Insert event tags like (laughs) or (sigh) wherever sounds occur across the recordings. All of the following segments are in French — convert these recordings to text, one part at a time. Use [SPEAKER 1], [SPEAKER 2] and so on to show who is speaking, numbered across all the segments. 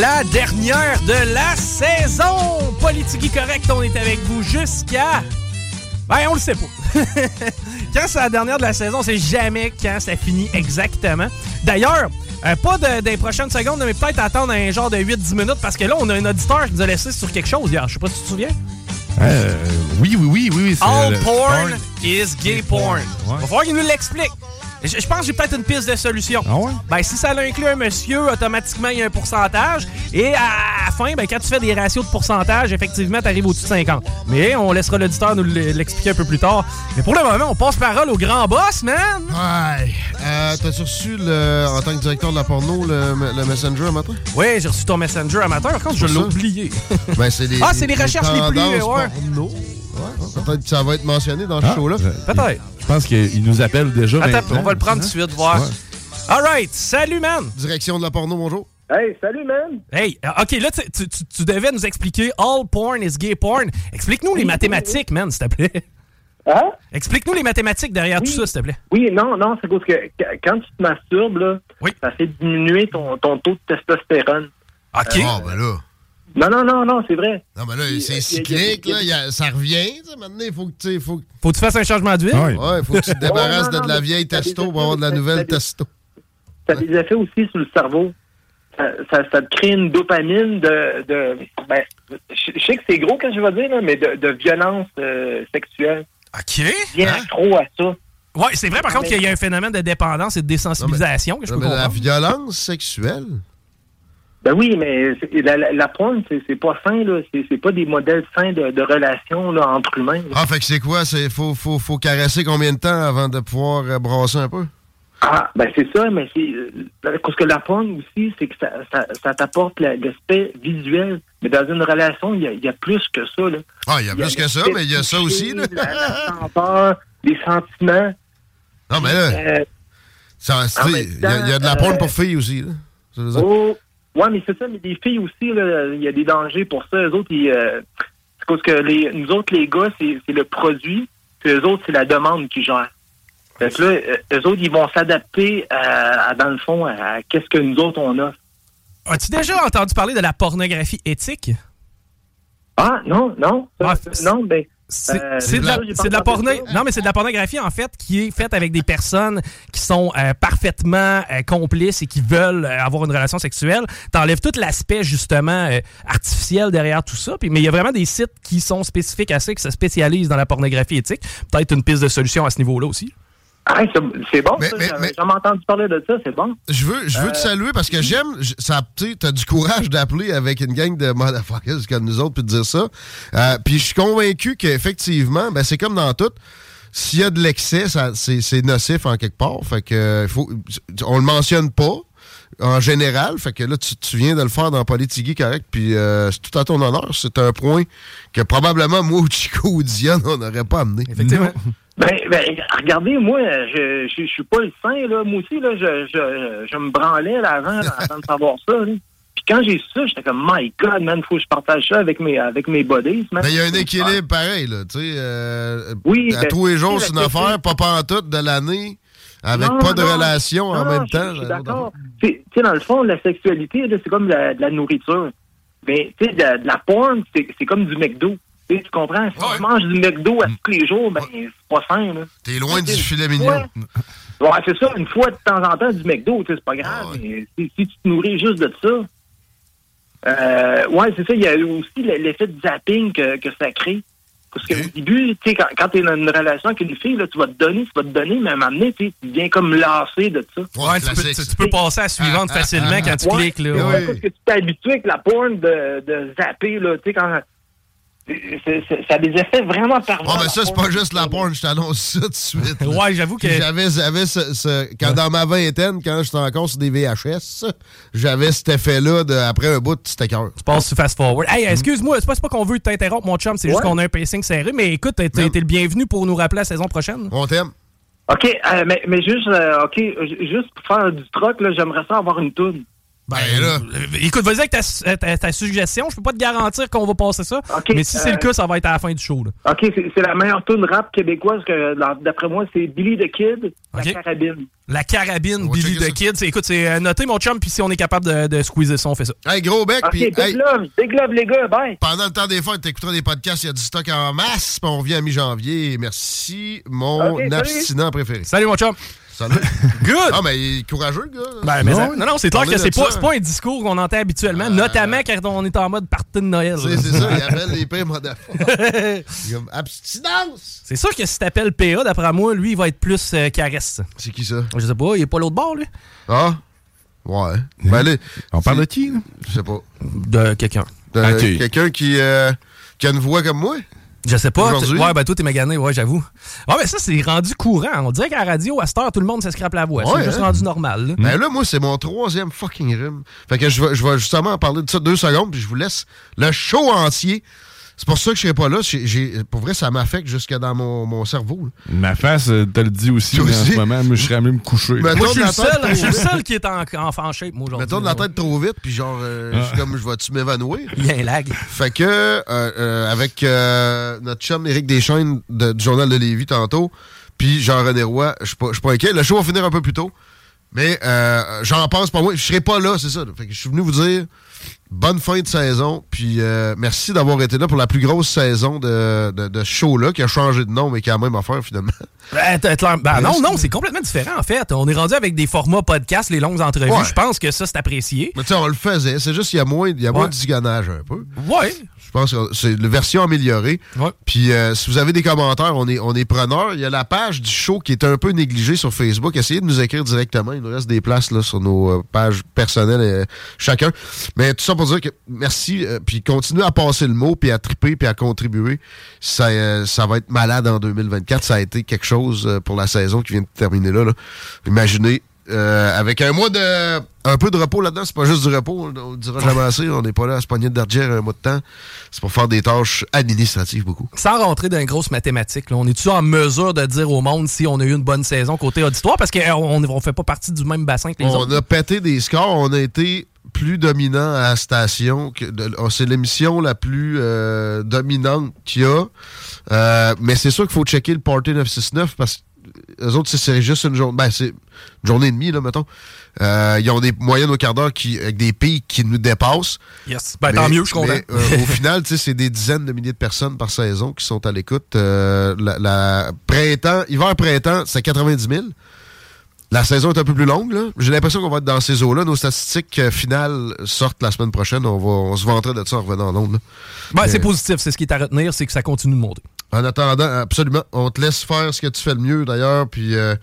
[SPEAKER 1] La dernière de la saison. Politique correct, on est avec vous jusqu'à. Ben, on le sait pas. (laughs) quand c'est la dernière de la saison, c'est jamais quand ça finit exactement. D'ailleurs, euh, pas de- des prochaines secondes, mais peut-être attendre un genre de 8-10 minutes parce que là, on a un auditeur qui nous a laissé sur quelque chose hier. Je sais pas si tu te souviens.
[SPEAKER 2] Euh, oui, oui, oui, oui.
[SPEAKER 1] All
[SPEAKER 2] le-
[SPEAKER 1] porn is gay porn.
[SPEAKER 2] Ouais.
[SPEAKER 1] Va falloir qu'il nous l'explique. Je, je pense que j'ai peut-être une piste de solution.
[SPEAKER 2] Ah ouais?
[SPEAKER 1] Ben, si ça inclut un monsieur, automatiquement, il y a un pourcentage. Et à la fin, ben, quand tu fais des ratios de pourcentage, effectivement, tu arrives au-dessus de 50. Mais on laissera l'auditeur nous l'expliquer un peu plus tard. Mais pour le moment, on passe parole au grand boss, man.
[SPEAKER 3] Ouais. Euh, T'as-tu reçu, le, en tant que directeur de la porno, le, le Messenger matin?
[SPEAKER 1] Oui, j'ai reçu ton Messenger amateur. Par contre, je l'ai oublié.
[SPEAKER 3] Ben, c'est (laughs) des,
[SPEAKER 1] Ah, c'est les recherches les plus, ouais.
[SPEAKER 3] porno. Peut-être que ça va être mentionné dans ce
[SPEAKER 2] Ah,
[SPEAKER 3] show-là.
[SPEAKER 2] je-
[SPEAKER 1] Peut-être.
[SPEAKER 2] Je pense qu'il nous appelle déjà.
[SPEAKER 1] Attends,
[SPEAKER 2] maintenant.
[SPEAKER 1] on va le prendre tout de suite, voir.
[SPEAKER 2] Ouais.
[SPEAKER 1] All right. Salut, man.
[SPEAKER 3] Direction de la porno, bonjour.
[SPEAKER 4] Hey, salut, man!
[SPEAKER 1] Hey, euh, OK, là, tu, tu- tu- tu devais nous expliquer all porn is gay porn. Explique-nous les mathématiques, man, s'il te plaît.
[SPEAKER 4] Hein?
[SPEAKER 1] Explique-nous les mathématiques derrière tout ça, s'il te plaît.
[SPEAKER 4] Oui, non, non, c'est parce que qu- quand tu te masturbes, là,
[SPEAKER 1] Oui.
[SPEAKER 4] ça fait diminuer ton, ton taux de testostérone.
[SPEAKER 1] OK.
[SPEAKER 3] Ah, ben là.
[SPEAKER 4] Non, non, non, non, c'est vrai.
[SPEAKER 3] Non, ben là,
[SPEAKER 4] Il-
[SPEAKER 3] c'est
[SPEAKER 4] il-
[SPEAKER 3] cyclique,
[SPEAKER 4] il-
[SPEAKER 3] là. il y a- ça revient. Maintenant, il faut que tu. Faut,
[SPEAKER 1] Faut que tu fasses un changement d'huile?
[SPEAKER 2] Ah oui.
[SPEAKER 3] ouais, faut que tu te (laughs) débarrasses
[SPEAKER 4] Oh, non,
[SPEAKER 3] de, de la
[SPEAKER 4] non,
[SPEAKER 3] vieille
[SPEAKER 4] mais
[SPEAKER 3] testo pour avoir de la nouvelle testo.
[SPEAKER 4] Ça a des effets aussi sur le cerveau. Ça, ça, ça te crée une dopamine de. de ben, je je sais que c'est gros quand je vais dire, là, mais de, de violence euh, sexuelle.
[SPEAKER 1] OK.
[SPEAKER 4] Bien
[SPEAKER 3] Hein?
[SPEAKER 4] accro à ça.
[SPEAKER 1] Ouais, c'est vrai, par contre,
[SPEAKER 4] Mais-
[SPEAKER 1] qu'il y a un phénomène de dépendance et de désensibilisation que je
[SPEAKER 3] Non,
[SPEAKER 1] peux
[SPEAKER 3] mais la violence sexuelle.
[SPEAKER 4] Ben oui, mais la, la, la c'est pas sain, là. C'est pas des modèles sains de, de relations là, entre humains. là.
[SPEAKER 3] Ah, fait que c'est quoi? C'est faut, faut, faut caresser combien de temps avant de pouvoir euh, brasser un peu?
[SPEAKER 4] Ah, ben c'est ça, mais c'est. euh, Parce que la porn aussi, c'est que ça, ça, ça t'apporte la- l'aspect visuel. Mais dans une relation, il y a, il y a plus que ça, là.
[SPEAKER 3] Ah, il y a plus que ça, mais il y a ça aussi, là.
[SPEAKER 4] La, la senteur, les sentiments.
[SPEAKER 3] Non, mais là,
[SPEAKER 4] Euh,
[SPEAKER 3] il y, a- il y a de la
[SPEAKER 4] temps,
[SPEAKER 3] porn
[SPEAKER 4] euh,
[SPEAKER 3] pour filles aussi, là.
[SPEAKER 4] Oh, ouais, mais c'est ça, mais des filles aussi, il y a des dangers pour ça. Eux autres, ils, euh, c'est parce que les, nous autres, les gars, c'est le produit, puis eux autres, c'est la demande qui gère. Fait que là, euh, eux autres, ils vont s'adapter, à, à, dans le fond, à, à qu'est-ce que nous autres, on a.
[SPEAKER 1] As-tu déjà entendu parler de la pornographie éthique?
[SPEAKER 4] Ah, non, non. ça,
[SPEAKER 1] Ah,
[SPEAKER 4] non, ben.
[SPEAKER 1] C'est
[SPEAKER 4] euh,
[SPEAKER 1] c'est de la, de la
[SPEAKER 4] entendu
[SPEAKER 1] porno-
[SPEAKER 4] ça.
[SPEAKER 1] Non, mais c'est de la pornographie, en fait, qui est faite avec des personnes qui sont euh, parfaitement euh, complices et qui veulent euh, avoir une relation sexuelle. T'enlèves tout l'aspect, justement, artificiel derrière tout ça. Puis, mais il y a vraiment des sites qui sont spécifiques à ça, qui se spécialisent dans la pornographie éthique. Peut-être une piste de solution à ce niveau-là aussi.
[SPEAKER 4] C'est- bon,
[SPEAKER 3] Mais-
[SPEAKER 4] ça. J'avais jamais entendu parler de ça, c'est bon.
[SPEAKER 3] Je veux, je veux
[SPEAKER 4] Euh,
[SPEAKER 3] te saluer parce que j'aime. ça, t'as du courage d'appeler avec une gang de motherfuckers comme nous autres puis de dire ça. Euh, puis je suis convaincu qu'effectivement, ben, c'est comme dans tout. S'il y a de l'excès, ça- c'est nocif en quelque part. Fait que euh, faut, on le mentionne pas en général. Fait que là, tu, tu viens de le faire dans Politigui, correct. Puis euh, c'est tout à ton honneur. C'est un point que probablement moi ou Chico ou Diane, on n'aurait pas amené.
[SPEAKER 1] Effectivement.
[SPEAKER 4] Ben, ben, regardez, moi, je, je, je suis pas le saint, là. Moi aussi, là, je, je, je me branlais là, avant, là, avant de savoir ça, là. Puis quand j'ai su ça, j'étais comme, my God, man, faut que je partage ça avec mes, avec mes buddies.
[SPEAKER 3] Mais il y a un équilibre pareil, là. Tu sais, euh,
[SPEAKER 4] Oui,
[SPEAKER 3] à
[SPEAKER 4] ben,
[SPEAKER 3] tous les jours, c'est une
[SPEAKER 4] la
[SPEAKER 3] affaire, pas pantoute de l'année, avec
[SPEAKER 4] Non,
[SPEAKER 3] pas de
[SPEAKER 4] non.
[SPEAKER 3] relation en même temps.
[SPEAKER 4] Je suis d'accord. Tu sais, dans le fond, la sexualité, c'est comme la- de la nourriture. Mais tu sais, de, de la porn, c'est comme du McDo. Tu comprends? Si tu manges du McDo à tous les jours, ben, c'est pas sain. là.
[SPEAKER 3] T'es loin du filet mignon.
[SPEAKER 4] Ouais. Ouais, c'est ça, une fois de temps en temps du McDo, c'est pas grave.
[SPEAKER 3] Ah
[SPEAKER 4] mais si, si tu te nourris juste de ça. Euh, ouais, c'est ça, il y a aussi l'effet de zapping que, que ça crée. Parce qu'au début, tu sais, quand, quand t'es dans une relation avec une fille, là, tu vas te donner, tu vas te donner, mais à un moment donné, tu deviens comme lassé de ça.
[SPEAKER 1] Ouais, tu, peux, tu- tu peux passer à la suivante facilement quand tu
[SPEAKER 4] Ouais,
[SPEAKER 1] cliques. Là,
[SPEAKER 4] ouais,
[SPEAKER 1] ouais.
[SPEAKER 4] Parce que tu t'es habitué avec la porn de, de zapper, là, tu sais, quand... ça a des effets vraiment pervers.
[SPEAKER 3] Ouais, mais
[SPEAKER 4] la
[SPEAKER 3] ça, c'est pas juste la porn, je t'annonce ça tout de suite.
[SPEAKER 1] Ouais, j'avoue que-
[SPEAKER 3] J'avais, j'avais ce, ce- quand dans ma vingtaine, quand j'étais encore sur des VHS, j'avais cet effet-là de, après un bout, c'était cœur.
[SPEAKER 1] Tu passes sur fast forward. Hey, excuse-moi, c'est pas, c'est pas qu'on veut t'interrompre, mon chum, c'est juste
[SPEAKER 3] Ouais.
[SPEAKER 1] qu'on a un pacing serré. Mais écoute, t'es t'es le bienvenu pour nous rappeler la saison prochaine.
[SPEAKER 3] On t'aime.
[SPEAKER 4] OK, euh, mais, mais juste, euh, OK, juste pour faire du troc, là, j'aimerais ça avoir une toune.
[SPEAKER 3] Ben là.
[SPEAKER 1] Euh, Écoute, vas-y avec ta, ta- ta suggestion. Je peux pas te garantir qu'on va passer ça. Mais si c'est
[SPEAKER 4] euh,
[SPEAKER 1] le cas, ça va être à la fin du show. Là.
[SPEAKER 4] OK, c'est la meilleure tune rap québécoise que, d'après moi, c'est Billy the Kid, la carabine.
[SPEAKER 1] La carabine Billy the Kid. Écoute, c'est euh, noté, mon chum, puis si on est capable de, de squeezer ça, on fait ça.
[SPEAKER 3] Hey, gros bec,
[SPEAKER 4] OK,
[SPEAKER 3] puis
[SPEAKER 4] big
[SPEAKER 3] hey,
[SPEAKER 4] love, big love, les gars, bye.
[SPEAKER 3] pendant le temps des fêtes, t'écouteras des podcasts, il y a du stock en masse, puis on revient à mi-janvier. Merci, mon
[SPEAKER 4] salut.
[SPEAKER 3] abstinent préféré.
[SPEAKER 1] Salut, mon chum.
[SPEAKER 3] Salut. (laughs)
[SPEAKER 1] Good.
[SPEAKER 3] Ah, mais il est courageux, le gars.
[SPEAKER 1] Ben, mais
[SPEAKER 3] Non,
[SPEAKER 1] ça- non, non, c'est clair que c'est pas, pas un discours qu'on entend habituellement, notamment quand on est en mode party de Noël.
[SPEAKER 3] C'est ça, il appelle les (laughs) pires comme (laughs) abstinence.
[SPEAKER 1] C'est sûr que si t'appelles PA, d'après moi, lui, il va être plus euh, caresse.
[SPEAKER 3] C'est qui ça?
[SPEAKER 1] Je sais pas, il est pas l'autre bord, lui.
[SPEAKER 3] Ah? Ouais. Ben, allez,
[SPEAKER 2] On parle de qui, là?
[SPEAKER 3] je sais pas.
[SPEAKER 1] De quelqu'un.
[SPEAKER 3] De. Quelqu'un qui, euh, qui a une voix comme moi?
[SPEAKER 1] Je sais pas. Ouais, ben toi, t'es magané, ouais, j'avoue. Ouais, mais ça, c'est rendu courant. On dirait qu'à la radio, à cette heure, tout le monde se scrape la voix.
[SPEAKER 3] Ouais,
[SPEAKER 1] c'est juste
[SPEAKER 3] hein?
[SPEAKER 1] rendu normal. là.
[SPEAKER 3] Ben là, moi, c'est mon troisième fucking rhume. Fait que je vais, je vais justement en parler de ça deux secondes, puis je vous laisse le show entier. C'est pour ça que je serai pas là. J'ai- pour vrai, ça m'affecte jusque dans mon, mon cerveau. là.
[SPEAKER 2] Ma face euh, te le dit aussi,
[SPEAKER 3] Toi
[SPEAKER 2] mais en
[SPEAKER 3] aussi?
[SPEAKER 2] ce moment, moi, je serais même me coucher.
[SPEAKER 1] Moi, je suis le seul,
[SPEAKER 3] tête
[SPEAKER 1] je suis le
[SPEAKER 3] trop
[SPEAKER 1] seul qui est en, en fan shape, moi, aujourd'hui.
[SPEAKER 3] Mettons de la tête trop vite, puis genre, euh, je suis comme, je vais-tu m'évanouir?
[SPEAKER 1] Il y a un lag.
[SPEAKER 3] Fait que, euh, euh, avec euh, notre chum Éric Deschaines de- du Journal de Lévis tantôt, puis Jean-René Roy, je suis pas, je suis pas inquiet. Le show va finir un peu plus tôt, mais euh, j'en pense pas moi. Je serai pas là, c'est ça. Fait que je suis venu vous dire bonne fin de saison, puis euh, merci d'avoir été là pour la plus grosse saison de, de, show-là, qui a changé de nom, mais qui a la même affaire finalement.
[SPEAKER 1] Ben, ben, non, non, c'est complètement différent, en fait. On est rendu avec des formats podcast, les longues entrevues.
[SPEAKER 3] Ouais.
[SPEAKER 1] Je pense que ça, c'est apprécié.
[SPEAKER 3] Mais tu sais, on le faisait, c'est juste qu'il y a moins, il y a moins
[SPEAKER 1] Ouais.
[SPEAKER 3] de un peu.
[SPEAKER 1] Ouais.
[SPEAKER 3] Je pense que c'est la version améliorée.
[SPEAKER 1] Ouais.
[SPEAKER 3] Puis euh, si vous avez des commentaires, on est, on est preneurs. Il y a la page du show qui est un peu négligée sur Facebook. Essayez de nous écrire directement. Il nous reste des places là, sur nos euh, pages personnelles euh, chacun. Mais tout ça pour dire que merci. euh, puis continuez à passer le mot, puis à triper, puis à contribuer. Ça, euh, ça va être malade en 2024. Ça a été quelque chose pour la saison qui vient de terminer là. là. Imaginez. Euh, avec un mois de. Un peu de repos là-dedans, c'est pas juste du repos, on, on le dira jamais assez. On n'est pas là à se pogner de un mois de temps. C'est pour faire des tâches administratives beaucoup.
[SPEAKER 1] Sans rentrer dans une grosse mathématique, là, on est-tu en mesure de dire au monde si on a eu une bonne saison côté auditoire? Parce qu'on ne fait pas partie du même bassin que les
[SPEAKER 3] On
[SPEAKER 1] autres.
[SPEAKER 3] a pété des scores, on a été plus dominant à la station. oh, C'est l'émission la plus euh, dominante qu'il y a. Euh, mais c'est sûr qu'il faut checker le Party 969 parce que les autres, c'est- juste une journée. Ben, c'est une journée et demie, là, mettons. Euh, ils ont des moyennes au quart d'heure qui, avec des pics qui nous dépassent.
[SPEAKER 1] Yes. Ben, tant mieux, je suis content.
[SPEAKER 3] mais, euh, au final, tu sais, c'est des dizaines de milliers de personnes par saison qui sont à l'écoute. Euh, la, la printemps, hiver-printemps, c'est 90 000. La saison est un peu plus longue. là. J'ai l'impression qu'on va être dans ces eaux-là. Nos statistiques finales sortent la semaine prochaine. On, va, on se vanterait de ça en revenant en Londres.
[SPEAKER 1] Ben, c'est positif. C'est ce qui est à retenir, c'est que ça continue de monter.
[SPEAKER 3] En attendant, absolument, on te laisse faire ce que tu fais le mieux d'ailleurs. Puis euh,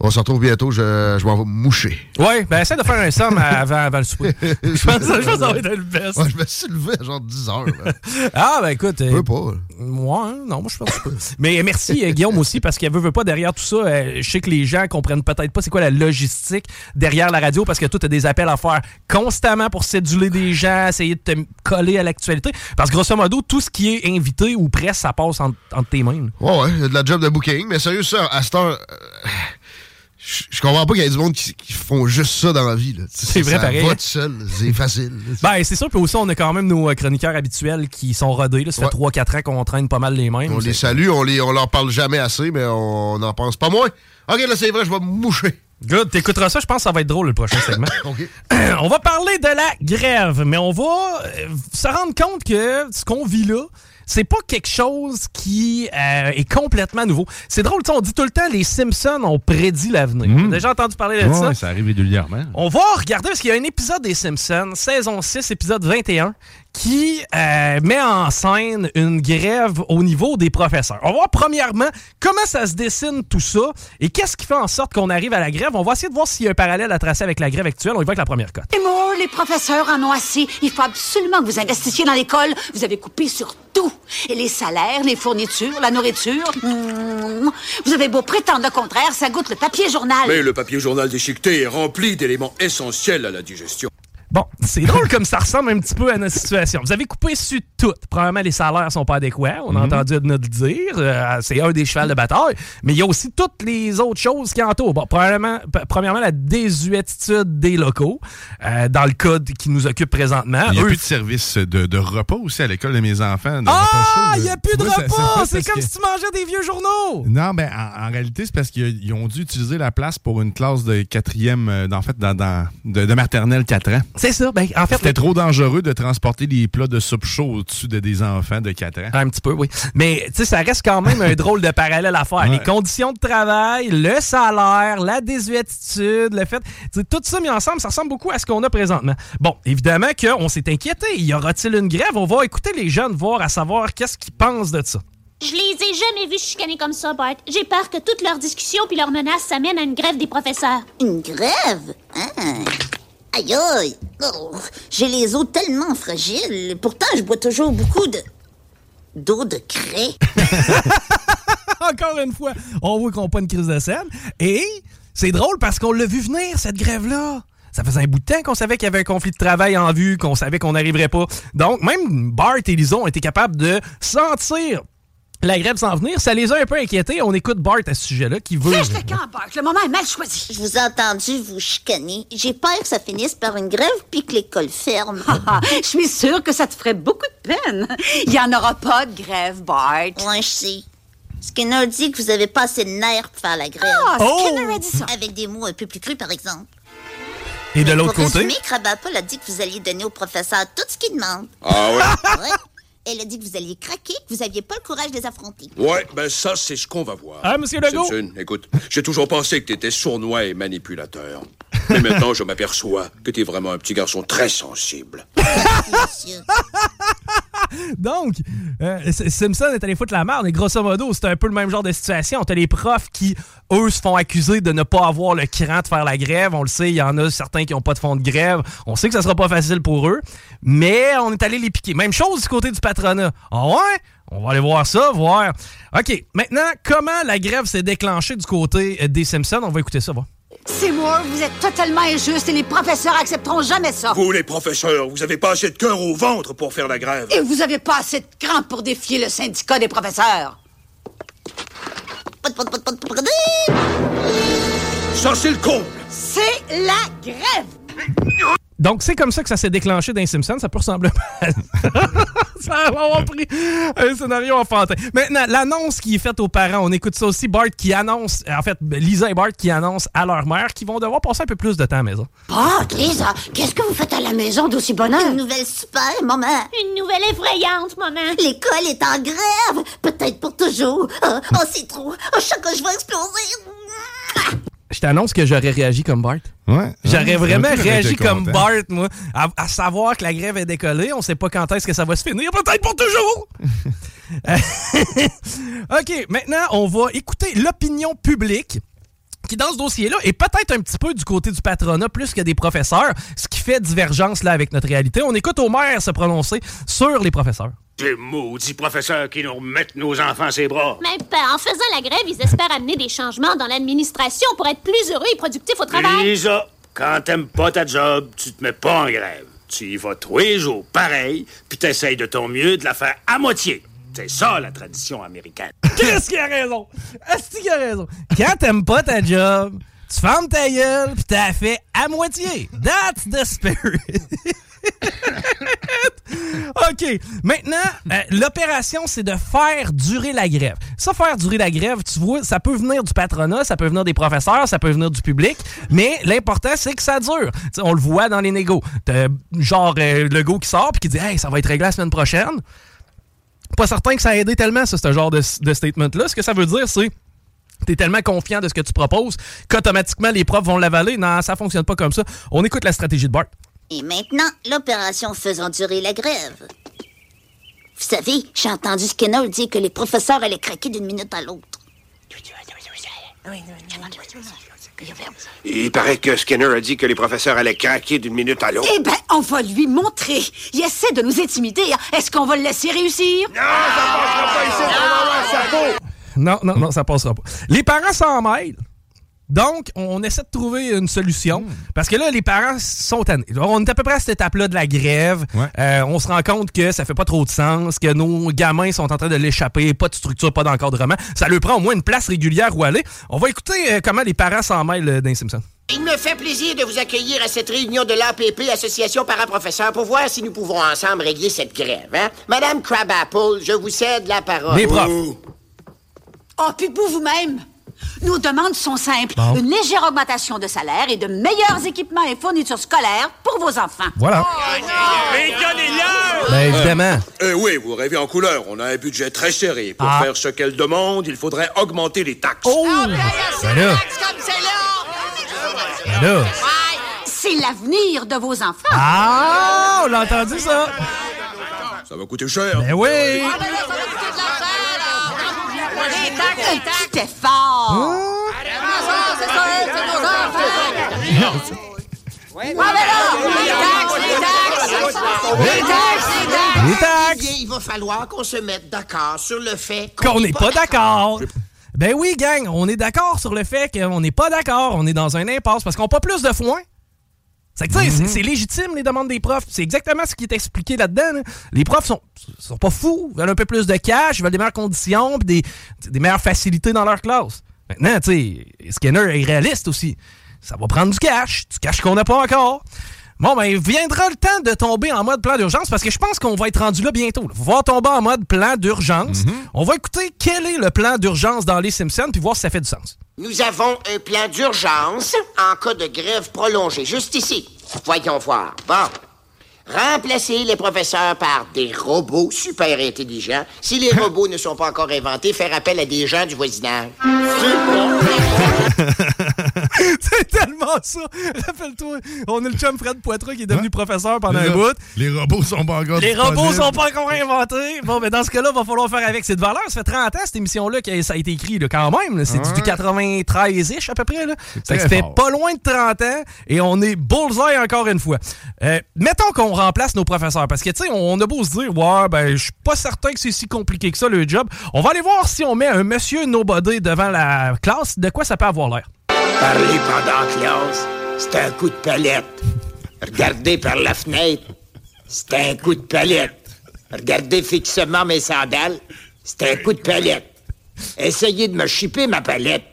[SPEAKER 3] on se retrouve bientôt. Je, je m'en vais moucher.
[SPEAKER 1] Ouais, ben, essaie de faire un somme avant, avant le souper. (laughs) je, pense, que ça va être le best.
[SPEAKER 3] Ouais, je me suis levé à genre 10 heures. là. (laughs)
[SPEAKER 1] Ah, ben, écoute. euh,
[SPEAKER 3] Je peux pas.
[SPEAKER 1] Ouais, non, moi je pense pas. Mais merci euh, Guillaume aussi parce qu'elle veut, veut pas derrière tout ça. euh, je sais que les gens comprennent peut-être pas c'est quoi la logistique derrière la radio parce que toi tu as des appels à faire constamment pour séduler des gens, essayer de te coller à l'actualité. Parce que grosso modo, tout ce qui est invité ou presse, ça passe entre, entre tes mains.
[SPEAKER 3] Ouais, ouais, il y a de la job de booking. Mais sérieux, ça, à cette heure, euh, Je je comprends pas qu'il y ait du monde qui, qui font juste ça dans la vie.
[SPEAKER 1] C'est vrai,
[SPEAKER 3] ça
[SPEAKER 1] pareil,
[SPEAKER 3] va tout seul, c'est facile.
[SPEAKER 1] Ben, c'est sûr, puis aussi, on a quand même nos euh, chroniqueurs habituels qui sont rodés. Là. Ça fait 3-4 ans qu'on traîne pas mal les mêmes.
[SPEAKER 3] On les salue, on, les, on leur parle jamais assez, mais on n'en pense pas moins. Ok, là, c'est vrai, je vais me moucher.
[SPEAKER 1] Good, t'écouteras ça, je pense que ça va être drôle le prochain segment. (laughs) On va parler de la grève, mais on va euh, se rendre compte que ce qu'on vit là, c'est pas quelque chose qui euh, est complètement nouveau. C'est drôle, on dit tout le temps les Simpsons ont prédit l'avenir.
[SPEAKER 2] Mhm.
[SPEAKER 1] T'as déjà entendu parler de
[SPEAKER 2] Ouais,
[SPEAKER 1] ça?
[SPEAKER 2] ça arrive régulièrement.
[SPEAKER 1] On va regarder parce qu'il y a un épisode des Simpsons, saison 6, épisode 21, qui euh, met en scène une grève au niveau des professeurs. On va voir premièrement comment ça se dessine tout ça et qu'est-ce qui fait en sorte qu'on arrive à la grève. On va essayer de voir s'il y a un parallèle à tracer avec la grève actuelle. On y va avec la première cote.
[SPEAKER 5] Et moi, les professeurs en ont assez. Il faut absolument que vous investissiez dans l'école. Vous avez coupé sur tout. Et les salaires, les fournitures, la nourriture. mm, Vous avez beau prétendre le contraire, ça goûte le papier journal.
[SPEAKER 6] Mais le papier journal déchiqueté est rempli d'éléments essentiels à la digestion.
[SPEAKER 1] Bon, c'est drôle comme ça ressemble un petit peu à notre situation. Vous avez coupé sur tout. Probablement, les salaires sont pas adéquats. On a entendu notre dire. Euh, c'est un des chevals de bataille. Mais il y a aussi toutes les autres choses qui entourent. Bon, probablement, premièrement, la désuétude des locaux, euh, dans le code qui nous occupe présentement.
[SPEAKER 2] Il n'y a
[SPEAKER 1] Eux,
[SPEAKER 2] plus de service de, de repas aussi à l'école de mes enfants. de
[SPEAKER 1] Ah, il n'y a plus de repas!
[SPEAKER 2] pas
[SPEAKER 1] C'est comme
[SPEAKER 2] que-
[SPEAKER 1] si tu mangeais des vieux journaux!
[SPEAKER 2] Non, ben en, en réalité, c'est parce qu'ils ils ont dû utiliser la place pour une classe de quatrième, euh, en fait, dans, dans- de, de maternelle 4 ans.
[SPEAKER 1] C'est ça. Ben, en fait,
[SPEAKER 2] C'était trop dangereux de transporter des plats de soupe chaud au-dessus de des enfants de 4 ans.
[SPEAKER 1] Un petit peu, oui. Mais tu sais, ça reste quand même un drôle de parallèle à faire.
[SPEAKER 2] Ouais.
[SPEAKER 1] Les conditions de travail, le salaire, la désuétude, le fait. tu sais, Tout ça mis ensemble, ça ressemble beaucoup à ce qu'on a présentement. Bon, évidemment qu'on s'est inquiété. Y aura-t-il une grève? On va écouter les jeunes voir à savoir qu'est-ce qu'ils pensent de ça.
[SPEAKER 7] Je les ai jamais vus chicaner comme ça, Bart. J'ai peur que toutes leurs discussions puis leurs menaces s'amènent à une grève des professeurs.
[SPEAKER 8] Une grève? Hein? Aïe aïe! Oh, J'ai les os tellement fragiles. Pourtant, je bois toujours beaucoup de. d'eau de craie. (laughs)
[SPEAKER 1] Encore une fois, on voit qu'on n'a pas une crise de scène. Et c'est drôle parce qu'on l'a vu venir, cette grève-là. Ça faisait un bout de temps qu'on savait qu'il y avait un conflit de travail en vue, qu'on savait qu'on n'arriverait pas. Donc, même Bart et Lison été capables de sentir la grève s'en venir. Ça les a un peu inquiétés. On écoute Bart à ce sujet-là qui veut...
[SPEAKER 5] Fiche le camp, Bart? Le moment est mal choisi.
[SPEAKER 8] Je vous ai entendu vous chicaner. J'ai peur que ça finisse par une grève puis que l'école ferme. (laughs)
[SPEAKER 5] Ah, Je suis sûre que ça te ferait beaucoup de peine. Il n'y en aura pas de grève, Bart.
[SPEAKER 8] Ouais, je sais. Skinner dit que vous avez pas assez de nerfs pour faire la grève.
[SPEAKER 5] Ah, Skinner a dit ça.
[SPEAKER 8] Avec des mots un peu plus crus, par exemple.
[SPEAKER 1] Et de l'autre
[SPEAKER 8] Pour
[SPEAKER 1] côté...
[SPEAKER 8] résumer, Krabappel a dit que vous alliez donner au professeur tout ce qu'il demande.
[SPEAKER 6] Ah ouais? (laughs)
[SPEAKER 8] Ouais. Elle a dit que vous alliez craquer, que vous aviez pas le courage de les affronter.
[SPEAKER 6] Ouais, ben ça, c'est ce qu'on va voir.
[SPEAKER 1] Ah, monsieur Legault?
[SPEAKER 6] Simpson, écoute, j'ai toujours pensé que t'étais sournois et manipulateur. Mais maintenant, je m'aperçois que t'es vraiment un petit garçon très sensible. (laughs)
[SPEAKER 8] Monsieur. (laughs)
[SPEAKER 1] Donc, euh, Simpson est allé foutre la merde et grosso modo, c'est un peu le même genre de situation. T'as les profs qui, eux, se font accuser de ne pas avoir le cran de faire la grève. On le sait, il y en a certains qui n'ont pas de fond de grève. On sait que ça sera pas facile pour eux, mais on est allé les piquer. Même chose du côté du patronat. Ah ouais? On va aller voir ça, voir. OK, maintenant, comment la grève s'est déclenchée du côté euh, des Simpsons? On va écouter ça, va.
[SPEAKER 5] Seymour, vous êtes totalement injuste et les professeurs accepteront jamais ça.
[SPEAKER 6] Vous, les professeurs, vous avez pas assez de cœur au ventre pour faire la grève.
[SPEAKER 5] Et vous avez pas assez de cran pour défier le syndicat des professeurs.
[SPEAKER 6] Ça, c'est le comble.
[SPEAKER 5] C'est la grève.
[SPEAKER 1] Donc, c'est comme ça que ça s'est déclenché dans les Simpsons. Ça peut ressembler à... (laughs) ça va avoir pris un scénario enfantin. Maintenant, l'annonce qui est faite aux parents, on écoute ça aussi. Bart qui annonce, en fait, Lisa et Bart qui annoncent à leur mère qu'ils vont devoir passer un peu plus de temps à la maison.
[SPEAKER 5] Bart, Lisa, qu'est-ce que vous faites à la maison d'aussi bonheur?
[SPEAKER 8] Une nouvelle super, maman.
[SPEAKER 7] Une nouvelle effrayante, maman.
[SPEAKER 8] L'école est en grève. Peut-être pour toujours. Oh, oh, c'est trop. Oh, chaque fois que je vais exploser.
[SPEAKER 1] Je t'annonce que j'aurais réagi comme Bart.
[SPEAKER 2] Ouais.
[SPEAKER 1] J'aurais
[SPEAKER 2] Ouais,
[SPEAKER 1] vraiment réagi comme
[SPEAKER 2] content.
[SPEAKER 1] Bart, moi, à, à savoir que la grève est décollée. On sait pas quand est-ce que ça va se finir. Peut-être pour toujours! (laughs) (laughs) OK, maintenant, on va écouter l'opinion publique qui, dans ce dossier-là, est peut-être un petit peu du côté du patronat plus que des professeurs, ce qui fait divergence là avec notre réalité. On écoute Omer se prononcer sur les professeurs.
[SPEAKER 9] Ces maudits professeurs qui nous remettent nos enfants à ses bras.
[SPEAKER 7] Mais ben, en faisant la grève, ils espèrent amener des changements dans l'administration pour être plus heureux et productifs au travail.
[SPEAKER 9] Lisa, quand t'aimes pas ta job, tu te mets pas en grève. Tu y vas tous les jours, pareil, puis t'essayes de ton mieux de la faire à moitié. C'est ça, la tradition américaine. (laughs)
[SPEAKER 1] Qu'est-ce qu'il a raison? Est-ce qu'il a raison? Quand t'aimes pas ta job, tu fermes ta gueule, puis t'as fait à moitié. That's the spirit. (laughs) (laughs) OK. Maintenant, euh, l'opération, c'est de faire durer la grève. Ça, faire durer la grève, tu vois, ça peut venir du patronat, ça peut venir des professeurs, ça peut venir du public, mais l'important, c'est que ça dure. On le voit dans les négos. Genre euh, le go qui sort puis qui dit Hey, ça va être réglé la semaine prochaine. Pas certain que ça a aidé tellement, ça, ce genre de, de statement-là. Ce que ça veut dire, c'est T'es tellement confiant de ce que tu proposes qu'automatiquement les profs vont l'avaler. Non, ça fonctionne pas comme ça. On écoute la stratégie de Bart.
[SPEAKER 8] Et maintenant, l'opération faisant durer la grève. Vous savez, j'ai entendu Skinner dire que les professeurs allaient craquer d'une minute à l'autre.
[SPEAKER 6] Il paraît que Skinner a dit que les professeurs allaient craquer d'une minute à l'autre.
[SPEAKER 5] Eh ben, on va lui montrer. Il essaie de nous intimider. hein. Est-ce qu'on va le laisser réussir?
[SPEAKER 1] Non, non, non, ça passera pas. Les parents s'en mêlent. Donc, on essaie de trouver une solution. Parce que là, les parents sont tannés. On est à peu près à cette étape-là de la grève. Euh, on se rend compte que ça fait pas trop de sens, que nos gamins sont en train de l'échapper, pas de structure, pas d'encadrement. Ça leur prend au moins une place régulière où aller. On va écouter euh, comment les parents s'en mêlent euh, d'un Simpson.
[SPEAKER 10] Il me fait plaisir de vous accueillir à cette réunion de l'APP, Association Paraprofesseurs, pour voir si nous pouvons ensemble régler cette grève. Hein? Madame Crabapple, je vous cède la parole.
[SPEAKER 1] Les profs.
[SPEAKER 5] Oh, puis vous vous-même. Nos demandes sont simples.
[SPEAKER 1] Bon.
[SPEAKER 5] Une légère augmentation de salaire et de meilleurs équipements et fournitures scolaires pour vos enfants.
[SPEAKER 1] Voilà.
[SPEAKER 6] Mais donnez-leur!
[SPEAKER 1] Ben, évidemment.
[SPEAKER 6] Euh, oui, vous rêvez en couleur. On a un budget très serré. Pour
[SPEAKER 1] Ah.
[SPEAKER 6] faire ce qu'elle demande, il faudrait augmenter les taxes.
[SPEAKER 1] Oh! Ben là. Ben là.
[SPEAKER 5] C'est l'avenir de vos enfants.
[SPEAKER 1] Ah, on l'a entendu ça.
[SPEAKER 6] Ça va coûter cher.
[SPEAKER 1] Ben oui.
[SPEAKER 5] Un petit effort.
[SPEAKER 1] Les taxes.
[SPEAKER 10] Eh bien, il va falloir qu'on se mette d'accord sur le fait
[SPEAKER 1] Qu'on n'est pas d'accord. Ben oui, gang, on est d'accord sur le fait qu'on n'est pas d'accord. On est dans un impasse parce qu'on n'a pas plus de foin. C'est que, c'est légitime, les demandes des profs. C'est exactement ce qui est expliqué là-dedans. là. Les profs sont, sont pas fous. Ils veulent un peu plus de cash, ils veulent des meilleures conditions, des, des meilleures facilités dans leur classe. Maintenant, tu sais, Skinner est réaliste aussi. Ça va prendre du cash, du cash qu'on n'a pas encore. Bon, ben, viendra le temps de tomber en mode plan d'urgence parce que je pense qu'on va être rendu là bientôt. Il va tomber en mode plan d'urgence. On va écouter quel est le plan d'urgence dans les Simpsons puis voir si ça fait du sens.
[SPEAKER 10] Nous avons un plan d'urgence en cas de grève prolongée, juste ici. Voyons voir. Bon. Remplacer les professeurs par des robots super intelligents. Si les (laughs) robots ne sont pas encore inventés, faire appel à des gens du voisinage. (laughs) (laughs)
[SPEAKER 1] C'est tellement ça. Rappelle-toi, on a le chum Fred Poitras qui est devenu professeur pendant un
[SPEAKER 2] Là,
[SPEAKER 1] bout.
[SPEAKER 2] Les robots sont pas encore
[SPEAKER 1] Les robots sont pas encore inventés. Bon, mais dans ce cas-là, il va falloir faire avec. C'est de valeur. Ça fait 30 ans, cette émission-là, que ça a été écrit là, quand même. C'est du- du 93-ish à peu près. Là. Fait C'était
[SPEAKER 2] fort.
[SPEAKER 1] pas loin de 30 ans et on est bullseye encore une fois. Euh, mettons qu'on remplace nos professeurs parce que, tu sais, on a beau se dire, ouais, ben, je suis pas certain que c'est si compliqué que ça, le job. On va aller voir si on met un monsieur nobody devant la classe, de quoi ça peut avoir l'air.
[SPEAKER 10] Parler pendant classe, c'est un coup de palette. Regarder par la fenêtre, c'est un coup de palette. Regarder fixement mes sandales, c'est un coup de palette. Essayez de me chipper ma palette.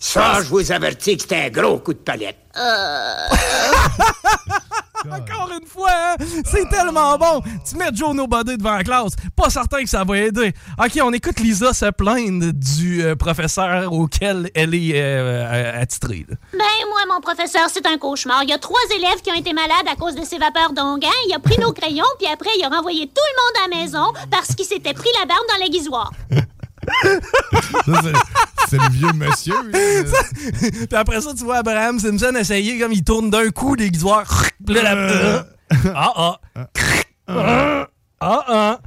[SPEAKER 10] Ça, je vous avertis que c'est un gros coup de palette. (laughs)
[SPEAKER 1] Encore une fois, hein? c'est tellement bon. Tu mets Joe Nobody devant la classe. Pas certain que ça va aider. OK, on écoute Lisa se plaindre du euh, professeur auquel elle est euh, euh, attitrée. là.
[SPEAKER 7] Ben, moi, mon professeur, c'est un cauchemar. Il y a trois élèves qui ont été malades à cause de ces vapeurs d'onguent. Il a pris nos crayons, puis après, il a renvoyé tout le monde à la maison parce qu'il s'était pris la barbe dans l'aiguisoire. (laughs)
[SPEAKER 2] C'est- le vieux monsieur.
[SPEAKER 1] Puis après ça, tu vois Abraham Simpson essayer comme il tourne d'un coup l'aiguisoire. Puis là, la- Ah ah. Ah ah.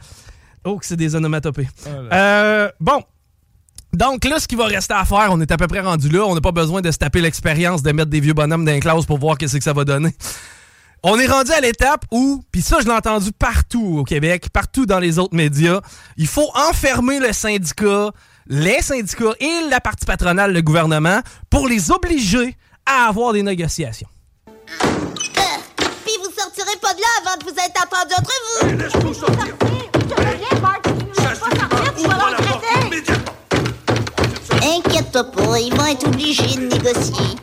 [SPEAKER 1] Oh, que c'est des onomatopées. Euh, bon. Donc là, ce qui va rester à faire, on est à peu près rendu là. On n'a pas besoin de se taper l'expérience de mettre des vieux bonhommes dans les classes pour voir qu'est-ce que ça va donner. On est rendu à l'étape où, puis ça, je l'ai entendu partout au Québec, partout dans les autres médias, il faut enfermer le syndicat, les syndicats et la partie patronale, le gouvernement, pour les obliger à avoir des négociations.
[SPEAKER 8] Puis vous sortirez pas de là avant de vous être entendu entre vous. Inquiète-toi toi pas, ils vont être obligés de négocier.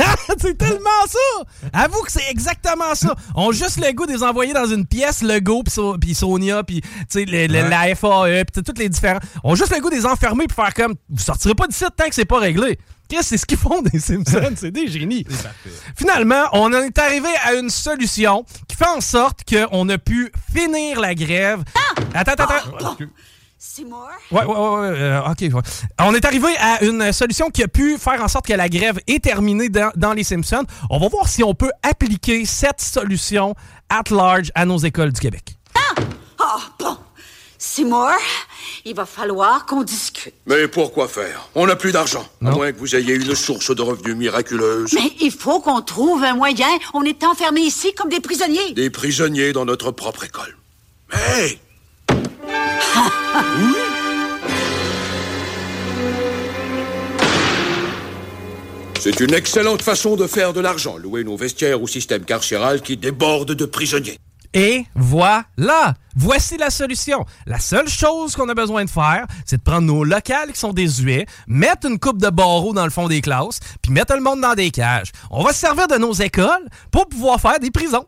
[SPEAKER 8] (laughs)
[SPEAKER 1] c'est tellement ça! Avoue que c'est exactement ça. On a juste le goût de les envoyer dans une pièce, le Go, puis So- puis Sonia, puis tu sais, le- le- la FAE, puis tous les différents. On a juste le goût de les enfermer puis faire comme vous sortirez pas d'ici tant que c'est pas réglé. Qu'est-ce que c'est ce qu'ils font des Simpsons? c'est des génies. Finalement, on en est arrivé à une solution qui fait en sorte qu'on a pu finir la grève. Attends, attends, attends.
[SPEAKER 5] Seymour?
[SPEAKER 1] Ouais, ouais, ouais, ouais, euh, OK. ouais. On est arrivé à une solution qui a pu faire en sorte que la grève est terminée dans, dans les Simpsons. On va voir si on peut appliquer cette solution at large à nos écoles du Québec.
[SPEAKER 5] Ah, bon. Seymour, il va falloir qu'on discute.
[SPEAKER 6] Mais pourquoi faire? On n'a plus d'argent. À moins que vous ayez une source de revenus miraculeuse.
[SPEAKER 5] Mais il faut qu'on trouve un moyen. On est enfermés ici comme des prisonniers.
[SPEAKER 6] Des prisonniers dans notre propre école. C'est une excellente façon de faire de l'argent, louer nos vestiaires au système carcéral qui déborde de prisonniers.
[SPEAKER 1] Et voilà! Voici la solution. La seule chose qu'on a besoin de faire, c'est de prendre nos locales qui sont désuets, mettre une coupe de barreaux dans le fond des classes, puis mettre le monde dans des cages. On va se servir de nos écoles pour pouvoir faire des prisons.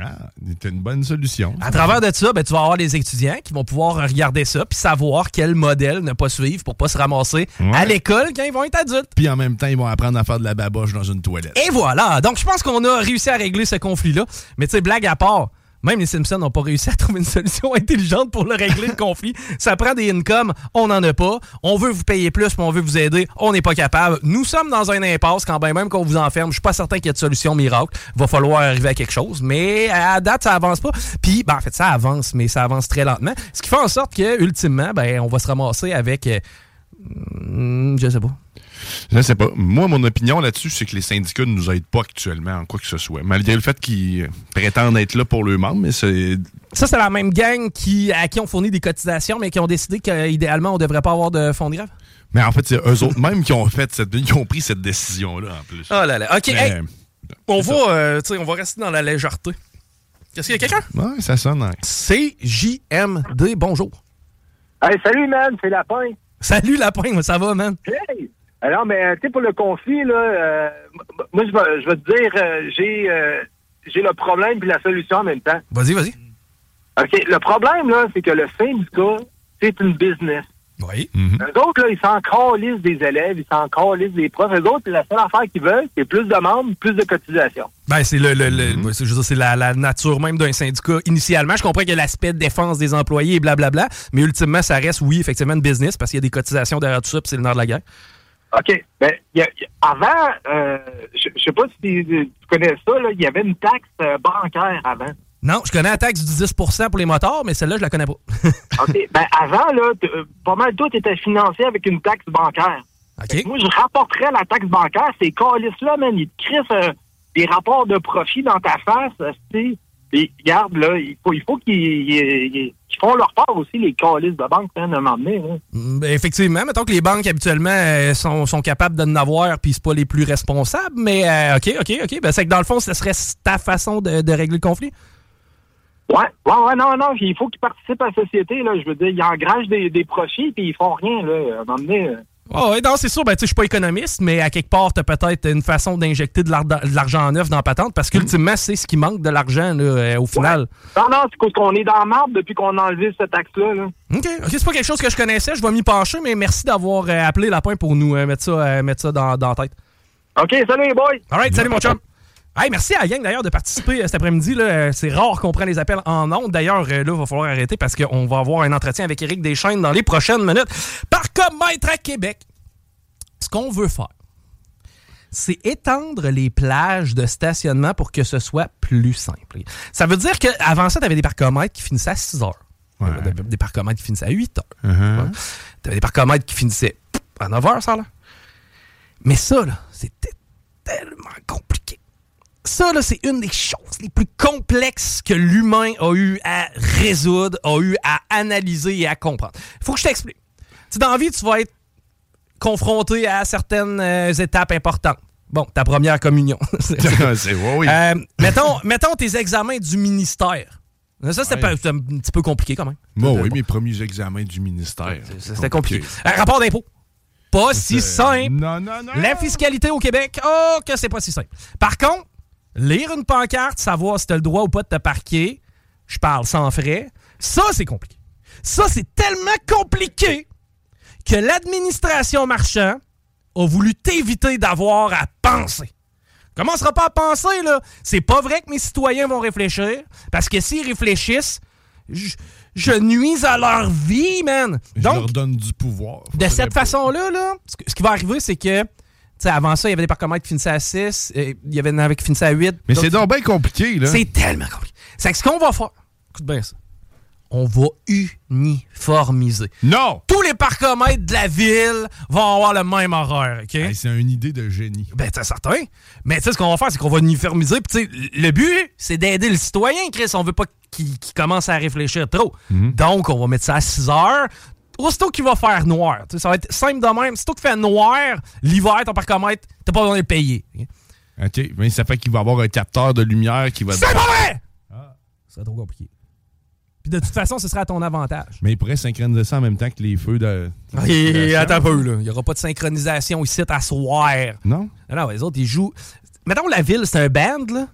[SPEAKER 2] Ah, c'est une bonne solution.
[SPEAKER 1] À travers de ça, ben, tu vas avoir les étudiants qui vont pouvoir regarder ça puis savoir quel modèle ne pas suivre pour pas se ramasser à l'école quand ils vont être adultes.
[SPEAKER 2] Puis en même temps, ils vont apprendre à faire de la baboche dans une toilette.
[SPEAKER 1] Et voilà! Donc, je pense qu'on a réussi à régler ce conflit-là. Mais tu sais, blague à part, même les Simpsons n'ont pas réussi à trouver une solution (laughs) intelligente pour le régler, le conflit. Ça prend des incomes, on n'en a pas. On veut vous payer plus, mais on veut vous aider, on n'est pas capable. Nous sommes dans un impasse, quand bien même qu'on vous enferme. Je suis pas certain qu'il y ait de solution miracle. Va falloir arriver à quelque chose, mais à date, ça avance pas. Puis, ben, en fait, ça avance, mais ça avance très lentement. Ce qui fait en sorte que, ultimement, ben, on va se ramasser avec... euh, hmm, je sais pas.
[SPEAKER 2] Je sais pas. Moi, mon opinion là-dessus, c'est que les syndicats ne nous aident pas actuellement en quoi que ce soit. Malgré le fait qu'ils prétendent être là pour leurs membres, mais c'est.
[SPEAKER 1] Ça, c'est la même gang qui, à qui on fournit des cotisations, mais qui ont décidé qu'idéalement, on devrait pas avoir de fonds de grève.
[SPEAKER 2] Mais en fait, c'est eux autres même qui ont fait cette, qui ont pris cette décision-là en plus.
[SPEAKER 1] Oh là là. OK,
[SPEAKER 2] Mais,
[SPEAKER 1] hey, on, va, euh, on va rester dans la légèreté. Qu'est-ce qu'il y a quelqu'un?
[SPEAKER 2] Ouais, ça sonne. hein.
[SPEAKER 1] CJMD, bonjour.
[SPEAKER 4] Hey, salut, man, c'est Lapin.
[SPEAKER 1] Salut Lapin, ça va, man?
[SPEAKER 4] Hey! Alors, mais, tu sais, pour le conflit, là, euh, moi, je vais, je vais te dire, euh, j'ai, euh, j'ai le problème puis la solution en même temps.
[SPEAKER 1] Vas-y, vas-y.
[SPEAKER 4] OK, le problème, là, c'est que le syndicat, c'est une business.
[SPEAKER 1] Oui.
[SPEAKER 4] Eux autres, là, ils s'en calissent des élèves, ils s'en calissent des profs. Eux autres, la seule affaire qu'ils veulent, c'est plus de membres, plus de cotisations.
[SPEAKER 1] Ben, c'est le, le- le- ouais, c'est- la, la nature même d'un syndicat. Initialement, je comprends qu'il y a l'aspect de défense des employés et blablabla, mais ultimement, ça reste, oui, effectivement, une business parce qu'il y a des cotisations derrière tout ça, puis c'est le nerf de la guerre.
[SPEAKER 4] OK. Ben, y a- il y a- avant, euh, je je sais pas si tu connais ça, là, il y avait une taxe euh, bancaire avant.
[SPEAKER 1] Non, je connais la taxe du 10% pour les motards, mais celle-là, je la connais pas. (laughs)
[SPEAKER 4] OK. Ben, avant, là, euh, pas mal tout était financé avec une taxe bancaire. Que Moi, je rapporterais la taxe bancaire. Ces calices-là, man, ils te crissent euh, des rapports de profit dans ta face, sais. Et regarde, là, il faut, il faut qu'ils ils- qu'ils font leur part aussi, les calices de banque, hein, à un moment donné.
[SPEAKER 1] Mm, ben, effectivement, mettons que les banques habituellement euh, sont, sont capables de n'avoir puis c'est pas les plus responsables, mais euh, OK, OK, OK. Ben, c'est que dans le fond, ce serait ta façon de, de régler le conflit?
[SPEAKER 4] Ouais, ouais, ouais, non, non, il faut qu'ils participent à la société, là. Je veux dire, ils engrangent des, des profits, puis ils font rien, là. À un moment donné,
[SPEAKER 1] ouais, non, c'est sûr, ben, tu sais, je suis pas économiste, mais à quelque part, t'as peut-être une façon d'injecter de l'ar- de l'argent neuf dans la patente parce qu'ultimement, c'est ce qui manque de l'argent, euh, au final.
[SPEAKER 4] Non, non, c'est parce qu'on est dans la marde depuis qu'on a enlevé cette taxe-là, là.
[SPEAKER 1] OK, OK, c'est pas quelque chose que je connaissais, je vais m'y pencher, mais merci d'avoir euh, appelé Lapin pour nous euh, mettre ça, mettre ça dans, dans la tête.
[SPEAKER 4] OK, salut les boys!
[SPEAKER 1] All right, salut mon chum! Hey, merci à la gang d'ailleurs de participer euh, cet après-midi. Euh, C'est rare qu'on prenne les appels en ondes. D'ailleurs, euh, là, il va falloir arrêter parce qu'on va avoir un entretien avec Éric Deschaines dans les prochaines minutes. Par à Québec, ce qu'on veut faire, c'est étendre les plages de stationnement pour que ce soit plus simple. Ça veut dire qu'avant ça, tu avais des parcomètres qui finissaient à 6 heures. T'avais Des parcomètres qui finissaient à 8 heures.
[SPEAKER 2] Uh-huh.
[SPEAKER 1] Ouais. T'avais des parcomètres qui finissaient à 9 heures, ça, là. Mais ça, là, c'était tellement compliqué. Ça, là, c'est une des choses les plus complexes que l'humain a eu à résoudre, a eu à analyser et à comprendre. Faut que je t'explique. Tu dans la vie, tu vas être confronté à certaines euh, étapes importantes. Bon, ta première communion. (laughs)
[SPEAKER 2] C'est- (laughs) oui.
[SPEAKER 1] Euh, mettons, mettons tes examens du ministère. Ça, c'était
[SPEAKER 2] Ouais.
[SPEAKER 1] un petit peu compliqué quand même.
[SPEAKER 2] Bon, oui, mes premiers examens du ministère.
[SPEAKER 1] C'était compliqué. Un rapport d'impôt. pas si simple.
[SPEAKER 2] Non, non, non.
[SPEAKER 1] La fiscalité au Québec, oh, que c'est pas si simple. Par contre, lire une pancarte, savoir si tu as le droit ou pas de te parquer, je parle sans frais, ça, c'est compliqué. Ça, c'est tellement compliqué que l'administration marchand a voulu t'éviter d'avoir à penser. Commencera pas à penser, là. C'est pas vrai que mes citoyens vont réfléchir, parce que s'ils réfléchissent, je, je nuise à leur vie, man.
[SPEAKER 2] Je
[SPEAKER 1] Donc,
[SPEAKER 2] leur donne du pouvoir.
[SPEAKER 1] de cette façon-là, là, ce qui va arriver, c'est que, avant ça, il y avait des parcomètres qui finissaient à 6, euh, il y avait des qui finissaient à 8.
[SPEAKER 2] Mais c'est donc bien compliqué, là.
[SPEAKER 1] C'est tellement compliqué. C'est que ce qu'on va faire, écoute bien ça, on va uniformiser.
[SPEAKER 2] Non!
[SPEAKER 1] Tous les parcomètres de la ville vont avoir le même horaire, OK?
[SPEAKER 2] Hey, c'est une idée de génie.
[SPEAKER 1] Ben, c'est certain. Mais tu sais, ce qu'on va faire, c'est qu'on va uniformiser. Puis, tu sais, le but, c'est d'aider le citoyen, Chris. On veut pas qu'il qu'il commence à réfléchir trop.
[SPEAKER 2] Mhm.
[SPEAKER 1] Donc, on va mettre ça à 6 heures. Aussitôt qu'il va faire noir, tu sais, ça va être simple de même. Aussitôt qu'il fait noir, l'hiver, ton parcomètre, t'as pas besoin de le payer. OK?
[SPEAKER 2] Mais ça fait qu'il va avoir un capteur de lumière qui va...
[SPEAKER 1] C'est pas vrai! Serait trop compliqué. Puis de toute façon, ce serait à ton avantage.
[SPEAKER 2] Mais il pourrait synchroniser ça en même temps que les feux de... (laughs)
[SPEAKER 1] Et attends un peu, là. Il n'y aura pas de synchronisation ici à soir.
[SPEAKER 2] Non?
[SPEAKER 1] Non, non, les autres, ils jouent. Mettons, la ville, c'est un band, là.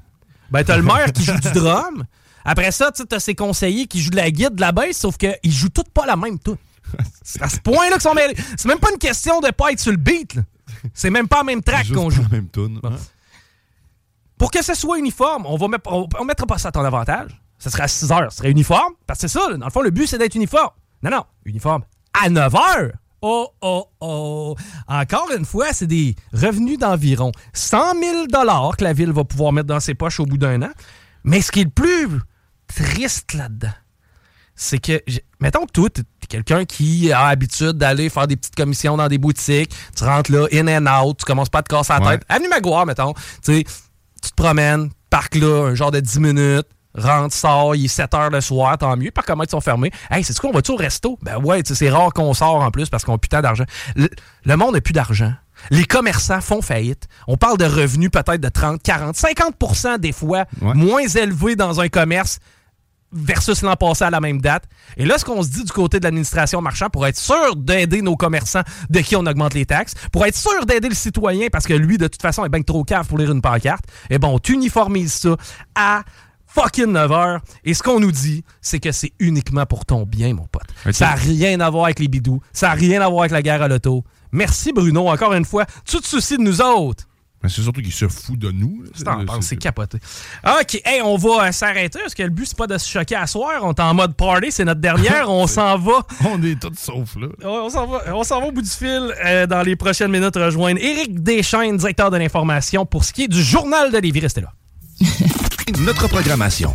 [SPEAKER 1] Ben, t'as le maire qui joue du drum. Après ça, tu t'as ses conseillers qui jouent de la guide, de la basse, sauf qu'ils jouent toutes pas la même tune. C'est à ce point-là qu'ils sont mêlés. C'est même pas une question de pas être sur le beat, là. C'est même pas la même track qu'on joue.
[SPEAKER 2] la même tune. hein.
[SPEAKER 1] Pour que ce soit uniforme, on va mettre, on, on mettra pas ça à ton avantage. Ce serait à 6 heures. Ce serait uniforme. Parce que c'est ça, là. dans le fond, le but, c'est d'être uniforme. Non, non, uniforme à 9 heures. Oh, oh, oh. Encore une fois, c'est des revenus d'environ 100 000 que la ville va pouvoir mettre dans ses poches au bout d'un an. Mais ce qui est le plus triste là-dedans, c'est que, mettons que toi, t'es quelqu'un qui a l'habitude d'aller faire des petites commissions dans des boutiques, tu rentres là, in and out, tu commences pas à te casser la
[SPEAKER 2] Ouais.
[SPEAKER 1] tête. Avenue Maguire, mettons, tu te promènes, parc là, un genre de 10 minutes, rentre, sort, il est 7 heures le soir, tant mieux, par comment ils sont fermés. Hey, c'est quoi, on va-tu au resto? Ben ouais, tu sais, c'est rare qu'on sort en plus parce qu'on a putain d'argent. Le, le monde n'a plus d'argent. Les commerçants font faillite. On parle de revenus peut-être de 30, 40, 50% des fois moins élevés dans un commerce versus l'an passé à la même date. Et là, ce qu'on se dit du côté de l'administration marchand pour être sûr d'aider nos commerçants de qui on augmente les taxes, pour être sûr d'aider le citoyen parce que lui, de toute façon, est bien trop cave pour lire une pancarte, eh bon, on uniformise ça à fucking 9 heures. Et ce qu'on nous dit, c'est que c'est uniquement pour ton bien, mon pote. Ça n'a rien à voir avec les bidous. Ça n'a rien à voir avec la guerre à l'auto. Merci, Bruno, encore une fois. Tu te soucies de nous autres.
[SPEAKER 2] Mais c'est surtout qu'il se fout de nous.
[SPEAKER 1] C'est en pense, c'est capoté. OK, hey, on va euh, s'arrêter parce que le but, c'est pas de se choquer à soir. On est en mode party, c'est notre dernière. (laughs) on s'en va. (laughs)
[SPEAKER 2] On est tous sauf là.
[SPEAKER 1] On s'en va, on s'en va au bout du fil euh, dans les prochaines minutes rejoindre Éric Deschaines, directeur de l'information, pour ce qui est du journal de Lévis. Restez là. (laughs)
[SPEAKER 11] Notre programmation.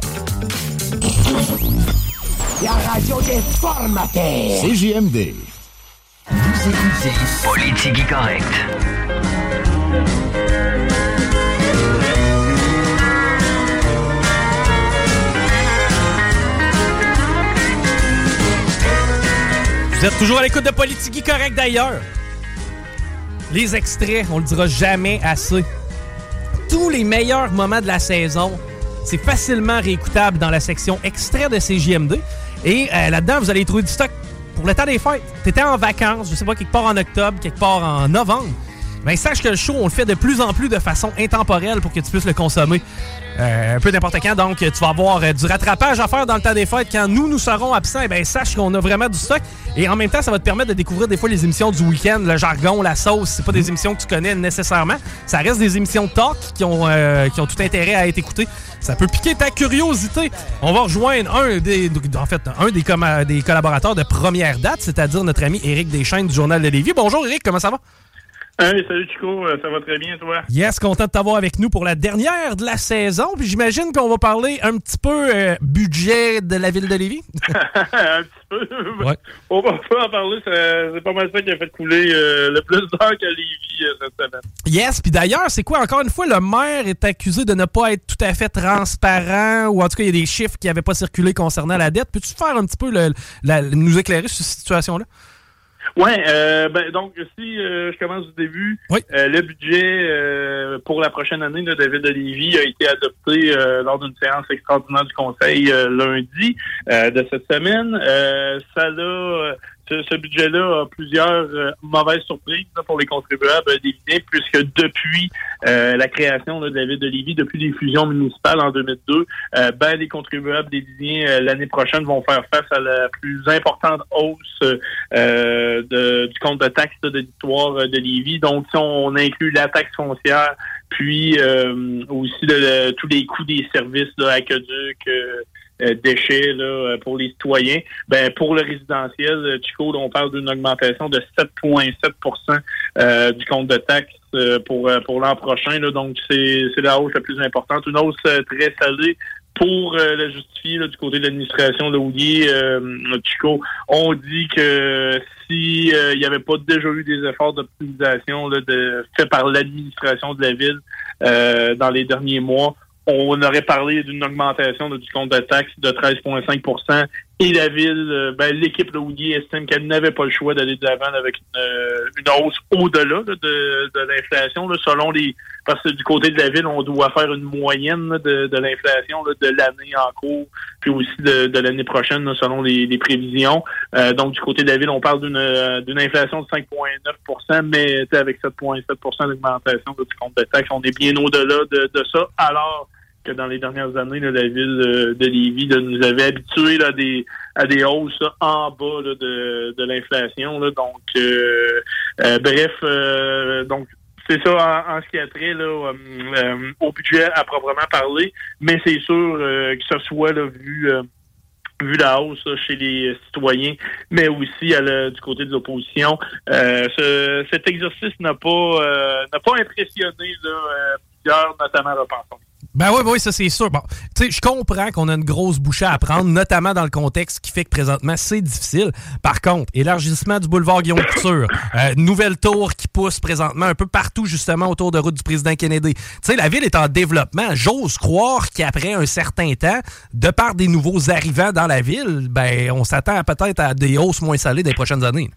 [SPEAKER 12] La radio des formateurs.
[SPEAKER 11] CJMD.
[SPEAKER 13] Vous écoutez Politique Correct.
[SPEAKER 1] Vous êtes toujours à l'écoute de Politique Correct d'ailleurs. Les extraits, on le dira jamais assez. Tous les meilleurs moments de la saison, c'est facilement réécoutable dans la section extrait de CJMD. Et euh, là-dedans, vous allez trouver du stock pour le temps des fêtes. T'étais en vacances, je sais pas, quelque part en octobre, quelque part en novembre. Mais sache que le show, on le fait de plus en plus de façon intemporelle pour que tu puisses le consommer euh, un peu n'importe quand. Donc, tu vas avoir euh, du rattrapage à faire dans le temps des fêtes. Quand nous, nous serons absents, eh ben, sache qu'on a vraiment du stock. Et en même temps, ça va te permettre de découvrir des fois les émissions du week-end, le jargon, la sauce. C'est pas des émissions que tu connais nécessairement. Ça reste des émissions de talk qui ont, euh, qui ont tout intérêt à être écoutées. Ça peut piquer ta curiosité. On va rejoindre un des, en fait, un des, comma- des collaborateurs de première date, c'est-à-dire notre ami Éric Deschaines du Journal de Lévis. Bonjour Éric, comment ça va?
[SPEAKER 14] Hey, salut Chico, euh, ça va très bien toi?
[SPEAKER 1] Yes, content de t'avoir avec nous pour la dernière de la saison. Puis j'imagine qu'on va parler un petit peu euh, budget de la ville de Lévis. (laughs)
[SPEAKER 14] un petit peu.
[SPEAKER 1] Ouais.
[SPEAKER 14] On va pas en parler, c'est pas mal ça qui a fait couler euh, le plus d'heures que Lévis euh, cette semaine.
[SPEAKER 1] Yes, puis d'ailleurs, c'est quoi, encore une fois, le maire est accusé de ne pas être tout à fait transparent, ou en tout cas, il y a des chiffres qui n'avaient pas circulé concernant la dette. Peux-tu faire un petit peu le- la- nous éclairer sur cette situation-là?
[SPEAKER 14] Ouais, euh, ben, donc si euh, je commence du début, euh, le budget euh, pour la prochaine année là, de la ville de Lévis a été adopté euh, lors d'une séance extraordinaire du Conseil euh, lundi euh, de cette semaine. Euh, ça l'a ce, budget-là a plusieurs euh, mauvaises surprises pour les contribuables d'Évidiens, puisque depuis euh, la création de la ville de Lévis, depuis les fusions municipales en 2002, euh, ben, les contribuables d'Évidiens l'année prochaine vont faire face à la plus importante hausse de, du compte de taxes de l'histoire de Lévis. Donc, si on inclut la taxe foncière, puis aussi de, tous les coûts des services, là, euh, déchets là, euh, pour les citoyens. Ben, pour le résidentiel, euh, Chico, on parle d'une augmentation de 7,7% du compte de taxes pour, pour l'an prochain. Là, donc, c'est la hausse la plus importante. Une hausse très salée pour la justifier du côté de l'administration de euh, Chico, on dit que si il n'y avait pas déjà eu des efforts d'optimisation faits par l'administration de la ville dans les derniers mois, on aurait parlé d'une augmentation du compte de taxe de 13,5 et la ville, euh, ben, l'équipe Louis estime qu'elle n'avait pas le choix d'aller de l'avant avec une, euh, hausse au-delà de, l'inflation, selon les... Parce que du côté de la ville, on doit faire une moyenne de, l'inflation de l'année en cours, puis aussi de, l'année prochaine, selon les, prévisions. Euh, donc, du côté de la ville, on parle d'une inflation de 5,9% mais avec 7,7% d'augmentation du compte de taxe, on est bien au-delà de, de ça, alors que dans les dernières années, la ville de Lévis nous avait habitués à des à des hausses en bas de, de l'inflation. Donc, euh, euh, bref, euh, donc c'est ça en, ce qui a trait là, au budget à proprement parler, mais c'est sûr que ce soit vu vu la hausse chez les citoyens, mais aussi du côté de l'opposition. cet exercice n'a pas pas impressionné plusieurs, notamment repensons.
[SPEAKER 1] Ben oui, oui, ça c'est sûr. Bon, tu sais, je comprends qu'on a une grosse bouchée à prendre, notamment dans le contexte qui fait que présentement c'est difficile. Par contre, élargissement du boulevard Guillaume Couture, euh, nouvelle tour qui pousse présentement un peu partout justement autour de route du président Kennedy. Tu sais, la ville est en développement. J'ose croire qu'après un certain temps, de par des nouveaux arrivants dans la ville, ben on s'attend peut-être à des hausses moins salées des prochaines années.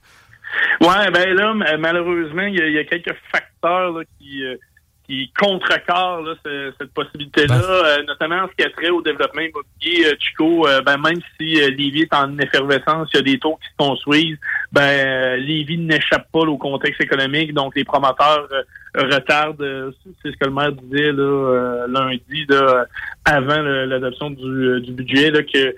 [SPEAKER 14] Ouais, ben là, malheureusement, il y, a quelques facteurs qui euh, qui contrecarre là, cette possibilité-là, ben. euh, notamment en ce qui a trait au développement immobilier, euh, Chico, euh, ben, même si euh, Lévis est en effervescence, il y a des taux qui se construisent, ben Lévis n'échappe pas au contexte économique, donc les promoteurs retardent, c'est ce que le maire disait là, lundi, là, avant l'adoption du, du, budget, là, que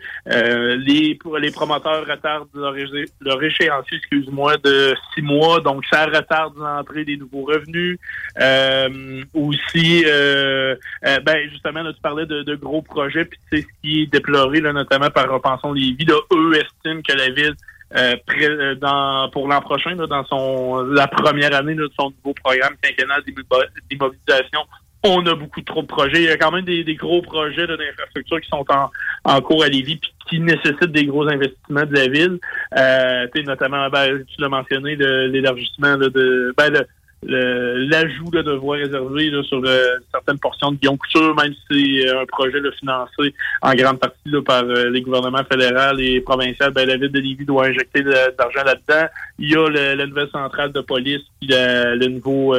[SPEAKER 14] les, les promoteurs retardent leur, leur échéancier, excuse-moi, de six mois, donc ça retarde l'entrée des nouveaux revenus. Euh, aussi, euh, euh, ben justement, là, tu parlais de, gros projets, puis c'est ce qui est déploré, là, notamment par Repensons Lévis. Là, eux estiment que la ville euh, dans, pour l'an prochain, là, dans son la première année de son nouveau programme quinquennal d'immobilisation, on a beaucoup trop de projets. Il y a quand même des, gros projets d'infrastructures qui sont en, en cours à Lévis puis qui nécessitent des gros investissements de la ville. Euh, notamment, ben, tu l'as mentionné, l'élargissement de ben, l'ajout de voies réservées sur euh, certaines portions de Guillaume Couture, même si c'est un projet financé en grande partie par euh, les gouvernements fédéraux et provinciaux, ben, la ville de Lévis doit injecter de, l'argent là-dedans. Il y a la nouvelle centrale de police, puis le nouveau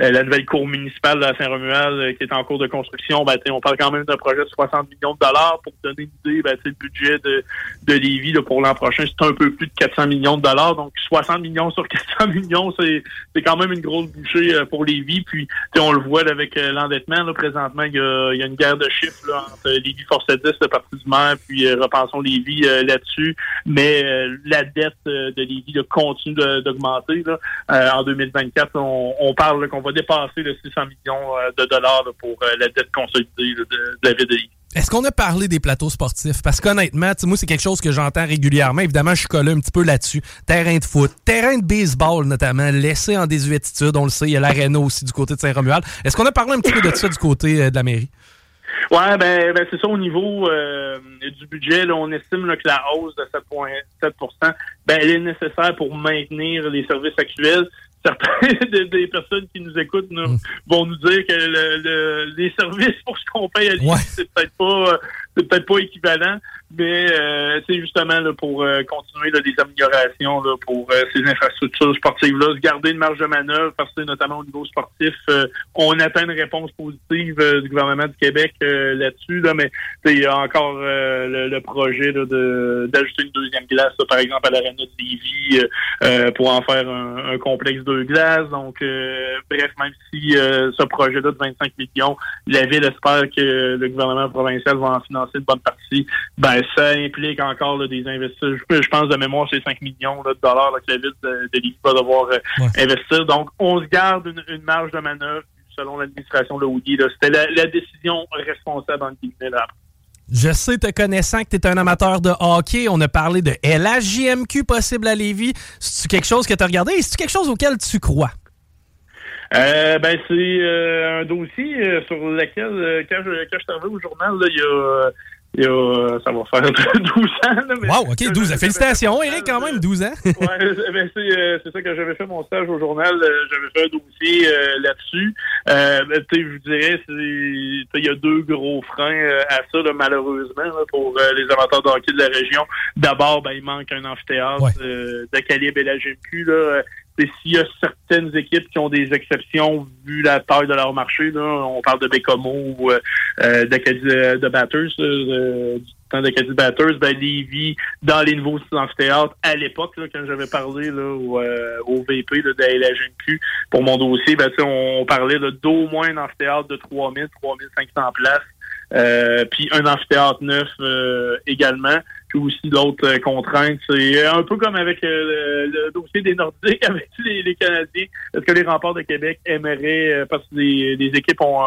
[SPEAKER 14] euh, la nouvelle cour municipale de Saint-Romuald qui est en cours de construction. Ben, on parle quand même d'un projet de 60 millions de dollars. Pour donner une idée, ben, le budget de, de Lévis pour l'an prochain, c'est un peu plus de 400 millions de dollars. Donc 60 millions sur 400 (laughs) millions, c'est quand même une grosse boucher euh, pour Lévis. Puis on le voit avec euh, l'endettement. Présentement, il y, a, une guerre de chiffres là, entre Lévis Force 10, le parti du maire, puis euh, repensons Lévis là-dessus. Mais la dette de Lévis continue d'augmenter. en 2024, on, parle qu'on va dépasser les 600 millions de dollars pour la dette consolidée de, de la ville de Lévis.
[SPEAKER 1] Est-ce qu'on a parlé des plateaux sportifs? Parce qu'honnêtement, moi, c'est quelque chose que j'entends régulièrement. Évidemment, je suis collé un petit peu là-dessus. Terrain de foot, terrain de baseball notamment, laissé en désuétitude, on le sait. Il y a l'aréna aussi du côté de Saint-Romuald. Est-ce qu'on a parlé un petit peu de ça du côté euh, de la mairie?
[SPEAKER 14] Ouais, ben, ben c'est ça au niveau euh, du budget. on estime que la hausse de 7,7% ben, elle est nécessaire pour maintenir les services actuels certains (laughs) des, personnes qui nous écoutent hmm. vont nous dire que le, les services pour ce qu'on paye à c'est peut-être pas c'est peut-être pas équivalent, mais euh, c'est justement là, pour euh, continuer là, des améliorations là, pour euh, ces infrastructures sportives-là, se garder une marge de manœuvre parce que notamment au niveau sportif, euh, on attend une réponse positive euh, du gouvernement du Québec euh, là-dessus, là, mais il y a encore le, le projet de d'ajouter une deuxième glace, par exemple à l'aréna de Lévis, pour en faire un, un complexe de glaces. Donc, bref, même si ce projet-là de 25 millions, la ville espère que le gouvernement provincial va en financer une bonne partie, ben ça implique encore là, des investissements. Je, pense de mémoire, c'est 5 millions là, de dollars là, que la ville de, de Lévis va devoir euh, investir. Donc, on se garde une, une marge de manœuvre selon l'administration là. C'était la, la décision responsable en guillemets là.
[SPEAKER 1] Je sais, te connaissant, que tu es un amateur de hockey. On a parlé de LHJMQ possible à Lévis. C'est-tu quelque chose que tu as regardé? Et c'est-tu quelque chose auquel tu crois?
[SPEAKER 14] Euh, ben c'est euh, un dossier euh, sur lequel euh, quand je quand je arrivé au journal là, il y a euh, il y a euh, ça va faire (laughs) 12 ans là, mais
[SPEAKER 1] Wow, OK, 12 ans. Félicitations, Eric, quand même, 12 ans. (laughs)
[SPEAKER 14] ouais, ben c'est euh, c'est ça que j'avais fait mon stage au journal, euh, j'avais fait un dossier euh, là-dessus. Euh, ben, je vous dirais, il y a deux gros freins euh, à ça là, malheureusement là, pour euh, les amateurs de hockey de la région. D'abord, ben il manque un amphithéâtre euh, de calibre LHMQ là. Euh, c'est s'il y a certaines équipes qui ont des exceptions vu la taille de leur marché, là, on parle de Bécomo ou euh, euh, de, de Batters, là, euh, du temps d'Acadie Batters, ben dans les nouveaux amphithéâtres, à l'époque, quand j'avais parlé là, au, euh, au VP là, de la pour mon dossier, ben, on parlait d'au moins un amphithéâtre de 3000, 3500 places. Euh, puis un amphithéâtre neuf euh, également. Puis aussi d'autres euh, contraintes. C'est un peu comme avec euh, le, dossier des Nordiques (laughs) avec les, les Canadiens. Est-ce que les remparts de Québec aimeraient, euh, parce que les, les équipes ont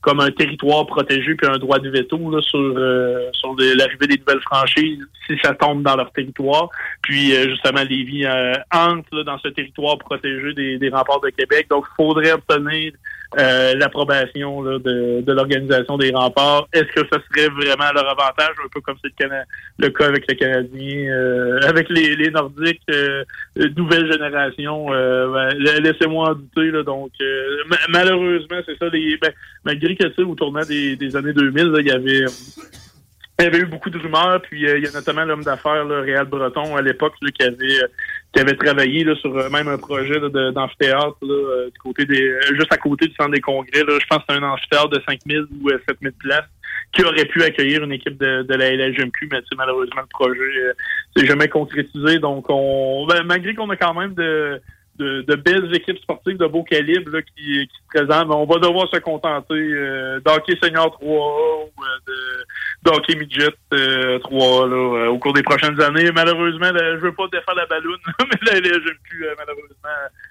[SPEAKER 14] comme un territoire protégé puis un droit de veto là, sur, euh, sur l'arrivée des nouvelles franchises si ça tombe dans leur territoire? Puis euh, justement, euh, entre là, dans ce territoire protégé des, des remparts de Québec. Donc, il faudrait obtenir euh, l'approbation de, de l'organisation des remparts. Est-ce que ça serait vraiment à leur avantage, un peu comme c'est le, le cas avec les Canadiens, euh, avec les, les Nordiques, euh, nouvelle génération, euh, ben, la- laissez-moi en douter. Là, donc, euh, ma- malheureusement, c'est ça. Les, ben, malgré que ça, au tournant des, des années 2000, là, il y avait il y avait eu beaucoup de rumeurs, puis il y a notamment l'homme d'affaires, là, Réal Breton, à l'époque, qui avait qui avait travaillé là, sur euh, même un projet d'amphithéâtre euh, du côté des euh, juste à côté du centre des congrès. Là, je pense que c'est un amphithéâtre de 5000 ou euh, 7000 places qui aurait pu accueillir une équipe de, de la LHMQ, mais malheureusement le projet s'est jamais concrétisé. Donc on ben, malgré qu'on a quand même de de, belles équipes sportives de beau calibre là, qui, se présentent. Mais on va devoir se contenter euh, d'hockey senior 3A ou euh, d'hockey midget euh, 3 là, euh, au cours des prochaines années. Malheureusement, là, je veux pas défaire la balloune, (laughs) mais là, j'aime plus, euh, malheureusement.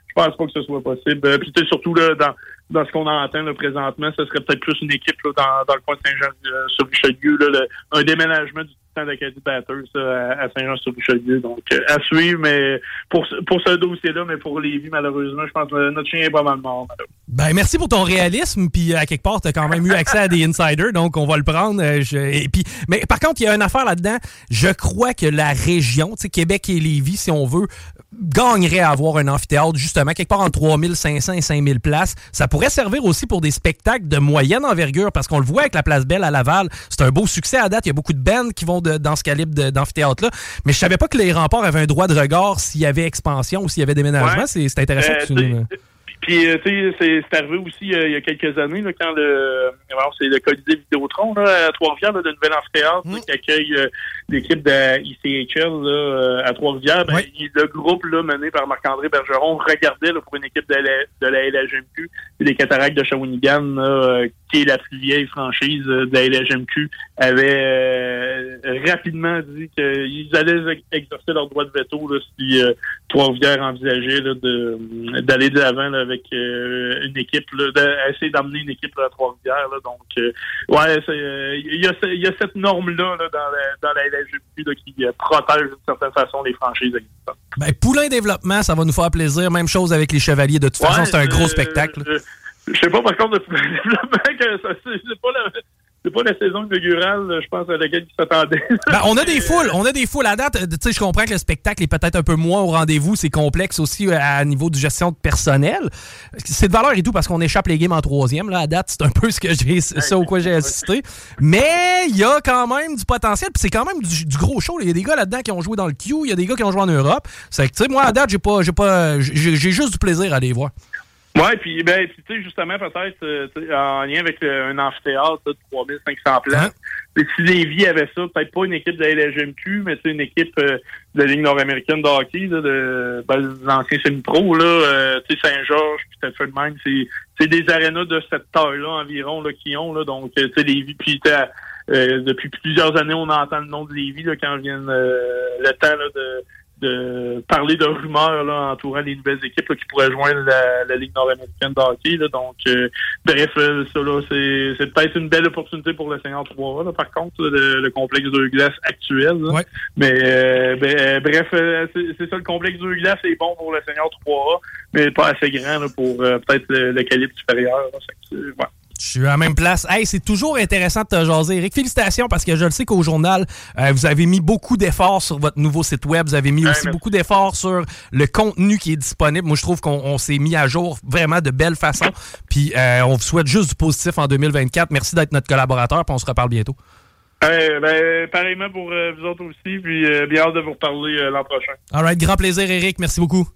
[SPEAKER 14] Je pense pas que ce soit possible. Euh, puis surtout dans, dans ce qu'on entend là, présentement, ce serait peut-être plus une équipe là, dans, le coin de Saint-Jean-sur-Richelieu, le- un déménagement du temps d'Acadie Batters là, à, à Saint-Jean-sur-Richelieu. Donc, euh, à suivre, mais pour, pour ce dossier-là, mais pour Lévis, malheureusement, je pense que notre chien est pas mal mort.
[SPEAKER 1] Ben, merci pour ton réalisme. Puis, à quelque part, tu as quand même eu accès à des insiders, donc on va le prendre. euh, et puis, mais par contre, il y a une affaire là-dedans. Je crois que la région, tu sais, Québec et Lévis, si on veut, gagnerait à avoir un amphithéâtre, justement, quelque part entre 3500 et 5000 places. Ça pourrait servir aussi pour des spectacles de moyenne envergure, parce qu'on le voit avec la Place Belle à Laval. C'est un beau succès à date. Il y a beaucoup de bands qui vont de- dans ce calibre d'amphithéâtre-là. Mais je savais pas que les remparts avaient un droit de regard s'il y avait expansion ou s'il y avait déménagement.
[SPEAKER 14] Ouais.
[SPEAKER 1] C'est intéressant
[SPEAKER 14] Euh,
[SPEAKER 1] que tu nous-
[SPEAKER 14] Puis, euh, tu sais, c'est arrivé aussi euh, il y a quelques années, là, quand le, alors, c'est le Colisée Vidéotron, là, à Trois-Rivières, là, de nouvel amphithéâtre, qui accueille euh, l'équipe de ICHL, là, euh, à Trois-Rivières. Ben, le groupe, là, mené par Marc-André Bergeron, regardait, là, pour une équipe de la, de la LHMQ, les Cataractes de Shawinigan, là, euh, qui est la plus vieille franchise euh, de la LHMQ, avait euh, rapidement dit qu'ils allaient ex- exercer leur droit de veto, là, si euh, Trois-Rivières envisageait, là, de, d'aller de l'avant, là, avec euh, une équipe, là, d'essayer d'amener une équipe à Trois-Rivières. Donc, ouais, c'est, il y, a, y cette norme-là là, dans la, dans la là, qui protège d'une certaine façon les franchises existantes.
[SPEAKER 1] Ben, Poulain Développement, ça va nous faire plaisir. Même chose avec les Chevaliers. De toute façon, c'est un gros spectacle.
[SPEAKER 14] Je, je sais pas par contre de développement que ça c'est pas le c'est pas la saison inaugurale, je pense, à laquelle ils s'attendaient.
[SPEAKER 1] Ben, on a des foules, on a des foules à date. Tu sais, je comprends que le spectacle est peut-être un peu moins au rendez-vous, c'est complexe aussi euh, à niveau de gestion de personnel. C'est de valeur et tout parce qu'on échappe les games en troisième. Là, à date, c'est un peu ce que j'ai, ça au quoi j'ai assisté. Mais il y a quand même du potentiel, puis c'est quand même du, du gros show. Il y a des gars là-dedans qui ont joué dans le Q, il y a des gars qui ont joué en Europe. C'est que, tu sais, moi, à date, j'ai pas, j'ai pas, j'ai j'ai juste du plaisir à les voir.
[SPEAKER 14] Ouais, puis ben, tu sais, justement, peut-être euh, en lien avec euh, un amphithéâtre de 3500 places. Sais, Si Lévis avait ça, peut-être pas une équipe de la LGMQ, mais c'est une équipe euh, de la Ligue nord-américaine de hockey, là, de ben, l'ancien semi-pro, là, euh, tu sais, Saint-Georges, puis peut-être fait de même, c'est des arénas de cette taille-là environ là, qui ont, là, donc, euh, tu sais, Lévis, puis euh, depuis plusieurs années, on entend le nom de Lévis là, quand vient euh, le temps là, de de parler de rumeurs là, entourant les nouvelles équipes là, qui pourraient joindre la, la Ligue nord-américaine de hockey. Là. Donc, euh, bref, euh, ça, là, c'est, c'est peut-être une belle opportunité pour le Seigneur 3 là, par contre, là, le, le complexe de glace actuel. là. Mais euh, ben, euh, bref, euh, c'est, c'est ça, le complexe de glace est bon pour le Seigneur 3 mais pas assez grand là, pour euh, peut-être le, le calibre supérieur. Ouais.
[SPEAKER 1] Je suis à la même place. Hey, c'est toujours intéressant de te jaser. Eric, félicitations parce que je le sais qu'au journal, euh, vous avez mis beaucoup d'efforts sur votre nouveau site web. Vous avez mis aussi beaucoup d'efforts sur le contenu qui est disponible. Moi, je trouve qu'on on s'est mis à jour vraiment de belle façon. Puis, euh, on vous souhaite juste du positif en 2024. Merci d'être notre collaborateur. Puis, on se reparle bientôt.
[SPEAKER 14] Euh, ben, pareillement pour euh, vous autres aussi, puis bien hâte de vous reparler l'an prochain.
[SPEAKER 1] All right, grand plaisir, Eric. Merci beaucoup.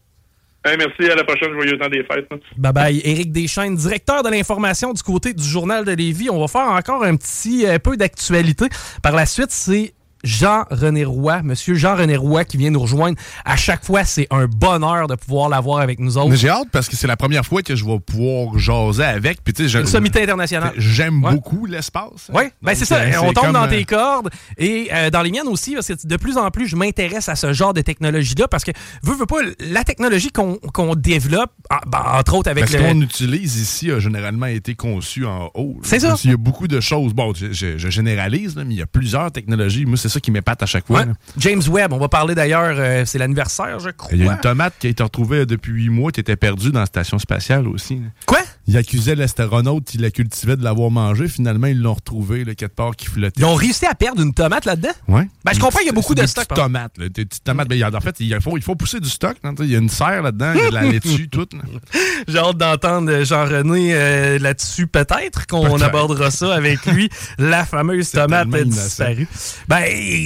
[SPEAKER 14] Merci, à la prochaine, joyeux temps des fêtes. hein.
[SPEAKER 1] Bye bye. (laughs) Éric Deschaines, directeur de l'information du côté du Journal de Lévis. On va faire encore un petit euh, peu d'actualité. Par la suite, c'est Jean-René Roy, monsieur Jean-René Roy qui vient nous rejoindre. À chaque fois, c'est un bonheur de pouvoir l'avoir avec nous autres.
[SPEAKER 2] Mais j'ai hâte parce que c'est la première fois que je vais pouvoir jaser avec. Puis, tu sais,
[SPEAKER 1] Une sommité internationale.
[SPEAKER 2] J'aime
[SPEAKER 1] Ouais.
[SPEAKER 2] beaucoup l'espace.
[SPEAKER 1] Oui, ben c'est ça. On tombe dans
[SPEAKER 2] euh,
[SPEAKER 1] tes cordes et euh, dans les miennes aussi, parce que de plus en plus, je m'intéresse à ce genre de technologie-là parce que, veux, veux pas, la technologie qu'on développe, ah, ben, entre autres avec
[SPEAKER 2] Parce
[SPEAKER 1] le...
[SPEAKER 2] qu'on utilise ici a généralement été conçu en haut.
[SPEAKER 1] C'est ça.
[SPEAKER 2] Qu'il y a beaucoup de choses. Bon, je, je- je généralise, là, mais il y a plusieurs technologies. Moi, c'est ça qui m'épate à chaque fois.
[SPEAKER 1] Ouais. James Webb, on va parler d'ailleurs, euh, c'est l'anniversaire, je crois.
[SPEAKER 2] Il y a une tomate qui a été retrouvée depuis huit mois qui était perdue dans la station spatiale aussi.
[SPEAKER 1] Quoi?
[SPEAKER 2] Il accusait l'astronaute qui la cultivait de l'avoir mangée. Finalement, ils l'ont retrouvée, là, quelque part, qui flottait.
[SPEAKER 1] Ils ont réussi à perdre une tomate là-dedans?
[SPEAKER 2] Ouais.
[SPEAKER 1] Ben, je comprends qu'il y a beaucoup de
[SPEAKER 2] Des
[SPEAKER 1] stock.
[SPEAKER 2] petites tomates. là, des petites tomates. Ben, il en fait, il faut, il faut pousser du stock. hein, tu sais, Il y a une serre là-dedans, il y a de la laitue, (laughs) tout. là.
[SPEAKER 1] J'ai hâte d'entendre Jean-René euh, là-dessus, peut-être qu'on abordera ça avec lui, (laughs) la fameuse tomate disparue. Ben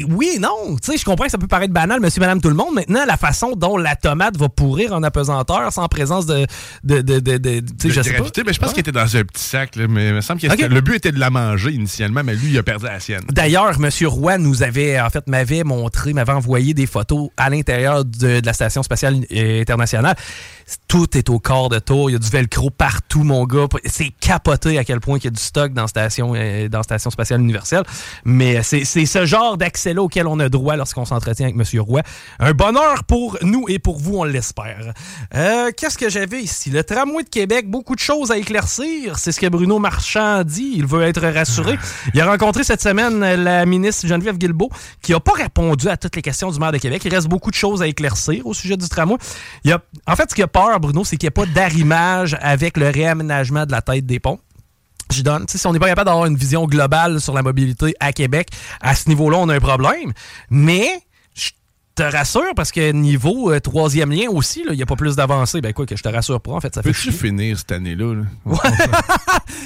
[SPEAKER 1] oui non, tu sais, je comprends que ça peut paraître banal, monsieur, madame, tout le monde. Maintenant, la façon dont la tomate va pourrir en apesanteur sans présence de... de, de, de, de- tu sais,
[SPEAKER 2] De
[SPEAKER 1] je sais pas.
[SPEAKER 2] Ben, je pense qu'il était dans un petit sac, là, mais il me semble que le but était de la manger initialement, mais lui, il a perdu la sienne.
[SPEAKER 1] D'ailleurs, M. Roy nous avait, en fait, m'avait montré, m'avait envoyé des photos à l'intérieur de, de la Station spatiale euh, internationale. Tout est au quart de tour. Il y a du velcro partout, mon gars. C'est capoté à quel point il y a du stock dans Station, euh, dans Station spatiale universelle. Mais c'est c'est ce genre d'accès-là auquel on a droit lorsqu'on s'entretient avec M. Roy. Un bonheur pour nous et pour vous, on l'espère. Euh, Qu'est-ce que j'avais ici? Le tramway de Québec, beaucoup de choses à éclaircir. C'est ce que Bruno Marchand dit. Il veut être rassuré. Il a rencontré cette semaine euh, la ministre Geneviève Guilbeault, qui n'a pas répondu à toutes les questions du maire de Québec. Il reste beaucoup de choses à éclaircir au sujet du tramway. A, en fait, ce qu'il a peur, Bruno, c'est qu'il n'y ait pas d'arrimage avec le réaménagement de la tête des ponts. Je donne. Si on n'est pas capable d'avoir une vision globale sur la mobilité à Québec, à ce niveau-là, on a un problème. Mais te rassure parce que niveau euh, troisième lien aussi, il n'y a pas plus d'avancée. Ben quoi que je te rassure pas, en fait, ça fait
[SPEAKER 2] Peux-tu finir cette année-là? là? (laughs)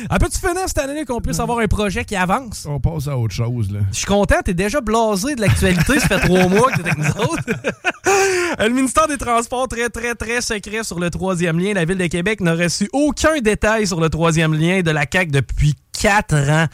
[SPEAKER 1] Ah, peux-tu finir cette année qu'on puisse avoir un projet qui avance?
[SPEAKER 2] On passe à autre chose. là.
[SPEAKER 1] Je suis content, t'es déjà blasé de l'actualité, ça fait trois mois que t'es avec nous autres. (laughs) le ministère des Transports, très, très, très secret sur le troisième lien. La Ville de Québec n'a reçu aucun détail sur le troisième lien de la CAQ depuis quatre ans.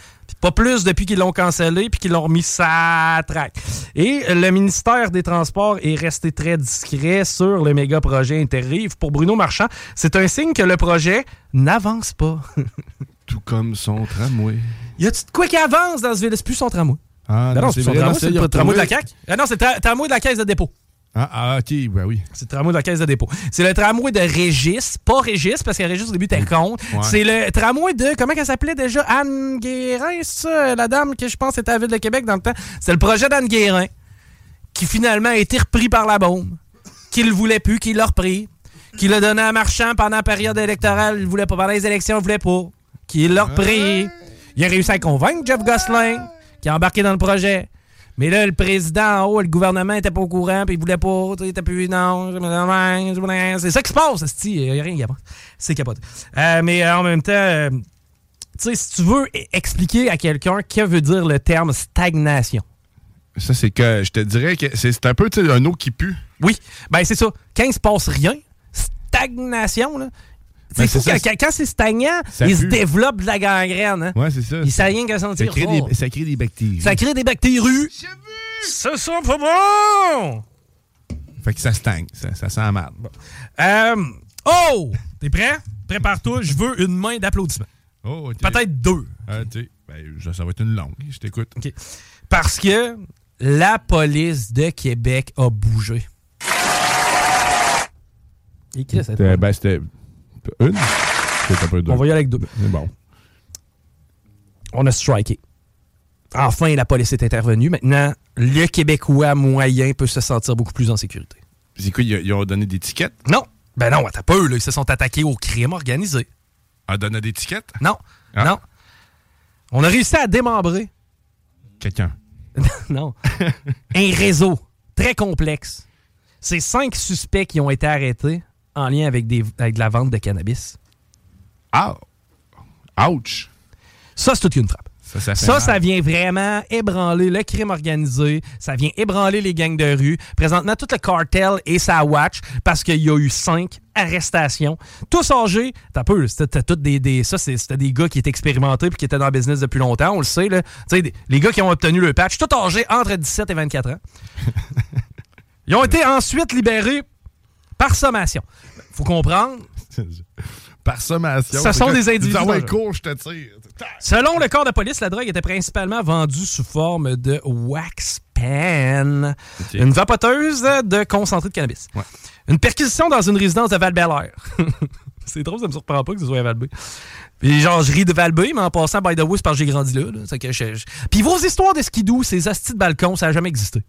[SPEAKER 1] Pas plus depuis qu'ils l'ont cancellé puis qu'ils l'ont remis sa traque. Et le ministère des Transports est resté très discret sur le méga projet Interrive. Pour Bruno Marchand, c'est un signe que le projet n'avance pas. (laughs)
[SPEAKER 2] Tout comme son tramway.
[SPEAKER 1] y a-tu de quoi qui avance dans ce ville? C'est plus son tramway.
[SPEAKER 2] Ah,
[SPEAKER 1] Ben non,
[SPEAKER 2] non,
[SPEAKER 1] c'est son tramway, le tramway de la CAQ. Ah non, c'est le tra- tramway de la caisse de dépôt.
[SPEAKER 2] Ah, ah, ok, ben oui.
[SPEAKER 1] C'est le tramway de la caisse de dépôt. C'est le tramway de Régis, pas Régis, parce que Régis au début était contre.
[SPEAKER 2] Ouais.
[SPEAKER 1] C'est le tramway de, comment elle s'appelait déjà? Anne Guérin, c'est ça, la dame que je pense était à la Ville de Québec dans le temps. C'est le projet d'Anne Guérin, qui finalement a été repris par la bombe, qu'il voulait plus, qu'il l'a repris, qu'il l'a donné à Marchand pendant la période électorale, il voulait pas, pendant les élections, il voulait pas, qu'il l'a repris. Il a réussi à convaincre Jeff Gosselin, qui a embarqué dans le projet. Mais là, le président en haut, le gouvernement était pas au courant, puis il voulait pas, tu sais, plus, non, c'est ça qui se passe, c'est il y a rien qui C'est capoté. Euh, mais euh, en même temps, euh, tu sais, si tu veux e- expliquer à quelqu'un que veut dire le terme stagnation.
[SPEAKER 2] Ça, c'est que je te dirais que c'est un peu un eau qui pue.
[SPEAKER 1] Oui, ben c'est ça. Quand il se passe rien, stagnation, là, c'est fou,
[SPEAKER 2] c'est ça,
[SPEAKER 1] quand, quand c'est stagnant,
[SPEAKER 2] Ça
[SPEAKER 1] il se développe de la gangrène. Hein?
[SPEAKER 2] Ouais, c'est ça.
[SPEAKER 1] Il sait rien qu'à sentir
[SPEAKER 2] ça crée,
[SPEAKER 1] fort.
[SPEAKER 2] des, ça crée des bactéries.
[SPEAKER 1] Ça crée des bactéries. Ça sent pas bon!
[SPEAKER 2] Fait que ça stagne. Ça, ça sent mal.
[SPEAKER 1] Euh, oh! T'es prêt? Prépare-toi, je veux une main d'applaudissement.
[SPEAKER 2] Oh.
[SPEAKER 1] Peut-être deux.
[SPEAKER 2] Ah, ben, ça, ça va être une longue. Je t'écoute.
[SPEAKER 1] Parce que la police de Québec a bougé. Et Chris, ça-
[SPEAKER 2] Ben, c'était une. C'était un peu deux.
[SPEAKER 1] On va y aller avec deux.
[SPEAKER 2] Bon.
[SPEAKER 1] On a striké. Enfin, la police est intervenue. Maintenant, le Québécois moyen peut se sentir beaucoup plus en sécurité.
[SPEAKER 2] C'est quoi, ils ont donné des tickets?
[SPEAKER 1] Non. Ben non, attends peu, là. Ils se sont attaqués au crime organisé.
[SPEAKER 2] A donné des tickets?
[SPEAKER 1] Non.
[SPEAKER 2] Ah.
[SPEAKER 1] Non. On a réussi à démembrer.
[SPEAKER 2] Quelqu'un. (laughs)
[SPEAKER 1] non. Un réseau très complexe. C'est cinq suspects qui ont été arrêtés en lien avec, des, avec de la vente de cannabis.
[SPEAKER 2] Ah! Ouch!
[SPEAKER 1] Ça, c'est toute une frappe.
[SPEAKER 2] Ça, ça
[SPEAKER 1] vient vraiment ébranler le crime organisé. Ça vient ébranler les gangs de rue. Présentement, tout le cartel est sa watch parce qu'il y a eu cinq arrestations. Tous âgés. T'as peu, c'était tous des, des- ça, c'était des gars qui étaient expérimentés puis qui étaient dans le business depuis longtemps. On le sait, là. Des- les gars qui ont obtenu le patch, tous âgés entre 17 et 24 ans. (laughs) Ils ont été ensuite libérés par sommation. Faut comprendre. (laughs)
[SPEAKER 2] Par sommation.
[SPEAKER 1] Ce sont des individus
[SPEAKER 2] Ah ouais, cours, je te tire.
[SPEAKER 1] Selon le corps de police, la drogue était principalement vendue sous forme de wax pen, une vapoteuse de concentré de cannabis. Une perquisition dans une résidence de val (laughs) C'est drôle, ça me surprend pas que ce soit à val Puis genre, je ris de val mais en passant, by the way, c'est parce que j'ai grandi là. là. C'est que je- je- Puis vos histoires de skidoo, ces hosties de balcon, ça a jamais existé.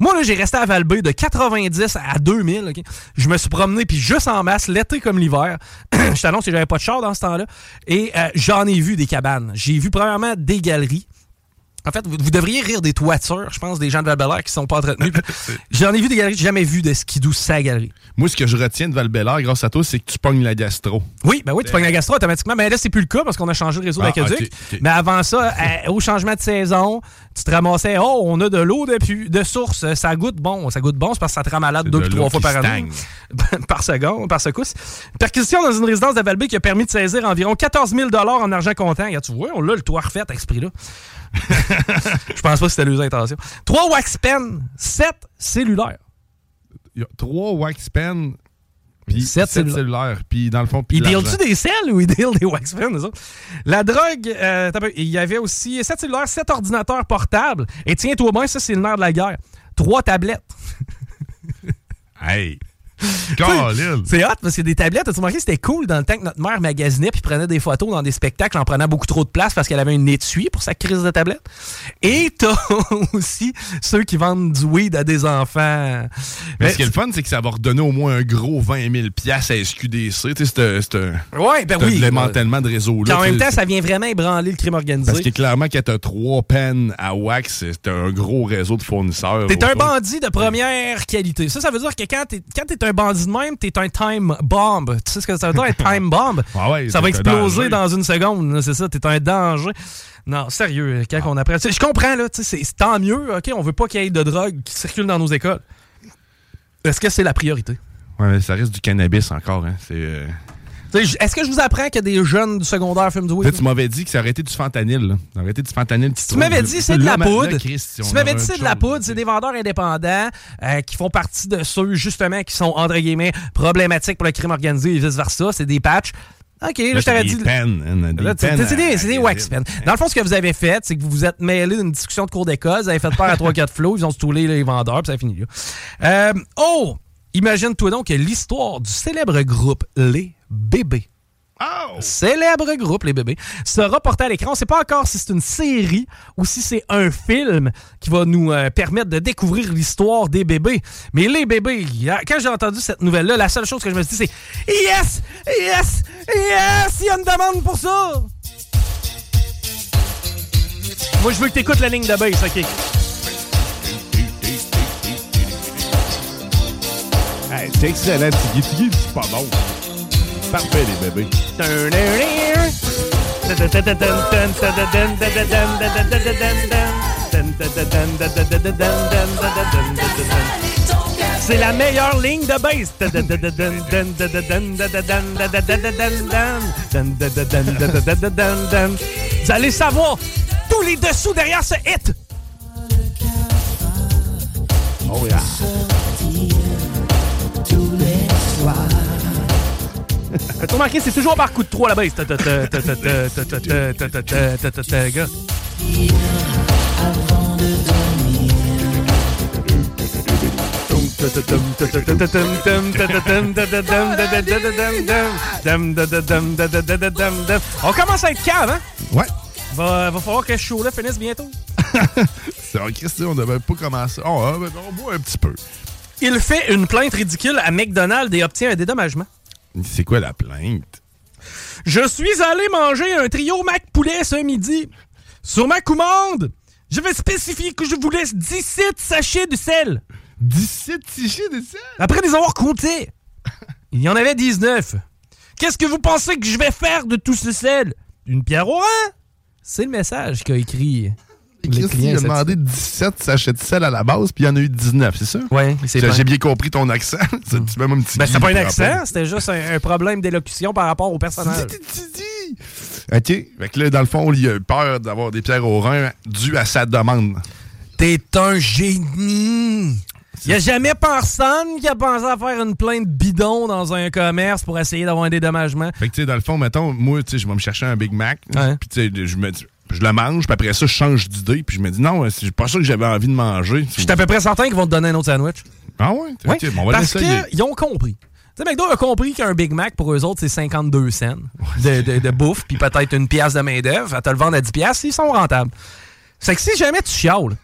[SPEAKER 1] Moi, là, j'ai resté à val de 90 à 2000. ok? Je me suis promené, puis juste en masse, l'été comme l'hiver. (clears throat) je t'annonce que j'avais pas de char dans ce temps-là. Et euh, j'en ai vu des cabanes. J'ai vu premièrement des galeries. En fait, vous, vous devriez rire des toitures, je pense, des gens de val qui sont pas entretenus. (laughs) J'en ai vu des galeries, j'ai jamais vu de skidoo sa galerie.
[SPEAKER 2] Moi, ce que je retiens de val grâce à toi, c'est que tu pognes la gastro.
[SPEAKER 1] Oui, ben oui, tu pognes la gastro automatiquement. Mais là, c'est plus le cas parce qu'on a changé le réseau
[SPEAKER 2] Ah,
[SPEAKER 1] d'aqueduc. Mais avant ça, euh, au changement de saison, tu te ramassais, oh, on a de l'eau de, de source, ça goûte bon. Ça goûte bon, c'est parce que ça te rend malade deux
[SPEAKER 2] de l'eau
[SPEAKER 1] trois fois par année. (laughs) par seconde, par secousse. Perquisition dans une résidence de Valby qui a permis de saisir environ 14 000 en argent comptant. Regarde, tu vois, on l'a le toit refait à ce prix-là. (laughs) Je pense pas que c'était leurs intentions. Trois wax pens, sept cellulaires.
[SPEAKER 2] Il y a trois wax pens, puis
[SPEAKER 1] Sept
[SPEAKER 2] sept,
[SPEAKER 1] cellulaires.
[SPEAKER 2] cellulaires, puis dans le fond, puis
[SPEAKER 1] Ils
[SPEAKER 2] de
[SPEAKER 1] dealent-tu des selles ou ils dealent des wax pens? La drogue, euh, il y avait aussi 7 cellulaires, 7 ordinateurs portables. Et tiens-toi bien, ça, c'est le nerf de la guerre. Trois tablettes.
[SPEAKER 2] Hey! (laughs)
[SPEAKER 1] C'est hot parce que des tablettes, as-tu remarqué, c'était cool dans le temps que notre mère magasinait puis prenait des photos dans des spectacles en prenant beaucoup trop de place parce qu'elle avait une étui pour sa crise de tablette? Et t'as (laughs) aussi ceux qui vendent du weed à des enfants.
[SPEAKER 2] Mais ce qui est le fun, c'est que ça va redonner au moins un gros 20 000 piastres à SQDC. Tu sais, c'est
[SPEAKER 1] Ouais, ben oui.
[SPEAKER 2] de réseau-là.
[SPEAKER 1] En même temps, ça vient vraiment ébranler le crime organisé.
[SPEAKER 2] Parce que clairement, quand t'as trois pennes à wax, c'est un gros réseau de fournisseurs.
[SPEAKER 1] T'es un bandit de première qualité. Ça, ça veut dire que quand t'es, quand t'es un bandit de même, t'es un time bomb. Tu sais ce que ça veut dire, un time bomb? (laughs)
[SPEAKER 2] Ah ouais,
[SPEAKER 1] ça va exploser dans une seconde. C'est ça, t'es un danger. Non, sérieux, quand on apprend... Je comprends, là, c'est, tant mieux, OK? On veut pas qu'il y ait de drogue qui circule dans nos écoles. Est-ce que c'est la priorité?
[SPEAKER 2] Ouais, mais ça reste du cannabis encore. Hein. C'est, euh,
[SPEAKER 1] Est-ce que je vous apprends que des jeunes du secondaire fument du weed?
[SPEAKER 2] tu m'avais dit que ça aurait été du fentanyl. Là. Ça aurait été du fentanyl.
[SPEAKER 1] Tu m'avais dit c'est de la poudre.
[SPEAKER 2] tu
[SPEAKER 1] m'avais dit c'est de la poudre, c'est des vendeurs indépendants euh, qui font partie de ceux justement qui sont entre guillemets problématiques pour le crime organisé et vice versa. C'est des patchs. OK, là, je t'avais
[SPEAKER 2] c'est
[SPEAKER 1] dit.
[SPEAKER 2] des hein, des
[SPEAKER 1] c'est des, des
[SPEAKER 2] à-
[SPEAKER 1] wax pens. Dans le fond, ce que vous avez fait, c'est que vous vous êtes mêlé d'une discussion de cours d'école, vous avez fait peur à 3-4 flots, ils ont stoulé les vendeurs, puis ça a fini là. Euh, oh! Imagine-toi donc que l'histoire du célèbre groupe Les Bébés. Célèbre groupe, les bébés, sera porté à l'écran. On ne sait pas encore si c'est une série ou si c'est un film qui va nous euh, permettre de découvrir l'histoire des bébés. Mais les bébés, quand j'ai entendu cette nouvelle-là, la seule chose que je me suis dit, c'est Yes! Yes! Yes! Il y a une demande pour ça! Moi, je veux que t'écoutes la ligne de bass, OK?
[SPEAKER 2] Hey, c'est excellent, Tiggy. Tiggy, c'est pas bon. Parfait, les bébés.
[SPEAKER 1] C'est la meilleure ligne de bass. Vous allez savoir tous les dessous derrière ce hit. Oh yeah. Faites remarquer, c'est toujours par coup de 3 la base. Gars. On commence à être cave, hein?
[SPEAKER 2] Ouais.
[SPEAKER 1] Va, va falloir que ce show-là finisse bientôt. (laughs)
[SPEAKER 2] C'est vrai, Christy, on devait pas commencer. Oh, on boit un petit peu.
[SPEAKER 1] Il fait une plainte ridicule à McDonald's et obtient un dédommagement.
[SPEAKER 2] C'est quoi la plainte?
[SPEAKER 1] Je suis allé manger un trio Mac Poulet ce midi. Sur ma commande, je vais spécifier que je vous laisse 17 sachets de sel.
[SPEAKER 2] 17 sachets de sel?
[SPEAKER 1] Après les avoir comptés, il y en avait 19. Qu'est-ce que vous pensez que je vais faire de tout ce sel? Une pierre au rein? C'est le message qu'a écrit client.
[SPEAKER 2] a demandé 17 sachets de sel à la base, puis il y en a eu 19, c'est ça?
[SPEAKER 1] Ouais, c'est
[SPEAKER 2] J'ai
[SPEAKER 1] pas-
[SPEAKER 2] j'ai bien compris ton accent. (laughs) C'est même un petit
[SPEAKER 1] Ben, pas un accent, c'était juste un, un problème d'élocution par rapport au personnage.
[SPEAKER 2] OK. Fait que là, dans le fond, il a eu peur d'avoir des pierres au rein dues à sa demande.
[SPEAKER 1] T'es un génie! Il n'y a jamais personne qui a pensé à faire une plainte bidon dans un commerce pour essayer d'avoir un dédommagement.
[SPEAKER 2] Fait que, tu sais, dans le fond, mettons, moi, tu sais, je vais me chercher un Big Mac. Puis, tu sais, je me dis- je le mange, puis après ça, je change d'idée, puis je me dis, non, c'est pas ça que j'avais envie de manger.
[SPEAKER 1] Je suis à peu près certain qu'ils vont te donner un autre sandwich.
[SPEAKER 2] Ah ouais? Ok, bon, on va
[SPEAKER 1] parce qu'ils ont compris. Tu sais, McDo a compris qu'un Big Mac, pour eux autres, c'est 52 cents de, de- de bouffe, puis peut-être une pièce de main-d'œuvre. À te le vendre à 10 pièces, ils sont rentables. C'est que si jamais tu chiales,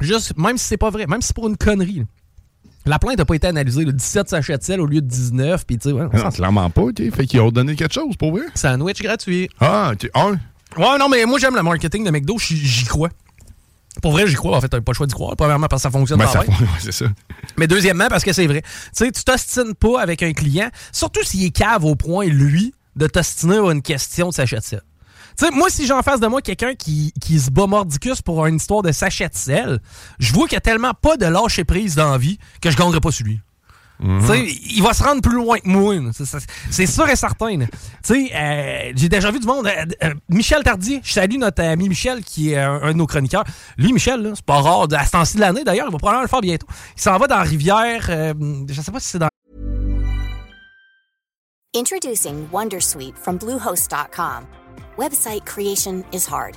[SPEAKER 1] juste, même si c'est pas vrai, même si c'est pour une connerie, là, la plainte n'a pas été analysée. Le 17 sachets de sel au lieu de 19, puis tu sais, ouais, on
[SPEAKER 2] Non, clairement pas, OK. Fait qu'ils ont donné quelque chose, pour vrai?
[SPEAKER 1] Sandwich gratuit.
[SPEAKER 2] Ah, OK. Un.
[SPEAKER 1] Ouais, non, mais moi, j'aime le marketing de McDo, j'y crois. Pour vrai, j'y crois. En fait, t'as pas le choix d'y croire. Premièrement, parce que ça fonctionne
[SPEAKER 2] Ben, (laughs) ouais, c'est ça.
[SPEAKER 1] Mais deuxièmement, parce que c'est vrai. Tu sais, tu t'ostines pas avec un client, surtout s'il est cave au point, lui, de t'ostiner à une question de sachet de sel. Tu sais, moi, si j'en face de moi quelqu'un qui, qui se bat mordicus pour une histoire de sachet de sel, je vois qu'il y a tellement pas de lâcher prise dans la vie que je gagnerai pas sur sais, il va se rendre plus loin que moi. C'est- sûr et certain. là. Tu sais, euh, j'ai déjà vu du monde. euh, euh, Michel Tardier, je salue notre ami Michel, qui est un, un de nos chroniqueurs. Lui, Michel, c'est pas rare, à ce temps-ci de l'année d'ailleurs, il va probablement le faire bientôt. Il s'en va dans la rivière, euh, je sais pas si c'est dans
[SPEAKER 15] Introducing Wondersuite from Bluehost.com. Website creation is hard,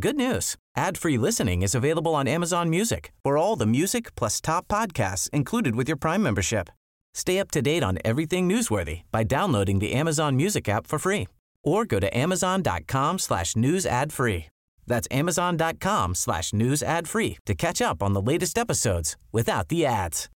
[SPEAKER 16] Good news. Ad-free listening is available on Amazon Music for all the music plus top podcasts included with your Prime membership. Stay up to date on everything newsworthy by downloading the Amazon Music app for free or go to amazon.com slash news ad free. That's amazon.com slash news ad free to catch up on the latest episodes without the ads.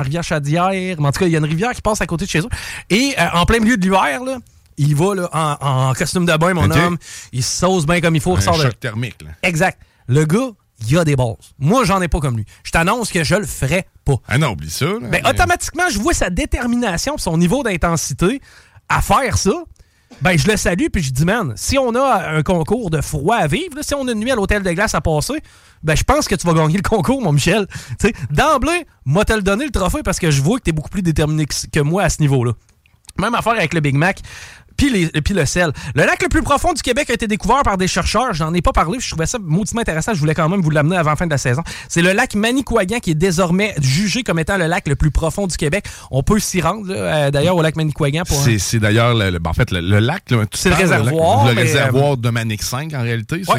[SPEAKER 1] rivière Chaudière. En tout cas, il y a une rivière qui passe à côté de chez eux. Et euh, en plein milieu de l'hiver, là, il va là, en, en costume de bain, mon homme. Il se sauce bien comme il faut.
[SPEAKER 2] Un
[SPEAKER 1] il sort de-
[SPEAKER 2] thermique, là.
[SPEAKER 1] Exact. Le gars, il a des bases. Moi, j'en ai pas comme lui. Je t'annonce que je le ferai pas.
[SPEAKER 2] Ah non, oublie ça. là.
[SPEAKER 1] Ben, automatiquement, je vois sa détermination son niveau d'intensité à faire ça. Ben, je le salue puis je dis, man, si on a un concours de froid à vivre, là, si on a une nuit à l'hôtel de glace à passer, ben, je pense que tu vas gagner le concours, mon Michel. D'emblée, moi, te le donner le trophée parce que je vois que tu es beaucoup plus déterminé que, que moi à ce niveau-là. Même affaire avec le Big Mac. Puis, les- puis le sel. Le lac le plus profond du Québec a été découvert par des chercheurs. J'en ai pas parlé, je trouvais ça mauditement intéressant. Je voulais quand même vous l'amener avant la fin de la saison. C'est le lac Manicouagan qui est désormais jugé comme étant le lac le plus profond du Québec. On peut s'y rendre, euh, d'ailleurs, au lac Manicouagan. Pour,
[SPEAKER 2] C'est c'est d'ailleurs, le, le- ben, en fait, le, le lac. là, tu
[SPEAKER 1] C'est le réservoir,
[SPEAKER 2] lac, Le
[SPEAKER 1] euh,
[SPEAKER 2] réservoir de Manic 5, en réalité.
[SPEAKER 1] Ouais,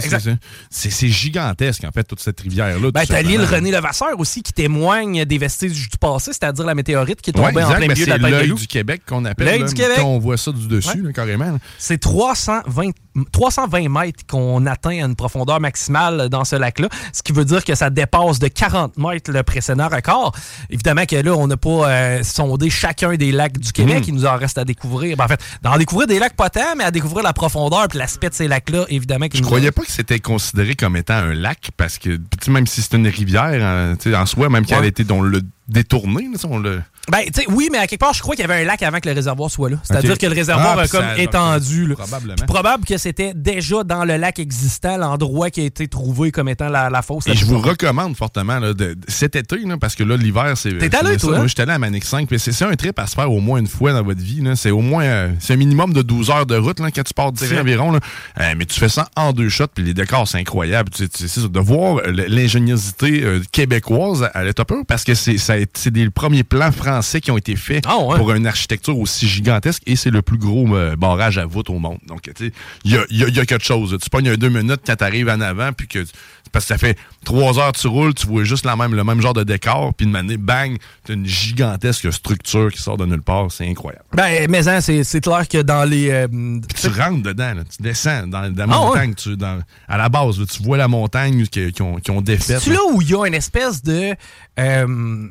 [SPEAKER 2] c'est- gigantesque, en fait, toute cette rivière-là.
[SPEAKER 1] Ben,
[SPEAKER 2] tout
[SPEAKER 1] t'as l'île. René Levasseur aussi qui témoigne des vestiges du passé, c'est-à-dire la météorite qui est tombée
[SPEAKER 2] Ouais,
[SPEAKER 1] en plein
[SPEAKER 2] ben,
[SPEAKER 1] milieu de la
[SPEAKER 2] l'œil du Québec qu'on appelle.
[SPEAKER 1] L'œil du Québec.
[SPEAKER 2] on voit ça du dessus, là, carrément.
[SPEAKER 1] C'est 320, 320 mètres qu'on atteint à une profondeur maximale dans ce lac-là, ce qui veut dire que ça dépasse de 40 mètres le précédent record. Évidemment que là, on n'a pas euh, sondé chacun des lacs du Québec.
[SPEAKER 2] Mm.
[SPEAKER 1] Il nous en reste à découvrir. Ben, en fait, d'en découvrir des lacs potents, mais à découvrir la profondeur et l'aspect de ces lacs-là, évidemment.
[SPEAKER 2] Je croyais pas que c'était considéré comme étant un lac parce que, même si c'est une rivière, hein, en soi, même qu'elle a été dans le détourné, on le.
[SPEAKER 1] Ben, tu sais, oui, mais à quelque part, je crois qu'il y avait un lac avant que le réservoir soit là. C'est-à-dire que le réservoir
[SPEAKER 2] Ah,
[SPEAKER 1] a comme
[SPEAKER 2] ça-
[SPEAKER 1] étendu. là.
[SPEAKER 2] Probablement.
[SPEAKER 1] Puis probable que c'était déjà dans le lac existant, l'endroit qui a été trouvé comme étant la, la fosse.
[SPEAKER 2] Et je vous recommande fortement là, de, de- cet été, là, parce que là, l'hiver, c'est.
[SPEAKER 1] T'es allé, toi, hein?
[SPEAKER 2] Moi, j'étais allé à Manic 5. puis C'est un trip à se faire au moins une fois dans votre vie. C'est au moins euh, c'est un minimum de 12 heures de route là, quand tu pars d'ici environ. Là. Euh, mais tu fais ça en deux shots, puis les décors, c'est incroyable. C'est ça, de voir euh, l'ingéniosité euh, québécoise à l'état parce que c'est des premiers plans français qui ont été faits
[SPEAKER 1] Ah, ouais.
[SPEAKER 2] pour une architecture aussi gigantesque et c'est le plus gros euh, barrage à voûte au monde. Donc, tu sais, il y a, y a- il y a quelque chose. Tu pognes un deux minutes quand t'arrives en avant, puis que parce que ça fait trois heures tu roules, tu vois juste la même, le même genre de décor, puis de manière, bang, t'as une gigantesque structure qui sort de nulle part. C'est incroyable.
[SPEAKER 1] Ben, mais hein, c'est clair que dans les. euh,
[SPEAKER 2] Puis tu rentres dedans, là, tu descends dans, dans la
[SPEAKER 1] Ah,
[SPEAKER 2] montagne. Tu, dans, à la base, là, tu vois la montagne qui, qui ont, qui ont défaite.
[SPEAKER 1] C'est là où il y a une espèce de euh,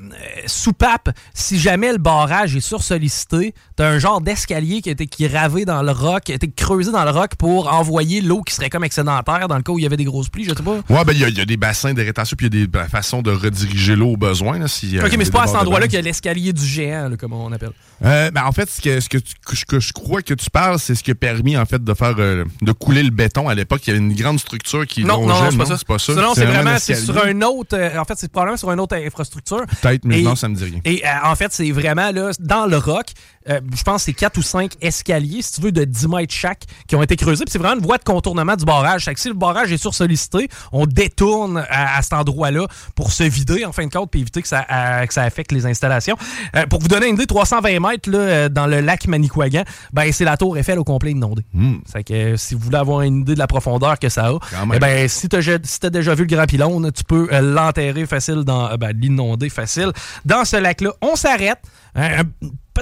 [SPEAKER 1] soupape? Si jamais le barrage est sursollicité, t'as un genre d'escalier qui a été qui est ravé dans le roc, qui a été creusé dans le roc pour envoyer l'eau qui serait comme excédentaire dans le cas où il y avait des grosses pluies, je sais pas.
[SPEAKER 2] Ouais, ben il y, y a des bassins de rétention, puis il y a des ben, façons de rediriger l'eau au besoin. Là, si, euh,
[SPEAKER 1] ok, mais c'est pas à cet endroit-là qu'il y a l'escalier du géant, là, comme on appelle.
[SPEAKER 2] Euh, ben, en fait, ce que, ce que, tu- que je- crois que tu parles, c'est ce qui a permis en fait de faire euh, de couler le béton à l'époque. Il y avait une grande structure qui
[SPEAKER 1] Non, non, c'est pas ça.
[SPEAKER 2] C'est pas ça.
[SPEAKER 1] Non, c'est vraiment, sur un autre. euh, en fait, c'est probablement sur une autre infrastructure.
[SPEAKER 2] Peut-être, mais
[SPEAKER 1] Et-
[SPEAKER 2] non, ça me dit rien.
[SPEAKER 1] Et en fait, c'est vraiment là, dans le roc, euh, je pense que c'est 4 ou 5 escaliers, si tu veux, de 10 mètres chaque, qui ont été creusés. Puis c'est vraiment une voie de contournement du barrage. Fait que si le barrage est sursollicité, on détourne à, à cet endroit-là pour se vider, en fin de compte, puis éviter que ça, que ça affecte les installations. Euh, pour vous donner une idée, 320 mètres là, euh, dans le lac Manicouagan, ben, c'est la tour Eiffel au complet inondée. Fait que si vous voulez avoir une idée de la profondeur que ça a, eh ben, si tu as, déjà vu le grand pylône, tu peux l'enterrer facile, dans ben, l'inonder facile. Dans ce lac-là, on s'arrête. Un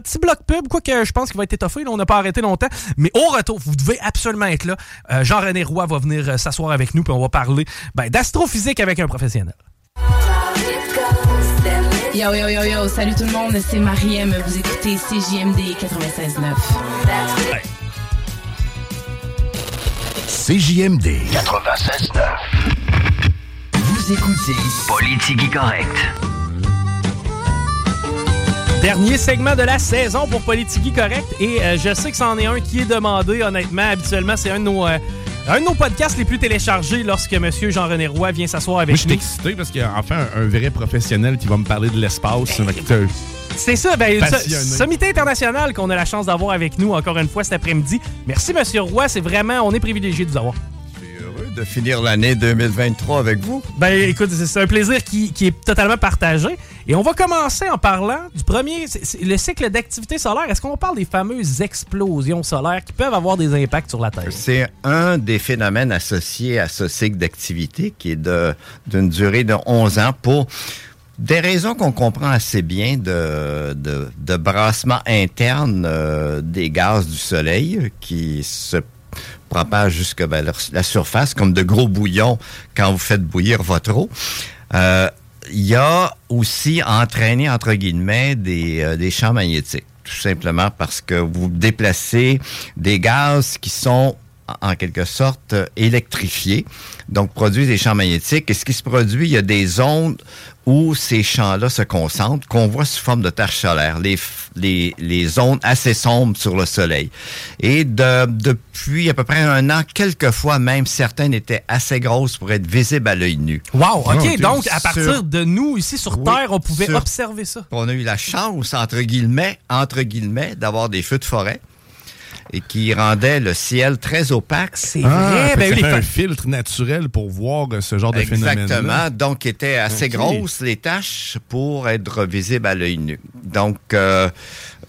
[SPEAKER 1] petit bloc pub, quoique je pense qu'il va être étoffé. là, on n'a pas arrêté longtemps. Mais au retour, vous devez absolument être là. Euh, Jean-René Roy va venir euh, s'asseoir avec nous puis on va parler ben, d'astrophysique avec un professionnel.
[SPEAKER 17] Yo yo yo yo, salut tout le monde, c'est Mariem, vous écoutez CJMD 96.9.
[SPEAKER 11] CJMD 96.9.
[SPEAKER 13] Vous écoutez Politique Correct.
[SPEAKER 1] Dernier segment de la saison pour Politique Correct. Et euh, je sais que c'en est un qui est demandé, honnêtement. Habituellement, c'est un de nos. euh, un de nos podcasts les plus téléchargés lorsque M. Jean-René Roy vient s'asseoir avec
[SPEAKER 2] Moi, je suis
[SPEAKER 1] nous.
[SPEAKER 2] excité parce qu'il y a enfin un, un vrai professionnel qui va me parler de l'espace. Que, euh,
[SPEAKER 1] C'est ça, ben, sommité internationale qu'on a la chance d'avoir avec nous encore une fois cet après-midi. Merci, Monsieur Roy. C'est vraiment, on est privilégié de vous avoir.
[SPEAKER 18] De finir l'année 2023 avec vous.
[SPEAKER 1] Ben écoute, c'est un plaisir qui, qui est totalement partagé. Et on va commencer en parlant du premier, le cycle d'activité solaire. Est-ce qu'on parle des fameuses explosions solaires qui peuvent avoir des impacts sur la Terre?
[SPEAKER 18] C'est un des phénomènes associés à ce cycle d'activité qui est d'une durée de 11 ans pour des raisons qu'on comprend assez bien de, de, de brassement interne euh, des gaz du Soleil qui se propagent jusqu'à ben, leur- la surface comme de gros bouillons quand vous faites bouillir votre eau. Euh, il y a aussi entraîné, entre guillemets, des, euh, des champs magnétiques. Tout simplement parce que vous déplacez des gaz qui sont en quelque sorte euh, électrifiés, donc produisent des champs magnétiques. Et ce qui se produit, il y a des ondes où ces champs-là se concentrent, qu'on voit sous forme de taches solaires, les, les, les ondes assez sombres sur le Soleil. Et de, depuis à peu près un an, quelquefois même, certaines étaient assez grosses pour être visibles à l'œil nu.
[SPEAKER 1] Wow, OK.
[SPEAKER 18] Ah, ok.
[SPEAKER 1] Donc, à partir
[SPEAKER 18] Sur-
[SPEAKER 1] de nous, ici sur
[SPEAKER 18] Oui,
[SPEAKER 1] Terre, on pouvait
[SPEAKER 18] sur-
[SPEAKER 1] observer ça.
[SPEAKER 18] on a eu la chance, entre guillemets, entre guillemets, d'avoir des feux de forêt. Et qui rendait le ciel très opaque.
[SPEAKER 1] C'est
[SPEAKER 2] Ah, ça fait un filtre naturel pour voir ce genre de phénomène.
[SPEAKER 18] Exactement. Donc, étaient assez grosses les taches pour être visibles à l'œil nu. Donc, euh,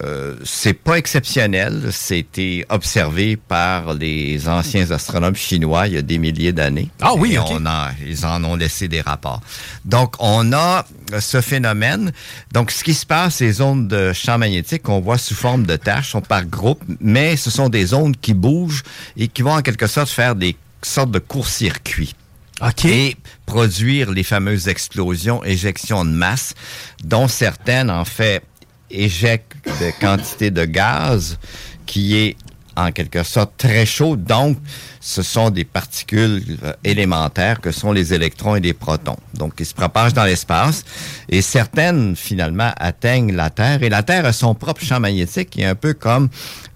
[SPEAKER 18] euh, c'est pas exceptionnel. C'était observé par les anciens astronomes chinois il y a des milliers d'années.
[SPEAKER 1] Ah oui,
[SPEAKER 18] Et on a- ils en ont laissé des rapports. Donc, on a ce phénomène. Donc, ce qui se passe, ces ondes de champ magnétique qu'on voit sous forme de taches sont par groupe, mais ce sont des ondes qui bougent et qui vont en quelque sorte faire des sortes de court-circuits. Et produire les fameuses explosions, éjections de masse, dont certaines, en fait, éjectent de quantité de gaz qui est en quelque sorte très chaud. Donc, ce sont des particules euh, élémentaires que sont les électrons et les protons. Donc, ils se propagent dans l'espace et certaines, finalement, atteignent la Terre. Et la Terre a son propre champ magnétique qui est un peu comme,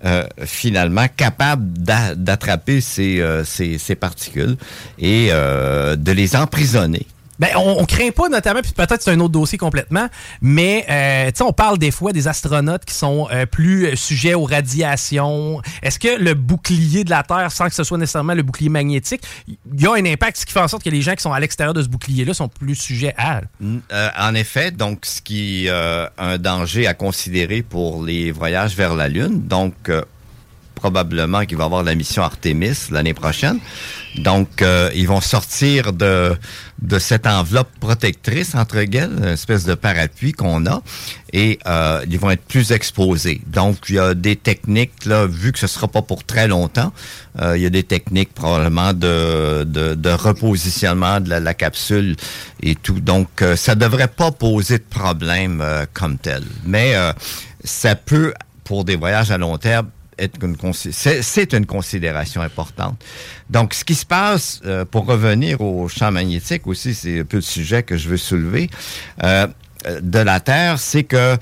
[SPEAKER 18] euh, finalement, capable d'a- d'attraper ces, euh, ces, particules et de les emprisonner.
[SPEAKER 1] Ben, on, craint pas notamment, puis peut-être c'est un autre dossier complètement, mais euh, on parle des fois des astronautes qui sont euh, plus sujets aux radiations. Est-ce que le bouclier de la Terre, sans que ce soit nécessairement le bouclier magnétique, il y a un impact ce qui fait en sorte que les gens qui sont à l'extérieur de ce bouclier-là sont plus sujets à...
[SPEAKER 18] Euh, en effet, donc ce qui euh, un danger à considérer pour les voyages vers la Lune. Donc probablement qu'il va avoir la mission Artemis l'année prochaine. Donc euh, ils vont sortir de de cette enveloppe protectrice entre guillemets, une espèce de parapluie qu'on a, et euh, ils vont être plus exposés. Donc il y a des techniques là, vu que ce sera pas pour très longtemps, euh, il y a des techniques probablement de de, de repositionnement de la, la capsule et tout. Donc euh, ça devrait pas poser de problème euh, comme tel, mais euh, ça peut pour des voyages à long terme être une c'est une considération importante. Donc, ce qui se passe, euh, pour revenir au champ magnétique aussi, c'est un peu le sujet que je veux soulever, euh, euh, de la Terre, c'est que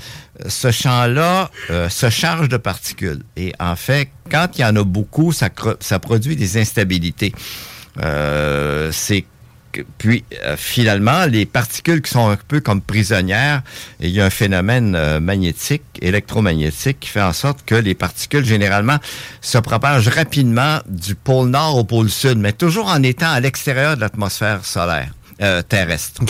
[SPEAKER 18] ce champ-là se charge de particules. Et en fait, quand il y en a beaucoup, ça, ça produit des instabilités. C'est puis euh, finalement, les particules qui sont un peu comme prisonnières, il y a un phénomène euh, magnétique, électromagnétique, qui fait en sorte que les particules, généralement, se propagent rapidement du pôle nord au pôle sud, mais toujours en étant à l'extérieur de l'atmosphère solaire, euh, terrestre.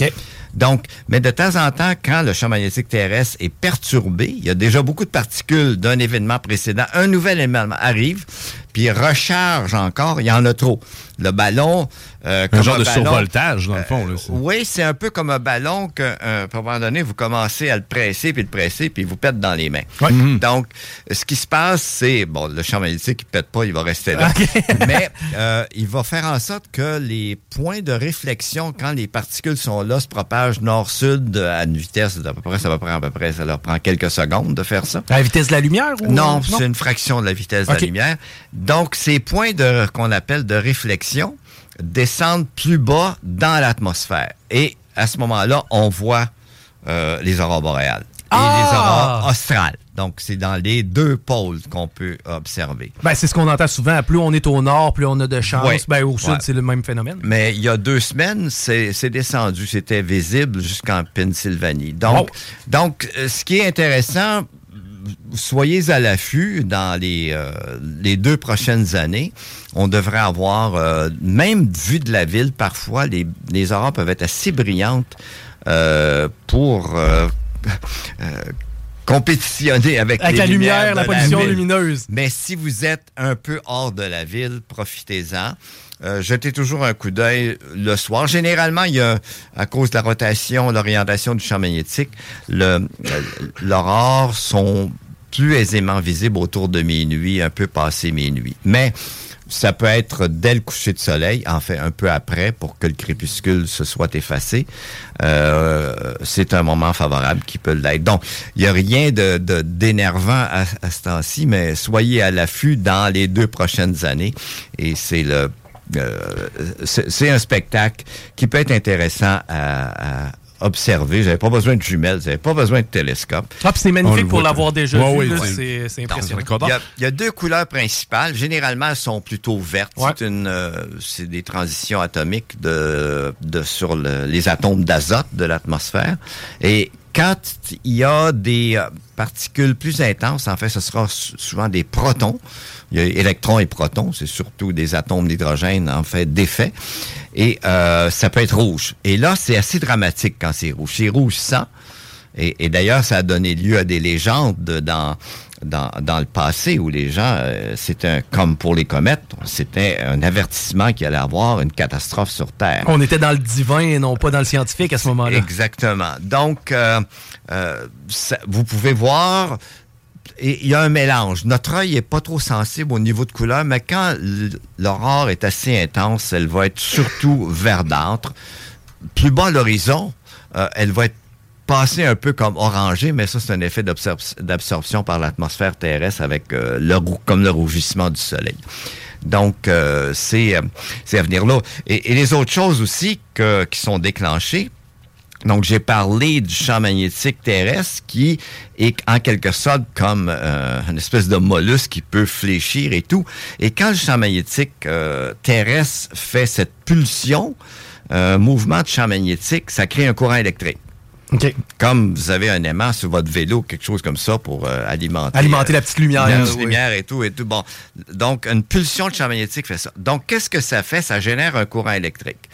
[SPEAKER 18] Donc, mais de temps en temps, quand le champ magnétique terrestre est perturbé, il y a déjà beaucoup de particules d'un événement précédent, un nouvel événement arrive, puis recharge encore, il y en a trop. Le ballon... euh,
[SPEAKER 2] Un
[SPEAKER 18] comme
[SPEAKER 2] genre de
[SPEAKER 18] ballon,
[SPEAKER 2] survoltage, dans le fond. Là, c'est-
[SPEAKER 18] oui, c'est un peu comme un ballon que, euh, à un moment donné, vous commencez à le presser, puis le presser, puis il vous pète dans les mains. Donc, ce qui se passe, c'est, bon, le champ magnétique, il pète pas, il va rester là. (laughs) Mais euh, il va faire en sorte que les points de réflexion, quand les particules sont là, se propagent nord-sud à une vitesse d'à peu près, ça va prendre à peu près, ça leur prend quelques secondes de faire ça.
[SPEAKER 1] À la vitesse de la lumière? Ou...
[SPEAKER 18] Non, c'est une fraction de la vitesse de la lumière. Donc, ces points de qu'on appelle de réflexion descendent plus bas dans l'atmosphère. Et à ce moment-là, on voit euh, les aurores boréales et
[SPEAKER 1] Ah!
[SPEAKER 18] les aurores australes. Donc, c'est dans les deux pôles qu'on peut observer.
[SPEAKER 1] Ben, c'est ce qu'on entend souvent. Plus on est au nord, plus on a de chance.
[SPEAKER 18] Ouais.
[SPEAKER 1] Ben, au sud, c'est le même phénomène.
[SPEAKER 18] Mais il y a deux semaines, c'est descendu. C'était visible jusqu'en Pennsylvanie. Donc, donc euh, ce qui est intéressant, soyez à l'affût dans les, euh, les deux prochaines années. On devrait avoir, euh, même vu de la ville, parfois, les, les aurores peuvent être assez brillantes euh, pour (laughs) compétitionner avec,
[SPEAKER 1] Avec
[SPEAKER 18] les
[SPEAKER 1] la lumière, la pollution lumineuse.
[SPEAKER 18] Mais si vous êtes un peu hors de la ville, profitez-en. Euh, jetez toujours un coup d'œil le soir. Généralement, il y a, à cause de la rotation, l'orientation du champ magnétique, le- euh, l'aurore sont plus aisément visibles autour de minuit, un peu passé minuit. Mais ça peut être dès le coucher de soleil, en fait un peu après, pour que le crépuscule se soit effacé. Euh, c'est un moment favorable qui peut l'être. Donc, il n'y a rien de, d'énervant à, à ce temps-ci, mais soyez à l'affût dans les deux prochaines années. Et c'est le c'est c'est un spectacle qui peut être intéressant à, à observer. N'avez pas besoin de jumelles, n'avez pas besoin de télescope.
[SPEAKER 1] Ah, c'est
[SPEAKER 18] On
[SPEAKER 1] magnifique pour l'avoir déjà
[SPEAKER 18] Ouais,
[SPEAKER 1] vu.
[SPEAKER 18] oui.
[SPEAKER 1] C'est c'est impressionnant.
[SPEAKER 18] Il y, a, il y a deux couleurs principales. Généralement, elles sont plutôt vertes. C'est une, euh, c'est des transitions atomiques de, de sur le- les atomes d'azote de l'atmosphère. Et quand il y a des euh, particules plus intenses, en fait, ce sera sou- souvent des protons. Il y a électrons et protons, c'est surtout des atomes d'hydrogène, en fait, d'effet. Et euh, ça peut être rouge. Et là, c'est assez dramatique quand c'est rouge. C'est rouge sang. Et, et d'ailleurs, ça a donné lieu à des légendes dans dans, dans le passé où les gens, euh, c'était comme pour les comètes, c'était un avertissement qu'il allait avoir une catastrophe sur Terre.
[SPEAKER 1] On était dans le divin et non pas dans le scientifique à ce moment-là.
[SPEAKER 18] Exactement. Donc, euh, euh, ça- vous pouvez voir, il y a un mélange. Notre œil est pas trop sensible au niveau de couleur, mais quand l'aurore est assez intense, elle va être surtout (laughs) verdâtre. Plus bas l'horizon, euh, elle va être passée un peu comme orangée, mais ça, c'est un effet d'absor- d'absorption par l'atmosphère terrestre avec euh, le comme le rougissement du soleil. Donc, euh, c'est à venir là. Et, les autres choses aussi qui sont déclenchées, donc, j'ai parlé du champ magnétique terrestre qui est en quelque sorte comme euh, une espèce de mollusque qui peut fléchir et tout. Et quand le champ magnétique euh, terrestre fait cette pulsion, euh, mouvement de champ magnétique, ça crée un courant électrique. Comme vous avez un aimant sur votre vélo, quelque chose comme ça pour euh, alimenter.
[SPEAKER 1] Alimenter la petite lumière,
[SPEAKER 18] La petite
[SPEAKER 1] oui.
[SPEAKER 18] lumière et tout et tout. Bon, donc une pulsion de champ magnétique fait ça. Donc qu'est-ce que ça fait? Ça génère un courant électrique.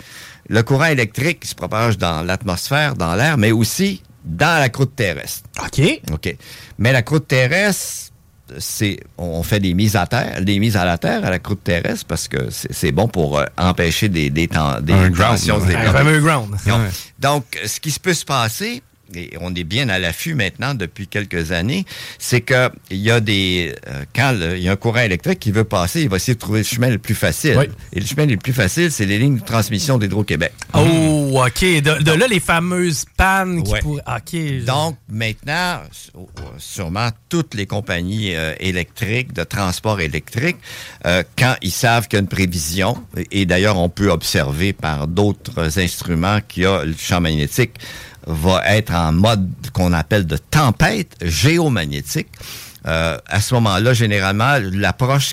[SPEAKER 18] Le courant électrique se propage dans l'atmosphère, dans l'air, mais aussi dans la croûte terrestre.
[SPEAKER 1] OK.
[SPEAKER 18] OK. Mais la croûte terrestre, c'est on fait des mises à terre, des mises à la terre à la croûte terrestre parce que c'est bon pour euh, empêcher des des, ten- des
[SPEAKER 2] Un ground,
[SPEAKER 1] fameux ground.
[SPEAKER 18] Donc, ce qui se peut se passer, et on est bien à l'affût maintenant depuis quelques années, c'est que il y a des euh, quand le- il y a un courant électrique qui veut passer, il va essayer de trouver le chemin le plus facile.
[SPEAKER 1] Oui.
[SPEAKER 18] Et le chemin le plus facile, c'est les lignes de transmission d'Hydro-Québec.
[SPEAKER 1] Oh, OK. De, de là, les fameuses pannes qui
[SPEAKER 18] Ouais.
[SPEAKER 1] pourraient... OK.
[SPEAKER 18] Donc, maintenant, sûrement toutes les compagnies euh, électriques, de transport électrique, euh, quand ils savent qu'il y a une prévision, et, et d'ailleurs, on peut observer par d'autres instruments qu'il y a le champ magnétique va être en mode qu'on appelle de tempête géomagnétique. Euh, à ce moment-là, généralement, l'approche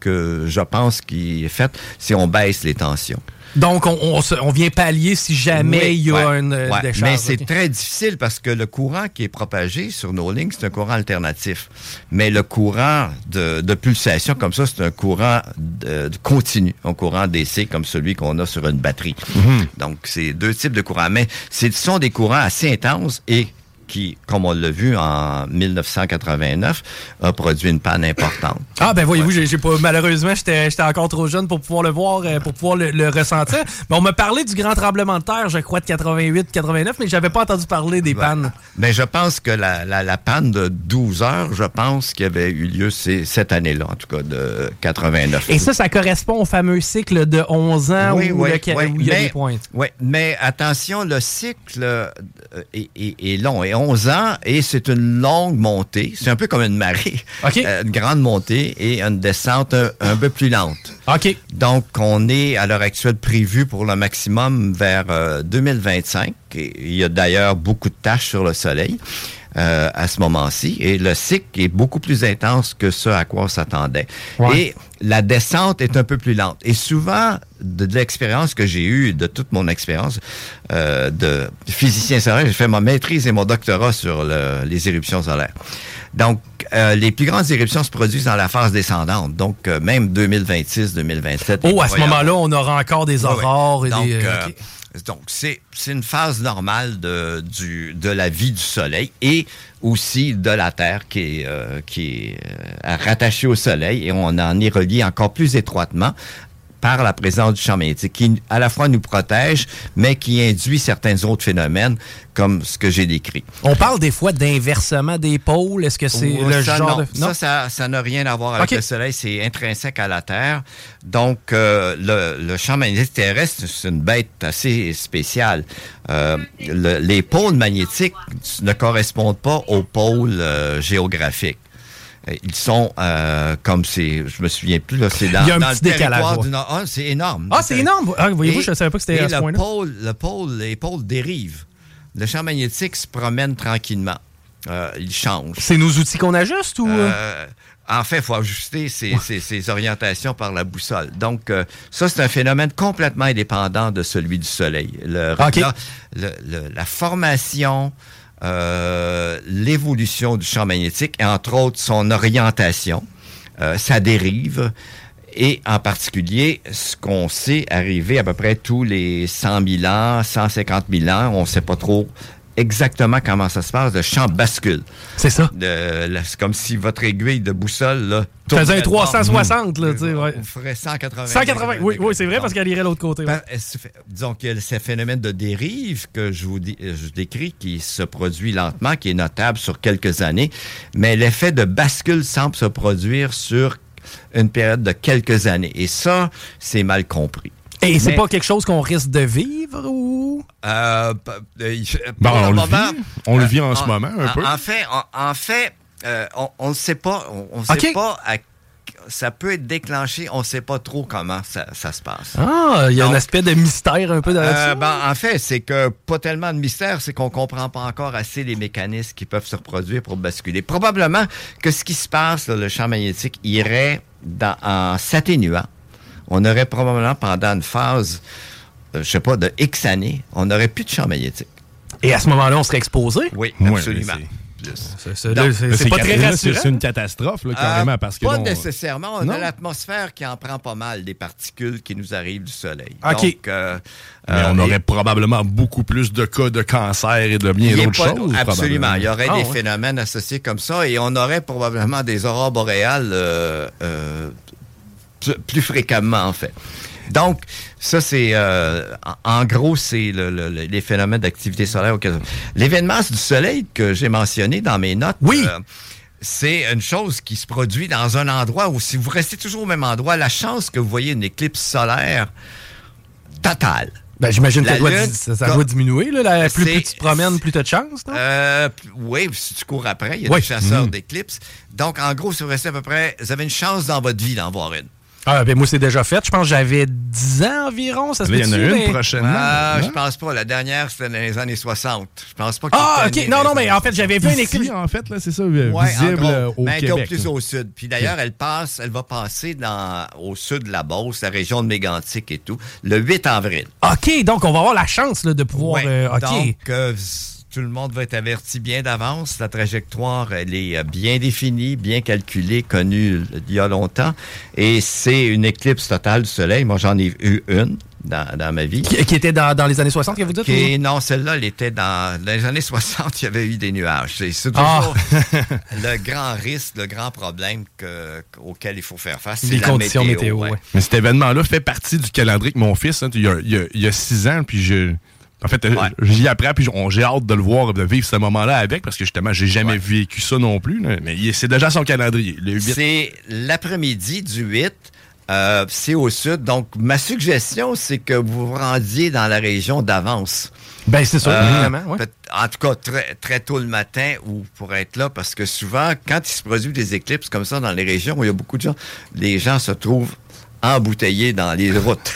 [SPEAKER 18] que je pense qui est faite, c'est on baisse les tensions.
[SPEAKER 1] Donc, on, on on vient pallier si jamais
[SPEAKER 18] Oui,
[SPEAKER 1] il y a
[SPEAKER 18] ouais,
[SPEAKER 1] une euh,
[SPEAKER 18] ouais.
[SPEAKER 1] décharge.
[SPEAKER 18] Mais c'est très difficile parce que le courant qui est propagé sur nos lignes, c'est un courant alternatif. Mais le courant de, de pulsation comme ça, c'est un courant de, de continu, un courant DC comme celui qu'on a sur une batterie. Donc, c'est deux types de courants. Mais ce sont des courants assez intenses et qui, comme on l'a vu en 1989, a produit une panne importante. (laughs)
[SPEAKER 1] Ah ben voyez-vous, j'ai j'ai pas malheureusement j'étais encore trop jeune pour pouvoir le voir, euh, pour pouvoir le, le ressentir. Mais on m'a parlé du grand tremblement de terre, je crois de 88, 89, mais j'avais pas entendu parler des pannes.
[SPEAKER 18] Mais je pense que la, la, la panne de 12 heures, je pense qu'il y avait eu lieu cette année-là, en tout cas, de 89.
[SPEAKER 1] Et ça, ça correspond au fameux cycle de 11 ans
[SPEAKER 18] Oui,
[SPEAKER 1] où,
[SPEAKER 18] oui,
[SPEAKER 1] le-
[SPEAKER 18] oui,
[SPEAKER 1] où il y a
[SPEAKER 18] mais-
[SPEAKER 1] des pointes.
[SPEAKER 18] Oui, mais attention, le cycle euh, est, est- est long, et 11 ans, et c'est une longue montée. C'est un peu comme une marée. (laughs) Euh, une grande montée et une descente un, un peu plus lente.
[SPEAKER 1] OK.
[SPEAKER 18] Donc, on est à l'heure actuelle prévu pour le maximum vers euh, 2025. Et il y a d'ailleurs beaucoup de tâches sur le Soleil. Euh, à ce moment-ci. Et le cycle est beaucoup plus intense que ce à quoi on s'attendait.
[SPEAKER 1] Ouais.
[SPEAKER 18] Et la descente est un peu plus lente. Et souvent, de, de l'expérience que j'ai eue, de toute mon expérience euh, de physicien solaire, j'ai fait ma maîtrise et mon doctorat sur le- les éruptions solaires. Donc, euh, les plus grandes éruptions se produisent dans la phase descendante. Donc, euh, même 2026, 2027.
[SPEAKER 1] Oh, à ce moment-là, on aura encore des
[SPEAKER 18] Ouais, ouais.
[SPEAKER 1] aurores et
[SPEAKER 18] Donc,
[SPEAKER 1] des.
[SPEAKER 18] euh,
[SPEAKER 1] OK.
[SPEAKER 18] Donc, c'est une phase normale de, du, de la vie du Soleil et aussi de la Terre qui est, euh, qui est euh, rattachée au Soleil et on en est relié encore plus étroitement par la présence du champ magnétique qui à la fois nous protège mais qui induit certains autres phénomènes comme ce que j'ai décrit.
[SPEAKER 1] On parle des fois d'inversement des pôles. Est-ce que c'est le
[SPEAKER 18] ça,
[SPEAKER 1] genre
[SPEAKER 18] non.
[SPEAKER 1] de.
[SPEAKER 18] Ça, ça, ça n'a rien à voir avec le Soleil, c'est intrinsèque à la Terre. Donc, euh, le, le champ magnétique terrestre, c'est une bête assez spéciale. Euh, le- les pôles magnétiques ne correspondent pas aux pôles euh, géographiques. Ils sont euh, comme c'est, je me souviens plus là, c'est dans,
[SPEAKER 1] Il y a un
[SPEAKER 18] dans
[SPEAKER 1] petit
[SPEAKER 18] le
[SPEAKER 1] décalage,
[SPEAKER 18] territoire
[SPEAKER 1] ouais.
[SPEAKER 18] du Nord. Ah, c'est énorme.
[SPEAKER 1] Ah, c'est énorme. Ah, voyez-vous, je ne savais pas que c'était à ce
[SPEAKER 18] le
[SPEAKER 1] point-là.
[SPEAKER 18] pôle, le pôle, les pôles dérivent. Le champ magnétique se promène tranquillement. Euh, il change.
[SPEAKER 1] C'est nos outils qu'on ajuste ou. euh?
[SPEAKER 18] Euh, en fait, il faut ajuster ses, ses- ses orientations par la boussole. Donc, euh, ça, c'est un phénomène complètement indépendant de celui du Soleil. Le,
[SPEAKER 1] OK.
[SPEAKER 18] la, le- le- la formation, euh, l'évolution du champ magnétique et entre autres son orientation euh, ça dérive. Et en particulier, ce qu'on sait arriver à peu près tous les 100 000 ans, 150 000 ans, on ne sait pas trop exactement comment ça se passe, le champ bascule.
[SPEAKER 1] C'est ça.
[SPEAKER 18] C'est comme si votre aiguille de boussole là,
[SPEAKER 1] Faisait
[SPEAKER 18] tournerait de bord.
[SPEAKER 1] 360, là, tu sais, ouais.
[SPEAKER 18] On ferait 180.
[SPEAKER 1] 180, oui, oui c'est vrai, parce qu'elle irait l'autre côté. ouais.
[SPEAKER 18] Ben, disons que ce phénomène de dérive que je vous dis- euh, je décris, qui se produit lentement, qui est notable sur quelques années, mais l'effet de bascule semble se produire sur une période de quelques années. Et ça, c'est mal compris.
[SPEAKER 1] Et c'est pas quelque chose qu'on risque de vivre ou?
[SPEAKER 18] Euh, euh,
[SPEAKER 2] Ben, on le
[SPEAKER 18] moment,
[SPEAKER 2] vit. On le vit en
[SPEAKER 18] euh,
[SPEAKER 2] ce moment, un
[SPEAKER 18] en-
[SPEAKER 2] peu.
[SPEAKER 18] En fait, en, en fait euh, on ne sait pas. On, on sait
[SPEAKER 1] Ok.
[SPEAKER 18] pas à- ça peut être déclenché, on ne sait pas trop comment ça, ça se passe.
[SPEAKER 1] Ah, il y a un aspect de mystère un peu dans
[SPEAKER 18] euh,
[SPEAKER 1] là-dessus.
[SPEAKER 18] ben, en fait, c'est que pas tellement de mystère, c'est qu'on comprend pas encore assez les mécanismes qui peuvent se reproduire pour basculer. Probablement que ce qui se passe, là, le champ magnétique, irait dans, en s'atténuant. On aurait probablement pendant une phase, euh, je sais pas, de X années, on n'aurait plus de champ magnétique.
[SPEAKER 1] Et à ce moment-là, on serait exposé?
[SPEAKER 18] Oui, absolument.
[SPEAKER 1] C'est- pas très rassurant.
[SPEAKER 2] C'est une catastrophe, là, carrément,
[SPEAKER 18] Euh,
[SPEAKER 2] parce que
[SPEAKER 18] pas nécessairement. On
[SPEAKER 2] Non?
[SPEAKER 18] a l'atmosphère qui en prend pas mal des particules qui nous arrivent du Soleil.
[SPEAKER 2] OK.
[SPEAKER 18] Donc, euh,
[SPEAKER 2] Mais
[SPEAKER 18] euh,
[SPEAKER 2] on
[SPEAKER 18] et-
[SPEAKER 2] aurait probablement beaucoup plus de cas de cancer et de bien d'autres choses.
[SPEAKER 18] Absolument. Il y aurait
[SPEAKER 2] Ah,
[SPEAKER 18] des
[SPEAKER 2] ouais.
[SPEAKER 18] phénomènes associés comme ça et on aurait probablement des aurores boréales euh, euh, plus- fréquemment, en fait. Donc, ça, c'est. euh, en, gros, c'est le- le- le- les phénomènes d'activité solaire. L'événement du Soleil que j'ai mentionné dans mes notes. Oui. c'est une chose qui se produit dans un endroit où, si vous restez toujours au même endroit, la chance que vous voyez une éclipse solaire totale.
[SPEAKER 1] Ben, j'imagine que ça doit,
[SPEAKER 18] Lune,
[SPEAKER 1] di- ça, ça
[SPEAKER 18] comme-
[SPEAKER 1] doit diminuer. Là, la- plus, tu te promènes, plus tu as de chance. non?
[SPEAKER 18] Euh, oui, si tu cours après, il y a
[SPEAKER 1] Oui.
[SPEAKER 18] des chasseurs
[SPEAKER 1] Mm.
[SPEAKER 18] d'éclipses. Donc, en gros, si vous restez à peu près, vous avez une chance dans votre vie d'en voir une.
[SPEAKER 1] Ah, ben moi, c'est déjà fait. Je pense que j'avais 10 ans environ. Ça se
[SPEAKER 2] il y en a une
[SPEAKER 1] mais-
[SPEAKER 2] prochainement.
[SPEAKER 18] Ah, je pense pas. La dernière, c'était dans les années 60. Je pense pas qu'il
[SPEAKER 1] Ah, ok. Non, non, mais en fait, j'avais vu une éclipse.
[SPEAKER 2] en fait, là, c'est ça,
[SPEAKER 18] Ouais,
[SPEAKER 2] visible
[SPEAKER 18] en gros,
[SPEAKER 2] au
[SPEAKER 18] mais
[SPEAKER 2] Québec.
[SPEAKER 18] plus au sud. Puis d'ailleurs, elle passe, elle va passer dans, au sud de la Beauce, la région de Mégantic et tout, le 8 avril.
[SPEAKER 1] OK, donc on va avoir la chance là, de pouvoir.
[SPEAKER 18] Ouais.
[SPEAKER 1] euh, OK.
[SPEAKER 18] Donc, euh, tout le monde va être averti bien d'avance. La trajectoire, elle est euh, bien définie, bien calculée, connue il y a longtemps. Et c'est une éclipse totale du Soleil. Moi, j'en ai eu une dans, dans ma vie.
[SPEAKER 1] qui, qui était dans, dans les années 60, que vous dites?
[SPEAKER 18] Qui-
[SPEAKER 1] ou-
[SPEAKER 18] non, celle-là, elle était dans, dans les années 60, il y avait eu des nuages. C'est c'est
[SPEAKER 1] Ah.
[SPEAKER 18] toujours (laughs) le grand risque, le grand problème que- auquel il faut faire face. c'est
[SPEAKER 1] Les
[SPEAKER 18] la
[SPEAKER 1] conditions météo,
[SPEAKER 18] ouais.
[SPEAKER 1] ouais.
[SPEAKER 2] Mais cet événement-là fait partie du calendrier que mon fils, hein, il, y a, il y a- il y a six ans, puis je. En fait, euh, j'y apprends, puis j'ai hâte de le voir, de vivre ce moment-là avec, parce que justement, j'ai jamais vécu ça non plus. mais c'est déjà son calendrier. Le 8.
[SPEAKER 18] C'est l'après-midi du 8. euh, c'est au sud. Donc, ma suggestion, c'est que vous vous rendiez dans la région d'avance.
[SPEAKER 1] Ben, c'est ça, ouais.
[SPEAKER 18] peut- En tout cas, très, très tôt le matin ou pour être là, parce que souvent, quand il se produit des éclipses comme ça dans les régions où il y a beaucoup de gens, les gens se trouvent embouteillés dans les (laughs) routes.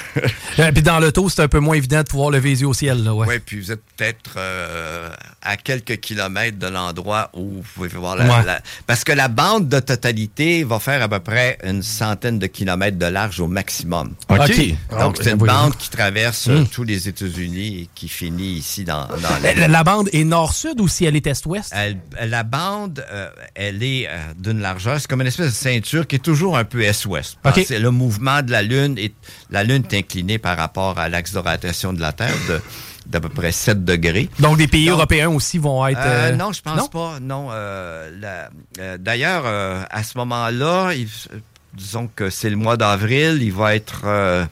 [SPEAKER 1] Euh, Puis dans l'auto, c'est un peu moins évident de pouvoir lever les yeux au ciel. Là, ouais.
[SPEAKER 18] Oui, puis vous êtes peut-être euh, à quelques kilomètres de l'endroit où vous pouvez voir la,
[SPEAKER 1] Ouais.
[SPEAKER 18] la- Parce que la bande de totalité va faire à peu près une centaine de kilomètres de large au maximum.
[SPEAKER 1] OK.
[SPEAKER 18] Donc,
[SPEAKER 1] Ah,
[SPEAKER 18] c'est une bande qui traverse
[SPEAKER 1] Hmm.
[SPEAKER 18] tous les États-Unis et qui finit ici dans, dans
[SPEAKER 1] La, la- la bande est nord-sud ou si elle est est-ouest?
[SPEAKER 18] Elle- la bande, euh, elle est euh, d'une largeur, c'est comme une espèce de ceinture qui est toujours un peu est-ouest.
[SPEAKER 1] OK.
[SPEAKER 18] C'est le mouvement de la Lune. Et la Lune est inclinée par rapport à l'axe de rotation de la Terre de d'à peu près 7 degrés.
[SPEAKER 1] Donc des pays
[SPEAKER 18] Donc,
[SPEAKER 1] européens aussi vont être.
[SPEAKER 18] euh,
[SPEAKER 1] euh,
[SPEAKER 18] non, je pense pas. Non. euh, D'ailleurs, à ce moment-là, disons que c'est le mois d'avril, il va être, euh,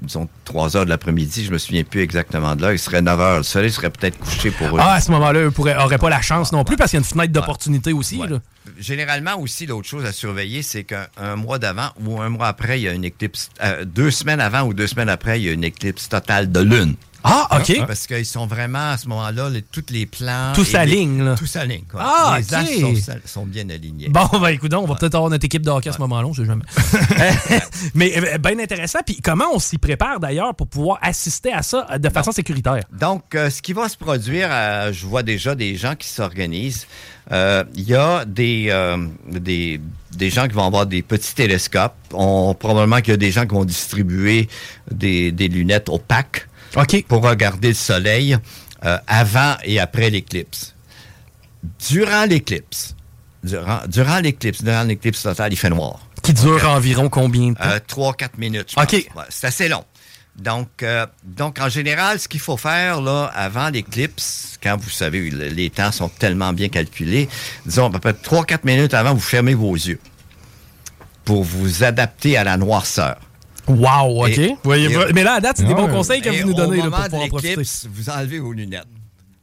[SPEAKER 18] disons, 3 heures de l'après-midi, je me souviens plus exactement de l'heure, il serait 9 heures. Le soleil serait peut-être couché pour eux.
[SPEAKER 1] Ah, à ce moment-là, eux n'auraient pas la chance non plus parce qu'il y a une fenêtre d'opportunité aussi. là.
[SPEAKER 18] Généralement aussi, l'autre chose à surveiller, c'est qu'un un mois d'avant ou un mois après, il y a une éclipse. euh, deux semaines avant ou deux semaines après, il y a une éclipse totale de lune.
[SPEAKER 1] Ah, OK.
[SPEAKER 18] Parce qu'ils sont vraiment, à ce moment-là, les- tous les plans...
[SPEAKER 1] Tout s'aligne, là.
[SPEAKER 18] Tout s'aligne, quoi.
[SPEAKER 1] Ah,
[SPEAKER 18] les
[SPEAKER 1] OK.
[SPEAKER 18] astres sont, bien alignés.
[SPEAKER 1] Bon, ben écoute, on va peut-être avoir notre équipe de hockey à ce moment-là, on sait jamais. (laughs) (laughs) Mais euh, bien intéressant. Puis comment on s'y prépare d'ailleurs pour pouvoir assister à ça euh, de façon sécuritaire?
[SPEAKER 18] Donc, euh, ce qui va se produire, euh, je vois déjà des gens qui s'organisent. Euh, Il y a des, des, des gens qui vont avoir des petits télescopes. On, probablement qu'il y a des gens qui vont distribuer des, des lunettes opaques pour regarder le soleil euh, avant et après l'éclipse. Durant l'éclipse, Durant, durant l'éclipse, durant l'éclipse totale, il fait noir.
[SPEAKER 1] Qui dure environ combien de temps?
[SPEAKER 18] Euh, 3-4 minutes, je
[SPEAKER 1] OK.
[SPEAKER 18] Ouais, c'est assez long. Donc, euh, donc, en général, ce qu'il faut faire là, avant l'éclipse, quand vous savez, le- les temps sont tellement bien calculés, disons à peu près 3-4 minutes avant, vous fermez vos yeux pour vous adapter à la noirceur.
[SPEAKER 1] Wow, OK.
[SPEAKER 18] Et-
[SPEAKER 1] Voyez-
[SPEAKER 18] et-
[SPEAKER 1] mais là, à date, c'est des bons
[SPEAKER 18] Ouais.
[SPEAKER 1] conseils que vous nous donnez
[SPEAKER 18] Au
[SPEAKER 1] là,
[SPEAKER 18] moment
[SPEAKER 1] pour
[SPEAKER 18] de
[SPEAKER 1] pouvoir en profiter.
[SPEAKER 18] vous enlevez vos lunettes.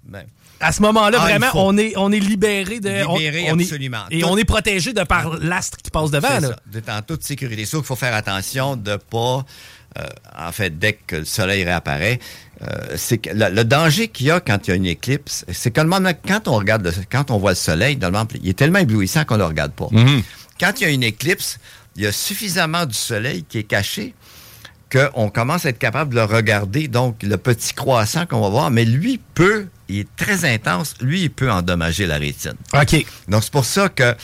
[SPEAKER 18] Ben,
[SPEAKER 1] À ce moment-là,
[SPEAKER 18] Ah,
[SPEAKER 1] vraiment, on est, on est libéré de.
[SPEAKER 18] Libéré,
[SPEAKER 1] on
[SPEAKER 18] absolument.
[SPEAKER 1] et
[SPEAKER 18] Tout-
[SPEAKER 1] on est protégé de par l'astre qui passe devant. Là.
[SPEAKER 18] ça, en toute sécurité. Sauf qu'il faut faire attention de pas, euh, en fait, dès que le soleil réapparaît, euh, c'est que le, le danger qu'il y a quand il y a une éclipse, c'est que normalement, quand on regarde, le- quand on voit le soleil, il est tellement éblouissant qu'on ne le regarde pas. Quand il y a une éclipse, il y a suffisamment du soleil qui est caché qu'on commence à être capable de le regarder. Donc, le petit croissant qu'on va voir, mais lui peut, il est très intense, lui, il peut endommager la rétine.
[SPEAKER 1] OK.
[SPEAKER 18] Donc, c'est pour ça que,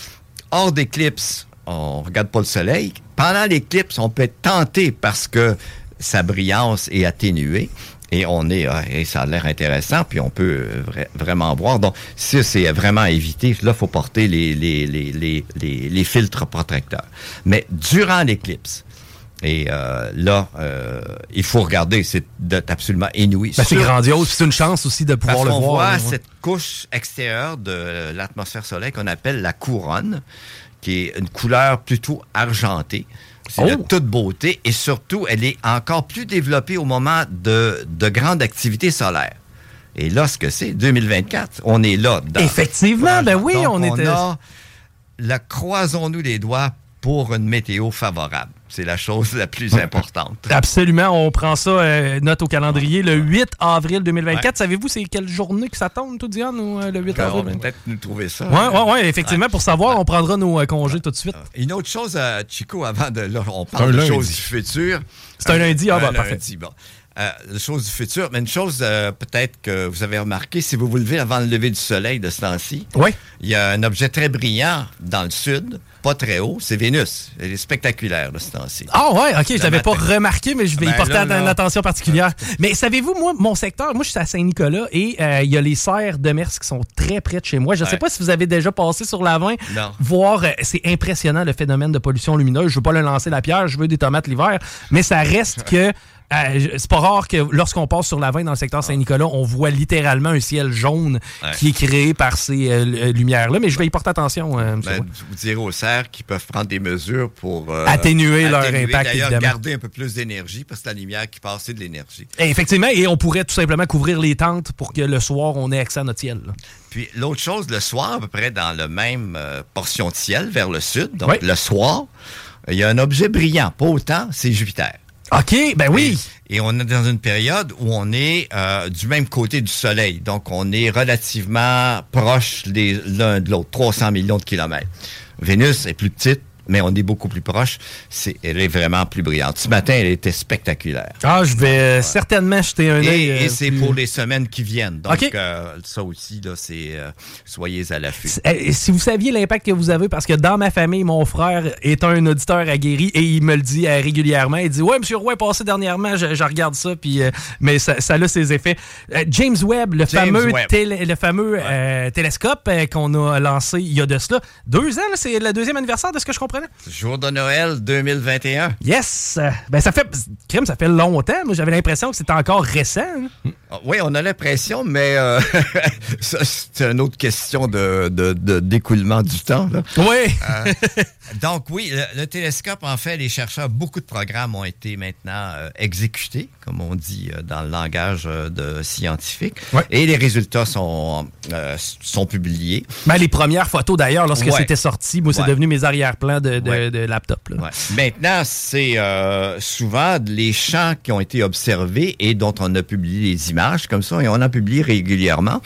[SPEAKER 18] hors d'éclipse, on regarde pas le soleil. Pendant l'éclipse, on peut être tenté parce que sa brillance est atténuée. Et on est, ah, et ça a l'air intéressant, puis on peut euh, vra- vraiment voir. Donc, ça, c'est vraiment à éviter. Là, il faut porter les, les, les, les, filtres protecteurs. Mais durant l'éclipse, et euh, là, euh, il faut regarder, c'est absolument inouï.
[SPEAKER 1] Ben, c'est grandiose. C'est une chance aussi de pouvoir
[SPEAKER 18] parce
[SPEAKER 1] le voir.
[SPEAKER 18] voit
[SPEAKER 1] là, ouais.
[SPEAKER 18] cette couche extérieure de l'atmosphère solaire qu'on appelle la couronne, qui est une couleur plutôt argentée. C'est de
[SPEAKER 1] Oh!
[SPEAKER 18] toute beauté et surtout, elle est encore plus développée au moment de, de grande activité solaire. Et là, ce que c'est, 2024, on est là. dans-
[SPEAKER 1] Effectivement, ben oui,
[SPEAKER 18] Donc,
[SPEAKER 1] on était-
[SPEAKER 18] a la croisons-nous les doigts pour une météo favorable. C'est la chose la plus importante. (laughs)
[SPEAKER 1] Absolument, on prend ça, euh, note au calendrier, le 8 avril 2024.
[SPEAKER 18] Ouais.
[SPEAKER 1] Savez-vous c'est quelle journée que ça tombe, tout Diane, ou, euh, le 8
[SPEAKER 18] Alors, on
[SPEAKER 1] avril?
[SPEAKER 18] va peut-être nous trouver ça.
[SPEAKER 1] Oui, oui, oui, effectivement, pour savoir, on prendra nos euh, congés tout de suite.
[SPEAKER 18] Une autre chose, Chico, avant de. Là, on
[SPEAKER 1] un
[SPEAKER 18] parle de
[SPEAKER 1] lundi.
[SPEAKER 18] choses du futur.
[SPEAKER 1] C'est un lundi, ah, bah, parfait.
[SPEAKER 18] lundi, bon. Euh, les choses du futur, mais une chose euh, peut-être que vous avez remarqué, si vous vous levez avant le lever du soleil de ce temps-ci,
[SPEAKER 1] Oui.
[SPEAKER 18] il y a un objet très brillant dans le sud, pas très haut, c'est Vénus. Elle est spectaculaire de ce temps-ci.
[SPEAKER 1] Ah ouais, ok, je l'avais pas remarqué, mais je vais y
[SPEAKER 18] Ben
[SPEAKER 1] porter
[SPEAKER 18] là,
[SPEAKER 1] une attention particulière. Mais savez-vous, moi, mon secteur, moi je suis à Saint-Nicolas et euh, il y a les serres de Mers qui sont très près de chez moi. Je ne sais pas si vous avez déjà passé sur l'Avin.
[SPEAKER 18] Non.
[SPEAKER 1] Voir, euh, c'est impressionnant le phénomène de pollution lumineuse. Je veux pas le lancer la pierre, je veux des tomates l'hiver, mais ça reste (laughs) que c'est pas rare que lorsqu'on passe sur l'Avin dans le secteur Saint-Nicolas, on voit littéralement un ciel jaune
[SPEAKER 18] Ouais.
[SPEAKER 1] qui est créé par ces euh, l- lumières-là. Mais je vais y porter attention, euh,
[SPEAKER 18] Ben, vous direz aux serres qu'ils peuvent prendre des mesures pour euh,
[SPEAKER 1] Atténuer leur impact,
[SPEAKER 18] D'ailleurs, garder un peu plus d'énergie parce que la lumière qui passe, c'est de l'énergie.
[SPEAKER 1] Effectivement, et on pourrait tout simplement couvrir les tentes pour que le soir, on ait accès à notre ciel. là.
[SPEAKER 18] Puis l'autre chose, le soir, à peu près dans le même euh, portion de ciel vers le sud, donc
[SPEAKER 1] Oui.
[SPEAKER 18] le soir, il y a un objet brillant, pas autant, c'est Jupiter.
[SPEAKER 1] OK, ben oui.
[SPEAKER 18] Et, on est dans une période où on est euh, du même côté du Soleil. Donc, on est relativement proche l'un de l'autre, 300 millions de kilomètres. Vénus est plus petite, mais on est beaucoup plus proche. C'est, elle est vraiment plus brillante. Ce matin, elle était spectaculaire.
[SPEAKER 1] Ah, je vais euh, certainement jeter un œil.
[SPEAKER 18] et
[SPEAKER 1] euh,
[SPEAKER 18] c'est
[SPEAKER 1] plus-
[SPEAKER 18] pour les semaines qui viennent. Donc, euh, ça aussi, là, c'est euh, soyez à l'affût.
[SPEAKER 1] Si vous saviez l'impact que vous avez, parce que dans ma famille, mon frère est un auditeur aguerri et il me le dit euh, régulièrement. Il dit Ouais, Monsieur Roy est passé dernièrement, je, je regarde ça, puis, mais ça, ça a ses effets. James Webb, le
[SPEAKER 18] James
[SPEAKER 1] fameux,
[SPEAKER 18] Webb.
[SPEAKER 1] télé- le fameux télescope qu'on a lancé il y a de cela deux ans, c'est le deuxième anniversaire de ce que je
[SPEAKER 18] Jour de Noël 2021.
[SPEAKER 1] Yes! Ben, ça fait. Crème, ça fait longtemps. Moi, j'avais l'impression que c'était encore récent. hein.
[SPEAKER 18] Ah, Oui, on a l'impression, mais euh, (laughs) ça, c'est une autre question de, de- de- d'écoulement du temps. là.
[SPEAKER 1] Oui.
[SPEAKER 18] Euh, donc oui, le, le télescope, en fait, les chercheurs, beaucoup de programmes ont été maintenant euh, exécutés, comme on dit euh, dans le langage de scientifique, et les résultats sont, sont publiés.
[SPEAKER 1] Ben, les premières photos, d'ailleurs, lorsque
[SPEAKER 18] Ouais.
[SPEAKER 1] c'était sorti, moi, c'est
[SPEAKER 18] Ouais.
[SPEAKER 1] devenu mes arrière-plans de, de-
[SPEAKER 18] Ouais.
[SPEAKER 1] de laptop. là.
[SPEAKER 18] Ouais. Maintenant, c'est euh, souvent les champs qui ont été observés et dont on a publié les images comme ça, et on en publie régulièrement.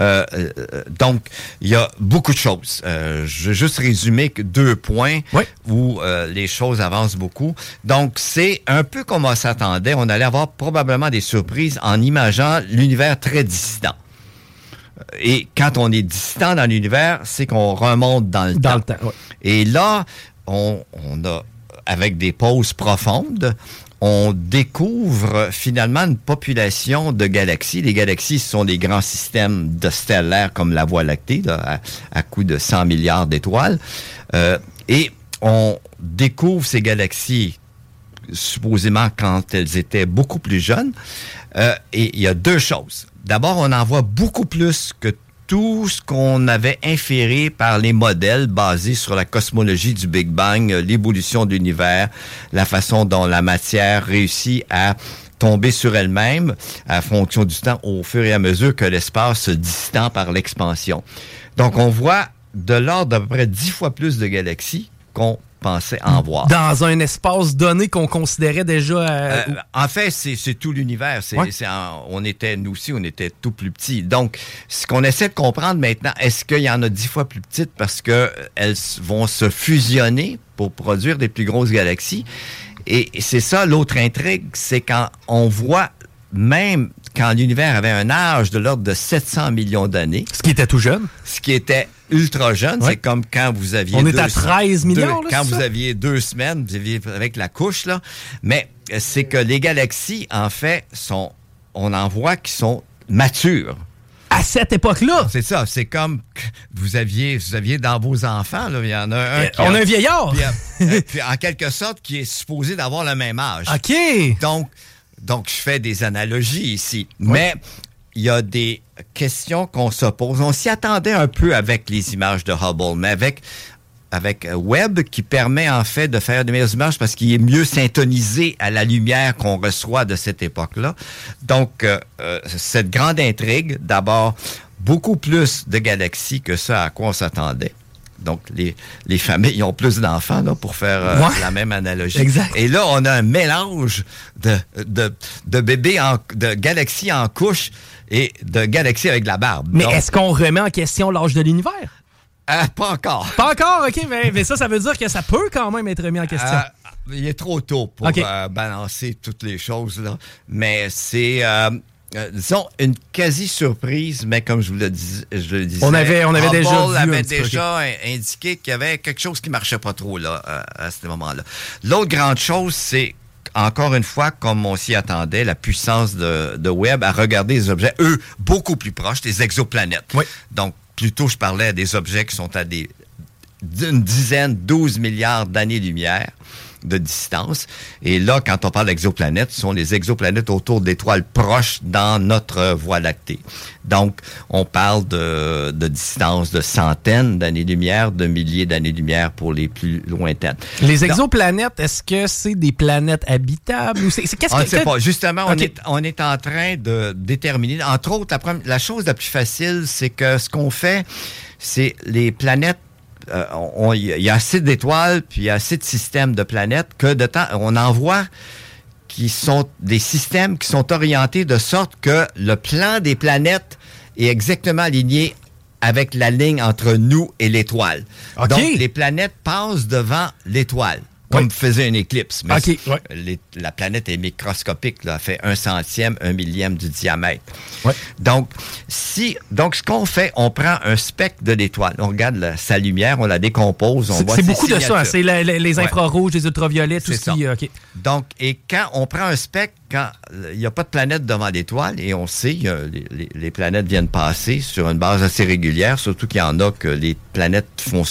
[SPEAKER 18] Euh, euh, donc, il y a beaucoup de choses. Je vais juste résumer que deux points où les choses avancent beaucoup. Donc, c'est un peu comme on s'attendait. On allait avoir probablement des surprises en imageant l'univers très distant. Et quand on est distant dans l'univers, c'est qu'on remonte dans le
[SPEAKER 1] Dans
[SPEAKER 18] temps.
[SPEAKER 1] le temps, ouais.
[SPEAKER 18] Et là, on, on a avec des pauses profondes, on découvre finalement une population de galaxies. Les galaxies ce sont des grands systèmes de stellaires comme la Voie lactée, là, à, à coût de 100 milliards d'étoiles. Euh, et on découvre ces galaxies supposément quand elles étaient beaucoup plus jeunes. Euh, et il y a deux choses. D'abord, on en voit beaucoup plus que tout ce qu'on avait inféré par les modèles basés sur la cosmologie du Big Bang, l'évolution de l'univers, la façon dont la matière réussit à tomber sur elle-même à fonction du temps au fur et à mesure que l'espace se distend par l'expansion. Donc, on voit de l'ordre d'à peu près dix fois plus de galaxies qu'on pensait en voir.
[SPEAKER 1] Dans un espace donné qu'on considérait déjà. euh,
[SPEAKER 18] Euh, en fait, c'est tout l'univers.
[SPEAKER 1] Ouais.
[SPEAKER 18] on était, nous aussi, on était tout plus petits. Donc, ce qu'on essaie de comprendre maintenant, est-ce qu'il y en a dix fois plus petites parce que elles s- vont se fusionner pour produire des plus grosses galaxies? Et c'est ça l'autre intrigue, c'est quand on voit même quand l'univers avait un âge de l'ordre de 700 millions d'années.
[SPEAKER 1] Ce qui était tout jeune.
[SPEAKER 18] Ce qui était ultra jeune.
[SPEAKER 1] Ouais.
[SPEAKER 18] C'est comme quand vous aviez...
[SPEAKER 1] On est à
[SPEAKER 18] sem-
[SPEAKER 1] 13 milliards,
[SPEAKER 18] deux-
[SPEAKER 1] là,
[SPEAKER 18] quand vous
[SPEAKER 1] ça?
[SPEAKER 18] aviez deux semaines, vous aviez avec la couche, là. Mais euh, c'est que les galaxies, en fait, sont... On en voit qui sont matures.
[SPEAKER 1] À cette époque-là?
[SPEAKER 18] C'est ça. C'est comme vous aviez, vous aviez dans vos enfants, là, il y en a un
[SPEAKER 1] Euh,
[SPEAKER 18] qui
[SPEAKER 1] on a un vieillard.
[SPEAKER 18] Puis, euh, (laughs) euh, puis en quelque sorte, qui est supposé d'avoir le même âge.
[SPEAKER 1] OK.
[SPEAKER 18] Donc, donc, je fais des analogies ici. Mais il y a des questions qu'on se pose. On s'y attendait un peu avec les images de Hubble, mais avec avec Webb qui permet en fait de faire de meilleures images parce qu'il est mieux syntonisé à la lumière qu'on reçoit de cette époque-là. Donc, euh, euh, cette grande intrigue, d'abord, beaucoup plus de galaxies que ce à quoi on s'attendait. Donc, les, les familles ont plus d'enfants là, pour faire euh,
[SPEAKER 1] Ouais.
[SPEAKER 18] la même analogie.
[SPEAKER 1] Exact.
[SPEAKER 18] Et là, on a un mélange de, de, de bébés, en, de galaxies en couche et de galaxies avec de la barbe.
[SPEAKER 1] Mais
[SPEAKER 18] Donc,
[SPEAKER 1] est-ce qu'on remet en question l'âge de l'univers?
[SPEAKER 18] ah, pas encore.
[SPEAKER 1] Pas encore, OK, mais, mais ça, ça veut dire que ça peut quand même être remis en question.
[SPEAKER 18] Ah, il est trop tôt pour euh, balancer toutes les choses, là. Mais c'est, euh, disons, une quasi-surprise, mais comme je vous le, dis, je le disais.
[SPEAKER 1] On avait- on avait déjà vu
[SPEAKER 18] avait indiqué qu'il y avait quelque chose qui marchait pas trop, là, à ce moment-là. L'autre grande chose, c'est encore une fois, comme on s'y attendait, la puissance de, de Webb à regarder des objets, eux, beaucoup plus proches, des exoplanètes. Donc, plutôt, je parlais à des objets qui sont à des d'une dizaine, 12 milliards d'années-lumière de distance. Et là, quand on parle d'exoplanètes, ce sont les exoplanètes autour d'étoiles proches dans notre Voie lactée. Donc, on parle de, de distance de centaines d'années-lumière, de milliers d'années-lumière pour les plus lointaines.
[SPEAKER 1] Les exoplanètes, est-ce que c'est des planètes habitables ou c'est c'est- qu'est-ce
[SPEAKER 18] on
[SPEAKER 1] que
[SPEAKER 18] ne sait pas. Justement, on, est, on est en train de déterminer. Entre autres, la, première- la chose la plus facile, c'est que ce qu'on fait, c'est les planètes. Euh, Il y a assez d'étoiles, puis il y a assez de systèmes de planètes que de temps, on en voit qui sont des systèmes qui sont orientés de sorte que le plan des planètes est exactement aligné avec la ligne entre nous et l'étoile. Donc, les planètes passent devant l'étoile, comme faisait une éclipse. Mais les- la planète est microscopique, là, elle fait un centième, un millième du diamètre. Donc, si, donc, ce qu'on fait, on prend un spectre de l'étoile, on regarde la- sa lumière, on la décompose, on voit
[SPEAKER 1] c'est beaucoup de ça. hein. C'est les infrarouges, les ultraviolets, tout ce
[SPEAKER 18] ça.
[SPEAKER 1] euh.
[SPEAKER 18] Donc, et quand on prend un spectre, quand il n'y a pas de planète devant l'étoile, et on sait, les, planètes viennent passer sur une base assez régulière, surtout qu'il y en a que les planètes font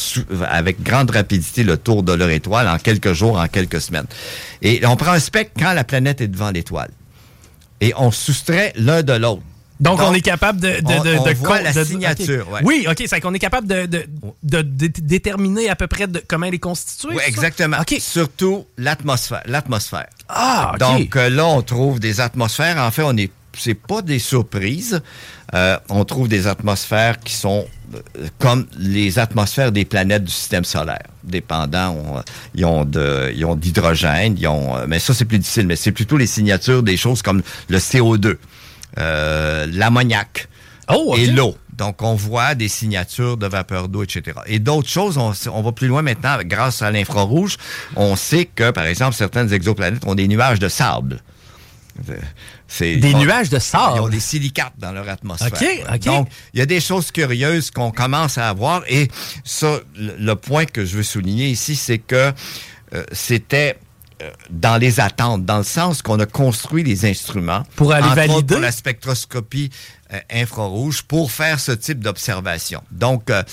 [SPEAKER 18] avec grande rapidité le tour de leur étoile en quelques jours, en quelques semaines. Et on prend un spectre quand la planète est devant l'étoile. Et on soustrait l'un de l'autre.
[SPEAKER 1] Donc, on est capable de. de, de,
[SPEAKER 18] on
[SPEAKER 1] de
[SPEAKER 18] voit
[SPEAKER 1] con-
[SPEAKER 18] la signature, ouais.
[SPEAKER 1] Oui, OK. C'est qu'on est capable de, de, de dé- déterminer à peu près comment elle est constituée.
[SPEAKER 18] Oui, exactement. Surtout l'atmosphère. L'atmosphère.
[SPEAKER 1] Ah, OK.
[SPEAKER 18] Donc euh, là, on trouve des atmosphères. En fait, on est, c'est pas des surprises. Euh, on trouve des atmosphères qui sont euh, comme les atmosphères des planètes du système solaire. Dépendant, on- ils ont de, ils ont d'hydrogène, ils ont, mais ça c'est plus difficile. Mais c'est plutôt les signatures des choses comme le CO2, euh, l'ammoniac et l'eau. Donc, on voit des signatures de vapeur d'eau, etc. Et d'autres choses, on, on va plus loin maintenant grâce à l'infrarouge. On sait que, par exemple, certaines exoplanètes ont des nuages de sable.
[SPEAKER 1] Des nuages de sable?
[SPEAKER 18] Ils ont des silicates dans leur atmosphère. Donc, il y a des choses curieuses qu'on commence à avoir. Et ça, le, le point que je veux souligner ici, c'est que euh, c'était dans les attentes, dans le sens qu'on a construit les instruments
[SPEAKER 1] Pour aller valider?
[SPEAKER 18] pour la spectroscopie euh, infrarouge pour faire ce type d'observation. Donc, euh,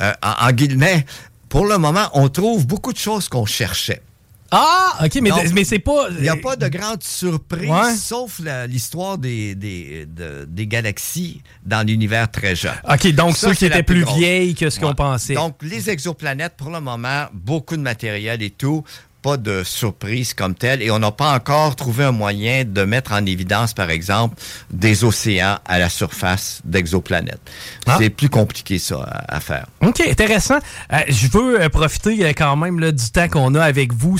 [SPEAKER 18] euh, en, en guillemets, pour le moment, on trouve beaucoup de choses qu'on cherchait.
[SPEAKER 1] Ah, OK, mais,
[SPEAKER 18] Donc,
[SPEAKER 1] mais c'est pas...
[SPEAKER 18] Il n'y a pas de grande surprise,
[SPEAKER 1] Ouais.
[SPEAKER 18] sauf l'histoire des, des, de- des galaxies dans l'univers très jeune.
[SPEAKER 1] OK, donc
[SPEAKER 18] Ça,
[SPEAKER 1] ceux qui étaient plus
[SPEAKER 18] grosse.
[SPEAKER 1] vieilles que ce qu'on pensait.
[SPEAKER 18] Donc, les exoplanètes, pour le moment, beaucoup de matériel et tout, pas de surprise comme telle, et on n'a pas encore trouvé un moyen de mettre en évidence, par exemple, des océans à la surface d'exoplanètes.
[SPEAKER 1] Ah.
[SPEAKER 18] C'est plus compliqué, ça, à, à faire.
[SPEAKER 1] OK, intéressant. Euh, je veux euh, profiter euh, quand même là, du temps qu'on a avec vous,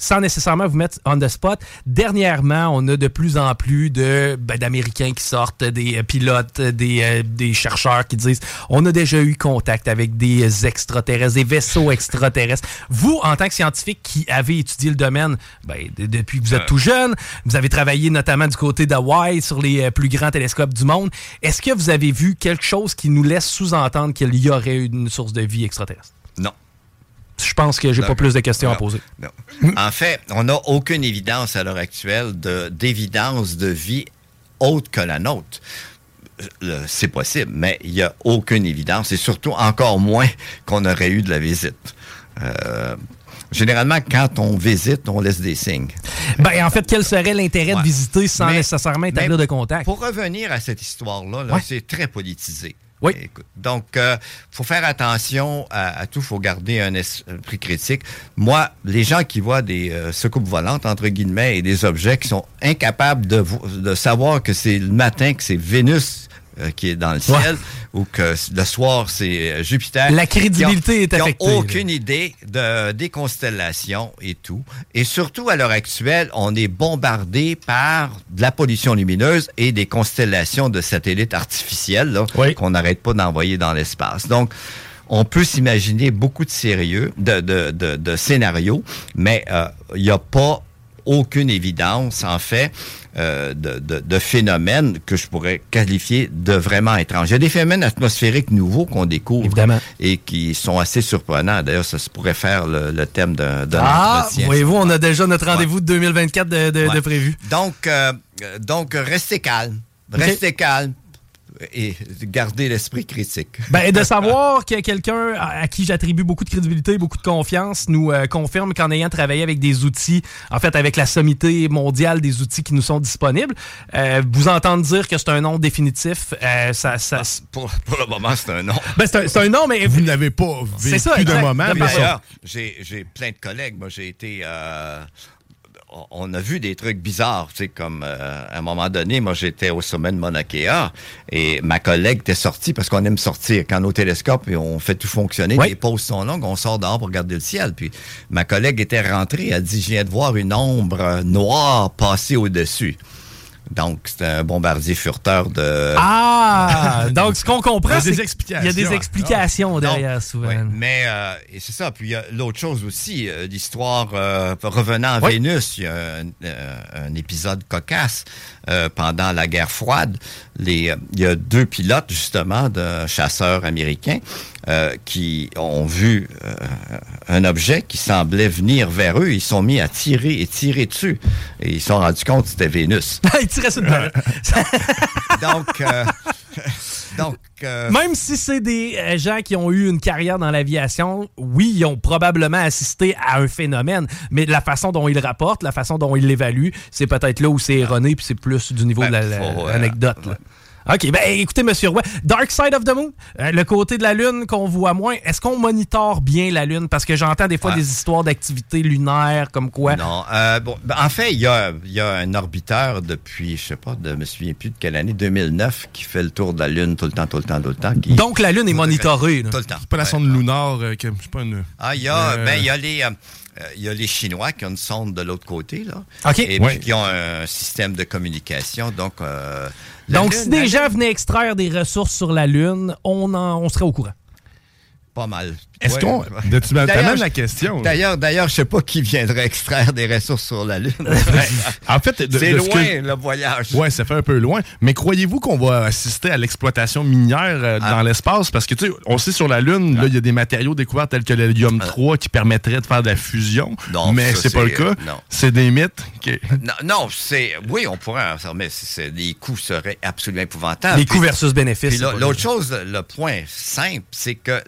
[SPEAKER 1] sans nécessairement vous mettre on the spot. Dernièrement, on a de plus en plus de ben, d'Américains qui sortent, des euh, pilotes, euh, des, euh, des chercheurs qui disent on a déjà eu contact avec des extraterrestres, des vaisseaux extraterrestres. Vous, en tant que scientifique qui avez étudié le domaine ben, de- depuis que vous êtes tout jeune, vous avez travaillé notamment du côté d'Hawaï sur les plus grands télescopes du monde. Est-ce que vous avez vu quelque chose qui nous laisse sous-entendre qu'il y aurait une source de vie extraterrestre? Je pense que j'ai pas plus de questions à poser.
[SPEAKER 18] Non. En fait, on n'a aucune évidence à l'heure actuelle de- d'évidence de, vie autre que la nôtre. C'est possible, mais il n'y a aucune évidence, et surtout encore moins qu'on aurait eu de la visite. Euh, généralement, quand on visite, on laisse des signes.
[SPEAKER 1] Ben, en fait, quel serait l'intérêt de visiter sans
[SPEAKER 18] Mais-
[SPEAKER 1] nécessairement établir de contact?
[SPEAKER 18] Pour revenir à cette histoire-là, là,
[SPEAKER 1] Ouais.
[SPEAKER 18] c'est très politisé.
[SPEAKER 1] Oui.
[SPEAKER 18] Donc, il faut faire attention à, tout, il faut garder un esprit critique. Moi, les gens qui voient des euh, secoupes volantes, entre guillemets, et des objets qui sont incapables de, de savoir que c'est le matin, que c'est Vénus euh, qui est dans le ciel, ou que le soir, c'est euh, Jupiter.
[SPEAKER 1] La crédibilité
[SPEAKER 18] ont-
[SPEAKER 1] est affectée, là.
[SPEAKER 18] aucune idée de, des constellations et tout. Et surtout, à l'heure actuelle, on est bombardé par de la pollution lumineuse et des constellations de satellites artificiels là, qu'on n'arrête pas d'envoyer dans l'espace. Donc, on peut s'imaginer beaucoup de sérieux, de, de, de, de scénarios, mais euh, il n'y a pas aucune évidence, en fait, euh, de, de, de phénomènes que je pourrais qualifier de vraiment étranges. Il y a des phénomènes atmosphériques nouveaux qu'on découvre et qui sont assez surprenants. D'ailleurs, ça se pourrait faire le, le thème d'un
[SPEAKER 1] Ah,
[SPEAKER 18] entretien.
[SPEAKER 1] voyez-vous, on a déjà notre rendez-vous de 2024 de, de-
[SPEAKER 18] Ouais.
[SPEAKER 1] prévu.
[SPEAKER 18] Donc, euh, donc, restez calme. Restez calme et gardez l'esprit critique.
[SPEAKER 1] Ben, de savoir que quelqu'un à, qui j'attribue beaucoup de crédibilité, beaucoup de confiance, nous euh, confirme qu'en ayant travaillé avec des outils, en fait, avec la sommité mondiale des outils qui nous sont disponibles, euh, vous entendre dire que c'est un nom définitif, euh, ça... ça
[SPEAKER 18] pour, pour le moment, c'est un nom.
[SPEAKER 1] Ben, c'est un, un nom, mais...
[SPEAKER 2] Vous n'avez pas vécu
[SPEAKER 1] ça,
[SPEAKER 2] de
[SPEAKER 1] exact.
[SPEAKER 2] moment,
[SPEAKER 1] De
[SPEAKER 18] D'ailleurs, j'ai j'ai plein de collègues. Moi, j'ai été. On- a vu des trucs bizarres, tu sais, comme euh, à un moment donné, moi j'étais au sommet de Mauna Kea et ma collègue était sortie parce qu'on aime sortir quand nos télescopes et on fait tout fonctionner, les pauses sont longues, on sort dehors pour regarder le ciel. Puis ma collègue était rentrée, elle dit, je viens de voir une ombre noire passer au-dessus. Donc, c'était un bombardier furteur de...
[SPEAKER 1] Ah! (laughs) Donc, ce qu'on comprend,
[SPEAKER 18] Il y a
[SPEAKER 1] c'est
[SPEAKER 18] des
[SPEAKER 1] qu'il
[SPEAKER 18] explications.
[SPEAKER 1] y a des explications
[SPEAKER 18] Ah.
[SPEAKER 1] derrière,
[SPEAKER 18] Donc,
[SPEAKER 1] souvent.
[SPEAKER 18] oui, mais euh, et c'est ça. Puis il y a l'autre chose aussi, euh, l'histoire euh, revenant à
[SPEAKER 1] Oui.
[SPEAKER 18] Vénus. Il y a un, euh, un épisode cocasse euh, pendant la guerre froide. Les, euh, il y a deux pilotes justement de chasseurs américains euh, qui ont vu euh, un objet qui semblait venir vers eux. Ils sont mis à tirer et tirer dessus. Et ils se sont rendus compte que c'était Vénus. (laughs)
[SPEAKER 1] Il tirait sur une planète. (laughs)
[SPEAKER 18] donc, euh, (laughs) donc euh,
[SPEAKER 1] Même si c'est des gens qui ont eu une carrière dans l'aviation, oui, ils ont probablement assisté à un phénomène, mais la façon dont ils le rapportent, la façon dont ils l'évaluent, c'est peut-être là où c'est erroné, puis c'est plus du niveau de
[SPEAKER 18] Ben, euh,
[SPEAKER 1] l'anecdote. OK, ben écoutez, Monsieur Roy, Dark Side of the Moon, euh, le côté de la Lune qu'on voit moins, est-ce qu'on monitore bien la Lune? Parce que j'entends des fois
[SPEAKER 18] Ouais.
[SPEAKER 1] des histoires d'activité lunaire, comme quoi.
[SPEAKER 18] Non. euh, bon, ben, en fait, il y a, il y a un orbiteur depuis, je sais pas, de, je me souviens plus de quelle année, 2009, qui fait le tour de la Lune tout le temps, tout le temps, tout le temps. qui-
[SPEAKER 1] Donc la Lune est monitorée.
[SPEAKER 18] Tout le temps.
[SPEAKER 2] C'est pas la sonde lunaire, euh, que, je sais pas, une...
[SPEAKER 18] Ah, il y a,
[SPEAKER 2] Euh,
[SPEAKER 18] ben, il y a les, euh, il y a les Chinois qui ont une sonde de l'autre côté, là.
[SPEAKER 1] OK.
[SPEAKER 18] Et
[SPEAKER 1] Ouais.
[SPEAKER 18] puis qui ont un système de communication. Donc, euh, la
[SPEAKER 1] Donc,
[SPEAKER 18] Lune-
[SPEAKER 1] si des gens venaient extraire des ressources sur la Lune, on, en- on serait au courant.
[SPEAKER 18] pas mal.
[SPEAKER 2] Est-ce
[SPEAKER 18] Ouais.
[SPEAKER 2] qu'on- tu
[SPEAKER 18] je-
[SPEAKER 2] la question.
[SPEAKER 18] D'ailleurs, d'ailleurs, je sais pas qui viendrait extraire des ressources sur la Lune. (laughs)
[SPEAKER 2] En fait,
[SPEAKER 18] c'est loin
[SPEAKER 2] que-
[SPEAKER 18] le voyage.
[SPEAKER 2] Ouais, ça fait un peu loin. Mais croyez-vous qu'on va assister à l'exploitation minière euh,
[SPEAKER 18] Ah.
[SPEAKER 2] dans l'espace? Parce que, tu sais, on sait sur la Lune, là, il y a des matériaux découverts tels que l'hélium 3 qui permettraient de faire de la fusion.
[SPEAKER 18] Ah. Non,
[SPEAKER 2] mais c'est pas le cas. C'est des mythes. qui-
[SPEAKER 18] Non, non, c'est. Oui, on pourrait en faire, mais les coûts seraient absolument épouvantables.
[SPEAKER 1] Les coûts versus bénéfices,
[SPEAKER 18] L'autre chose, le point simple, c'est que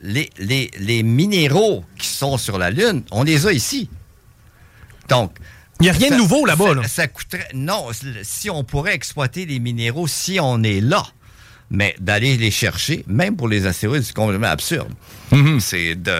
[SPEAKER 18] les, les, les minéraux qui sont sur la Lune, on les a ici. Donc.
[SPEAKER 1] Il n'y a rien de nouveau là-bas,
[SPEAKER 18] ça-
[SPEAKER 1] là.
[SPEAKER 18] Ça coûterait. Non, si on pourrait exploiter les minéraux si on est là. Mais d'aller les chercher, même pour les astéroïdes, c'est complètement absurde.
[SPEAKER 1] Mm-hmm.
[SPEAKER 18] C'est de.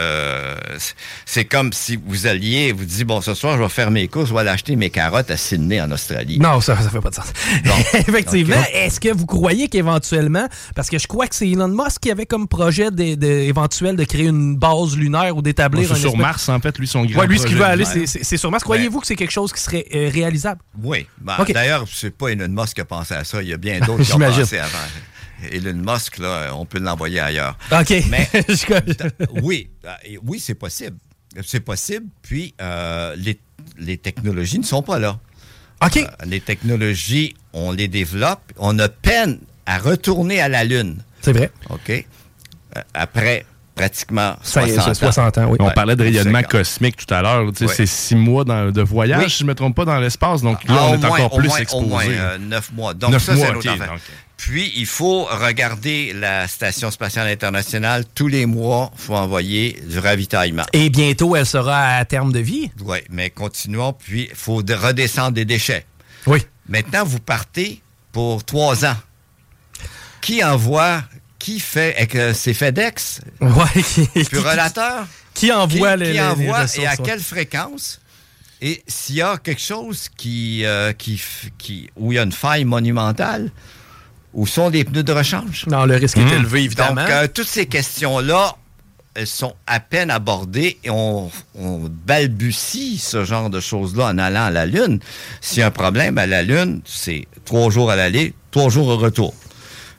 [SPEAKER 18] C'est comme si vous alliez, vous dites, bon, ce soir, je vais faire mes courses, je vais aller acheter mes carottes à Sydney, en Australie.
[SPEAKER 1] Non, ça, ça fait pas de sens. (laughs) Effectivement.
[SPEAKER 18] Ok.
[SPEAKER 1] Est-ce que vous croyez qu'éventuellement, parce que je crois que c'est Elon Musk qui avait comme projet de, de- éventuel de créer une base lunaire ou d'établir
[SPEAKER 2] C'est
[SPEAKER 1] un
[SPEAKER 2] sur
[SPEAKER 1] espèce-
[SPEAKER 2] Mars, en fait, lui, son grand
[SPEAKER 1] Ouais, lui, ce qu'il veut aller, c'est- sur Mars. Croyez-vous que c'est quelque chose qui serait euh, réalisable?
[SPEAKER 18] Oui. Ben,
[SPEAKER 1] Ok.
[SPEAKER 18] D'ailleurs, c'est pas Elon Musk qui a pensé à ça. Il y a bien (laughs) d'autres qui ont pensé avant. Elon Musk, là, on peut l'envoyer ailleurs.
[SPEAKER 1] OK. (laughs)
[SPEAKER 18] Mais (laughs) oui, oui, c'est possible. C'est possible. Puis euh, les, les technologies ne sont pas là.
[SPEAKER 1] OK.
[SPEAKER 18] Euh, les technologies, on les développe. On a peine à retourner à la Lune.
[SPEAKER 1] C'est vrai.
[SPEAKER 18] OK. Euh, après pratiquement
[SPEAKER 1] Ça y est,
[SPEAKER 18] 60 ans.
[SPEAKER 1] 60 ans, oui.
[SPEAKER 2] On
[SPEAKER 18] Ouais,
[SPEAKER 2] parlait de rayonnement
[SPEAKER 18] 50.
[SPEAKER 2] cosmique tout à l'heure. C'est six mois dans- de voyage,
[SPEAKER 18] Oui.
[SPEAKER 2] si je ne me trompe pas, dans l'espace. Donc là,
[SPEAKER 18] Ah,
[SPEAKER 2] on est
[SPEAKER 18] moins-
[SPEAKER 2] encore
[SPEAKER 18] au
[SPEAKER 2] plus
[SPEAKER 18] moins-
[SPEAKER 2] exposé.
[SPEAKER 18] Au moins euh, neuf mois. Donc
[SPEAKER 2] Neuf
[SPEAKER 18] ça, c'est
[SPEAKER 2] mois,
[SPEAKER 18] une Puis, il faut regarder la Station spatiale internationale. Tous les mois, il faut envoyer du ravitaillement.
[SPEAKER 1] Et bientôt, elle sera à terme de vie?
[SPEAKER 18] Oui, mais continuons. Puis, il faut de- redescendre des déchets.
[SPEAKER 1] Oui.
[SPEAKER 18] Maintenant, vous partez pour trois ans. Qui envoie, qui fait, c'est FedEx?
[SPEAKER 1] Ouais. (laughs) qui-
[SPEAKER 18] Purolateur?
[SPEAKER 1] Qui envoie
[SPEAKER 18] qui,
[SPEAKER 1] les-
[SPEAKER 18] qui
[SPEAKER 1] les
[SPEAKER 18] envoie et à quelle fréquence? Et s'il y a quelque chose qui, euh, qui, qui, où il y a une faille monumentale, où sont les pneus de rechange?
[SPEAKER 1] Non, le risque est élevé, évidemment.
[SPEAKER 18] Donc, euh, toutes ces questions-là, elles sont à peine abordées et on, on balbutie ce genre de choses-là en allant à la Lune. S'il y a un problème à la Lune, c'est trois jours à l'aller, trois jours au retour.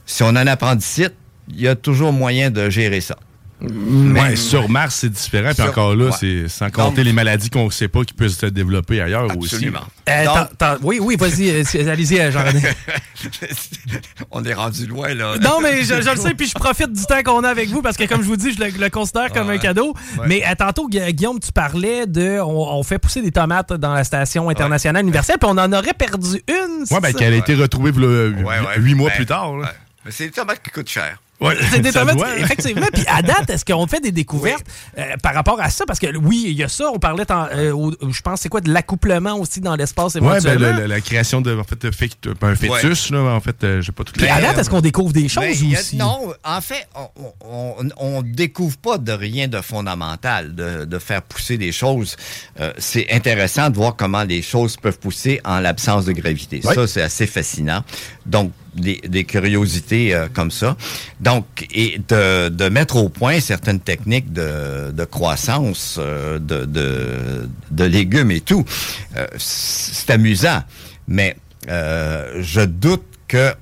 [SPEAKER 18] Si on a un appendicite, il y a toujours moyen de gérer ça.
[SPEAKER 2] Ouais, sur Mars, c'est différent. Puis encore là,
[SPEAKER 18] ouais.
[SPEAKER 2] c'est sans compter
[SPEAKER 18] Donc-
[SPEAKER 2] les maladies qu'on ne sait pas qui peuvent se développer ailleurs
[SPEAKER 18] Absolument.
[SPEAKER 2] aussi.
[SPEAKER 1] Euh,
[SPEAKER 18] Donc-
[SPEAKER 1] oui, oui, vas-y, euh, allez-y, euh, Jean-René. (laughs)
[SPEAKER 18] on est rendu loin, là.
[SPEAKER 1] Non, mais je, je le sais, puis je profite du temps qu'on a avec vous parce que, comme je vous dis, je le, le considère comme
[SPEAKER 18] Ah
[SPEAKER 1] un cadeau.
[SPEAKER 18] Ouais.
[SPEAKER 1] Mais euh, tantôt, Gu- Guillaume, tu parlais de. On, on fait pousser des tomates dans la station internationale universelle, puis on en aurait perdu une.
[SPEAKER 2] Ouais, ben,
[SPEAKER 1] c'est
[SPEAKER 2] qu'elle a été retrouvée v'là,
[SPEAKER 18] Ouais, ouais.
[SPEAKER 2] huit mois
[SPEAKER 18] Ben,
[SPEAKER 2] plus tard.
[SPEAKER 18] Mais c'est des tomates qui coûtent cher.
[SPEAKER 2] Ouais,
[SPEAKER 1] C'est (laughs) effectivement. Puis à date, est-ce qu'on fait des découvertes euh, par rapport à ça? Parce que oui, il y a ça. On parlait, euh, au- je pense, c'est quoi, de l'accouplement aussi dans l'espace
[SPEAKER 2] Ouais, ben,
[SPEAKER 1] éventuellement?
[SPEAKER 2] le- le- la création de en fait, de fake- un fœtus, là, en fait, euh, j'ai pas tout
[SPEAKER 1] Puis à date, est-ce qu'on découvre des choses
[SPEAKER 18] Ben, a-
[SPEAKER 1] aussi?
[SPEAKER 18] non, en fait, on ne découvre pas de rien de fondamental, de, de faire pousser des choses. Euh, c'est intéressant de voir comment les choses peuvent pousser en l'absence de gravité.
[SPEAKER 2] Oui.
[SPEAKER 18] Ça, c'est assez fascinant. Donc, des, curiosités euh, comme ça. Donc, et de, mettre au point certaines techniques de, croissance euh, de, légumes et tout, euh, c'est amusant. Mais je doute que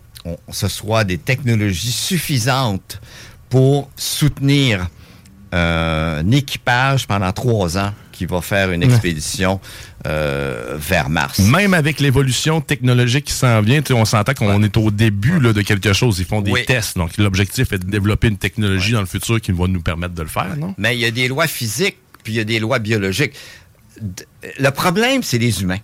[SPEAKER 18] ce soit des technologies suffisantes pour soutenir un équipage pendant trois ans qui va faire une
[SPEAKER 2] Ouais.
[SPEAKER 18] expédition euh, vers Mars.
[SPEAKER 2] Même avec l'évolution technologique qui s'en vient, on s'entend qu'on est au début là, de quelque chose. Ils font des
[SPEAKER 18] Oui.
[SPEAKER 2] tests. Donc, l'objectif est de développer une technologie dans le futur qui va nous permettre de le faire, non?
[SPEAKER 18] Mais il y a des lois physiques, puis il y a des lois biologiques. D- Le problème, c'est les humains.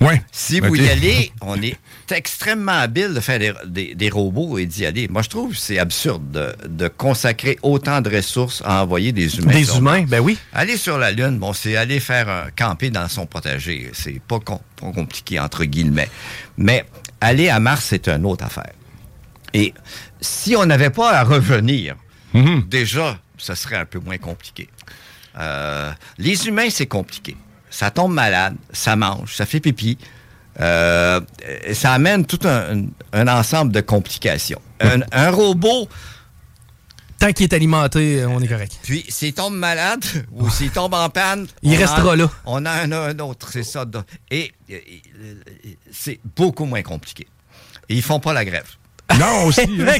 [SPEAKER 2] Oui.
[SPEAKER 18] Si vous y allez, (laughs) on est extrêmement habile de faire des, des- des robots et d'y aller. Moi, je trouve que c'est absurde de, de consacrer autant de ressources à envoyer des humains.
[SPEAKER 1] Des humains, ben oui.
[SPEAKER 18] Aller sur la Lune, bon, c'est aller faire un camper dans son potager. C'est pas, com- pas compliqué, entre guillemets. Mais aller à Mars, c'est une autre affaire. Et si on n'avait pas à revenir, déjà, ça serait un peu moins compliqué. Euh, les humains, c'est compliqué. Ça tombe malade, ça mange, ça fait pipi. Euh, ça amène tout un, un ensemble de complications. Un, un robot,
[SPEAKER 1] Tant qu'il est alimenté, on est correct.
[SPEAKER 18] puis s'il tombe malade ou s'il tombe en panne,
[SPEAKER 1] Il restera là.
[SPEAKER 18] On a un, un autre, c'est ça. Et- c'est beaucoup moins compliqué. Et ils font pas la grève.
[SPEAKER 2] Non, (laughs) aussi. hein.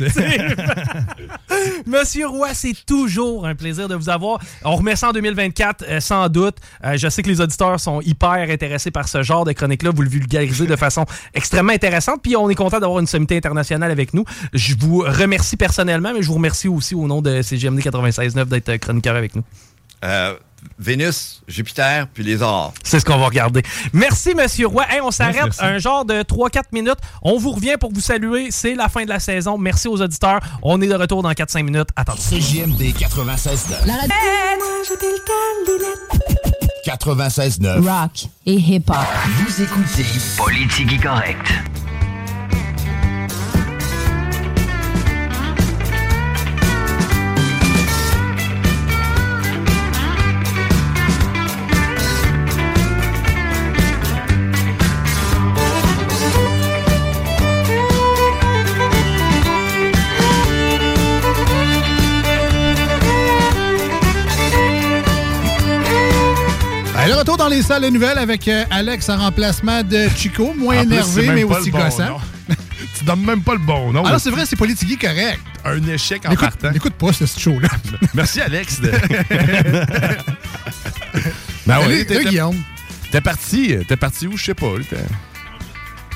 [SPEAKER 2] (laughs)
[SPEAKER 1] Monsieur Roy, c'est toujours un plaisir de vous avoir. On remet ça en 2024, euh, sans doute. Euh, je sais que les auditeurs sont hyper intéressés par ce genre de chronique-là. Vous le vulgarisez de façon extrêmement intéressante. Puis on est content d'avoir une sommité internationale avec nous. Je vous remercie personnellement, mais je vous remercie aussi au nom de CGMD 96.9 d'être chroniqueur avec nous.
[SPEAKER 18] Euh, Vénus, Jupiter, puis les ors.
[SPEAKER 1] C'est ce qu'on va regarder. Merci, Monsieur Roy. Hey, on s'arrête un genre de 3-4 minutes. On vous revient pour vous saluer. C'est la fin de la saison. Merci aux auditeurs. On est de retour dans 4-5 minutes. Attendez.
[SPEAKER 11] CJMD 96.9.
[SPEAKER 17] La radio.
[SPEAKER 11] 96.9.
[SPEAKER 17] Rock et hip-hop.
[SPEAKER 13] Vous écoutez Politique Correct.
[SPEAKER 19] Retour dans les salles de nouvelles avec euh, Alex en remplacement de Chico, moins
[SPEAKER 2] En
[SPEAKER 19] énervé, mais aussi
[SPEAKER 2] bon
[SPEAKER 19] gossant. (laughs)
[SPEAKER 2] tu donnes même pas le bon nom.
[SPEAKER 19] Non, c'est vrai, c'est Politigui correct.
[SPEAKER 2] Un échec en partant.
[SPEAKER 19] n'écoute pas ce show-là. (laughs)
[SPEAKER 2] Merci, Alex. de- (laughs) ben
[SPEAKER 19] Guillaume.
[SPEAKER 2] T'es parti, t'es parti où, je sais pas.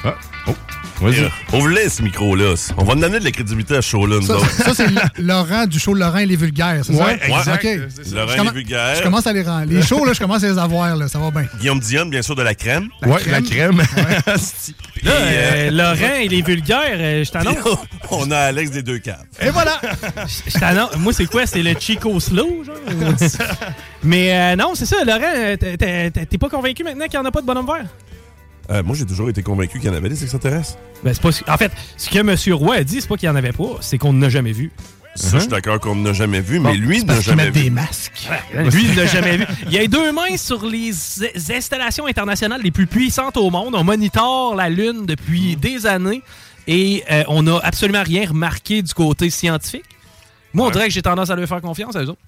[SPEAKER 2] Ah, oh, vas-y.
[SPEAKER 20] Ouvre-les, ce micro-là. On va nous donner de la crédibilité à ce show-là, nous
[SPEAKER 19] Ça,
[SPEAKER 20] autres.
[SPEAKER 19] ça, c'est (laughs) Laurent du show Laurent et les vulgaires, c'est
[SPEAKER 20] Ouais,
[SPEAKER 19] ça?
[SPEAKER 20] exact,
[SPEAKER 19] OK.
[SPEAKER 20] c'est ça. Laurent
[SPEAKER 19] Je
[SPEAKER 20] et les vulgaires.
[SPEAKER 19] Je commence à les rendre. Les shows, là, je commence à les avoir, là. Ça va bien.
[SPEAKER 20] Guillaume Dionne, bien sûr, de la crème.
[SPEAKER 19] La Ouais, la crème. (laughs)
[SPEAKER 1] Là, euh,
[SPEAKER 20] euh,
[SPEAKER 1] Laurent, il est vulgaire. euh, je t'annonce.
[SPEAKER 20] On a Alex des deux caves.
[SPEAKER 19] Et voilà!
[SPEAKER 1] Je t'annonce. Moi, c'est quoi? C'est le Chico Slow, genre? (laughs) Mais euh, non, c'est ça, Laurent. euh, t'es- t'es t'es pas convaincu maintenant qu'il n'y en a pas de bonhomme vert?
[SPEAKER 20] Euh, moi, j'ai toujours été convaincu qu'il y en avait des extraterrestres.
[SPEAKER 1] Ben, c'est pas, ce- en fait, ce que M. Roy a dit, c'est pas qu'il n'y en avait pas, c'est qu'on n'a jamais vu.
[SPEAKER 20] Ça, je suis d'accord qu'on n'a jamais vu, mais lui,
[SPEAKER 1] c'est
[SPEAKER 20] n'a jamais vu.
[SPEAKER 1] des masques. Lui, il l'a jamais vu. Il y a deux mains sur les installations internationales les plus puissantes au monde. On monitore la Lune depuis des années et euh, on n'a absolument rien remarqué du côté scientifique. Moi, on dirait que j'ai tendance à leur faire confiance à eux autres.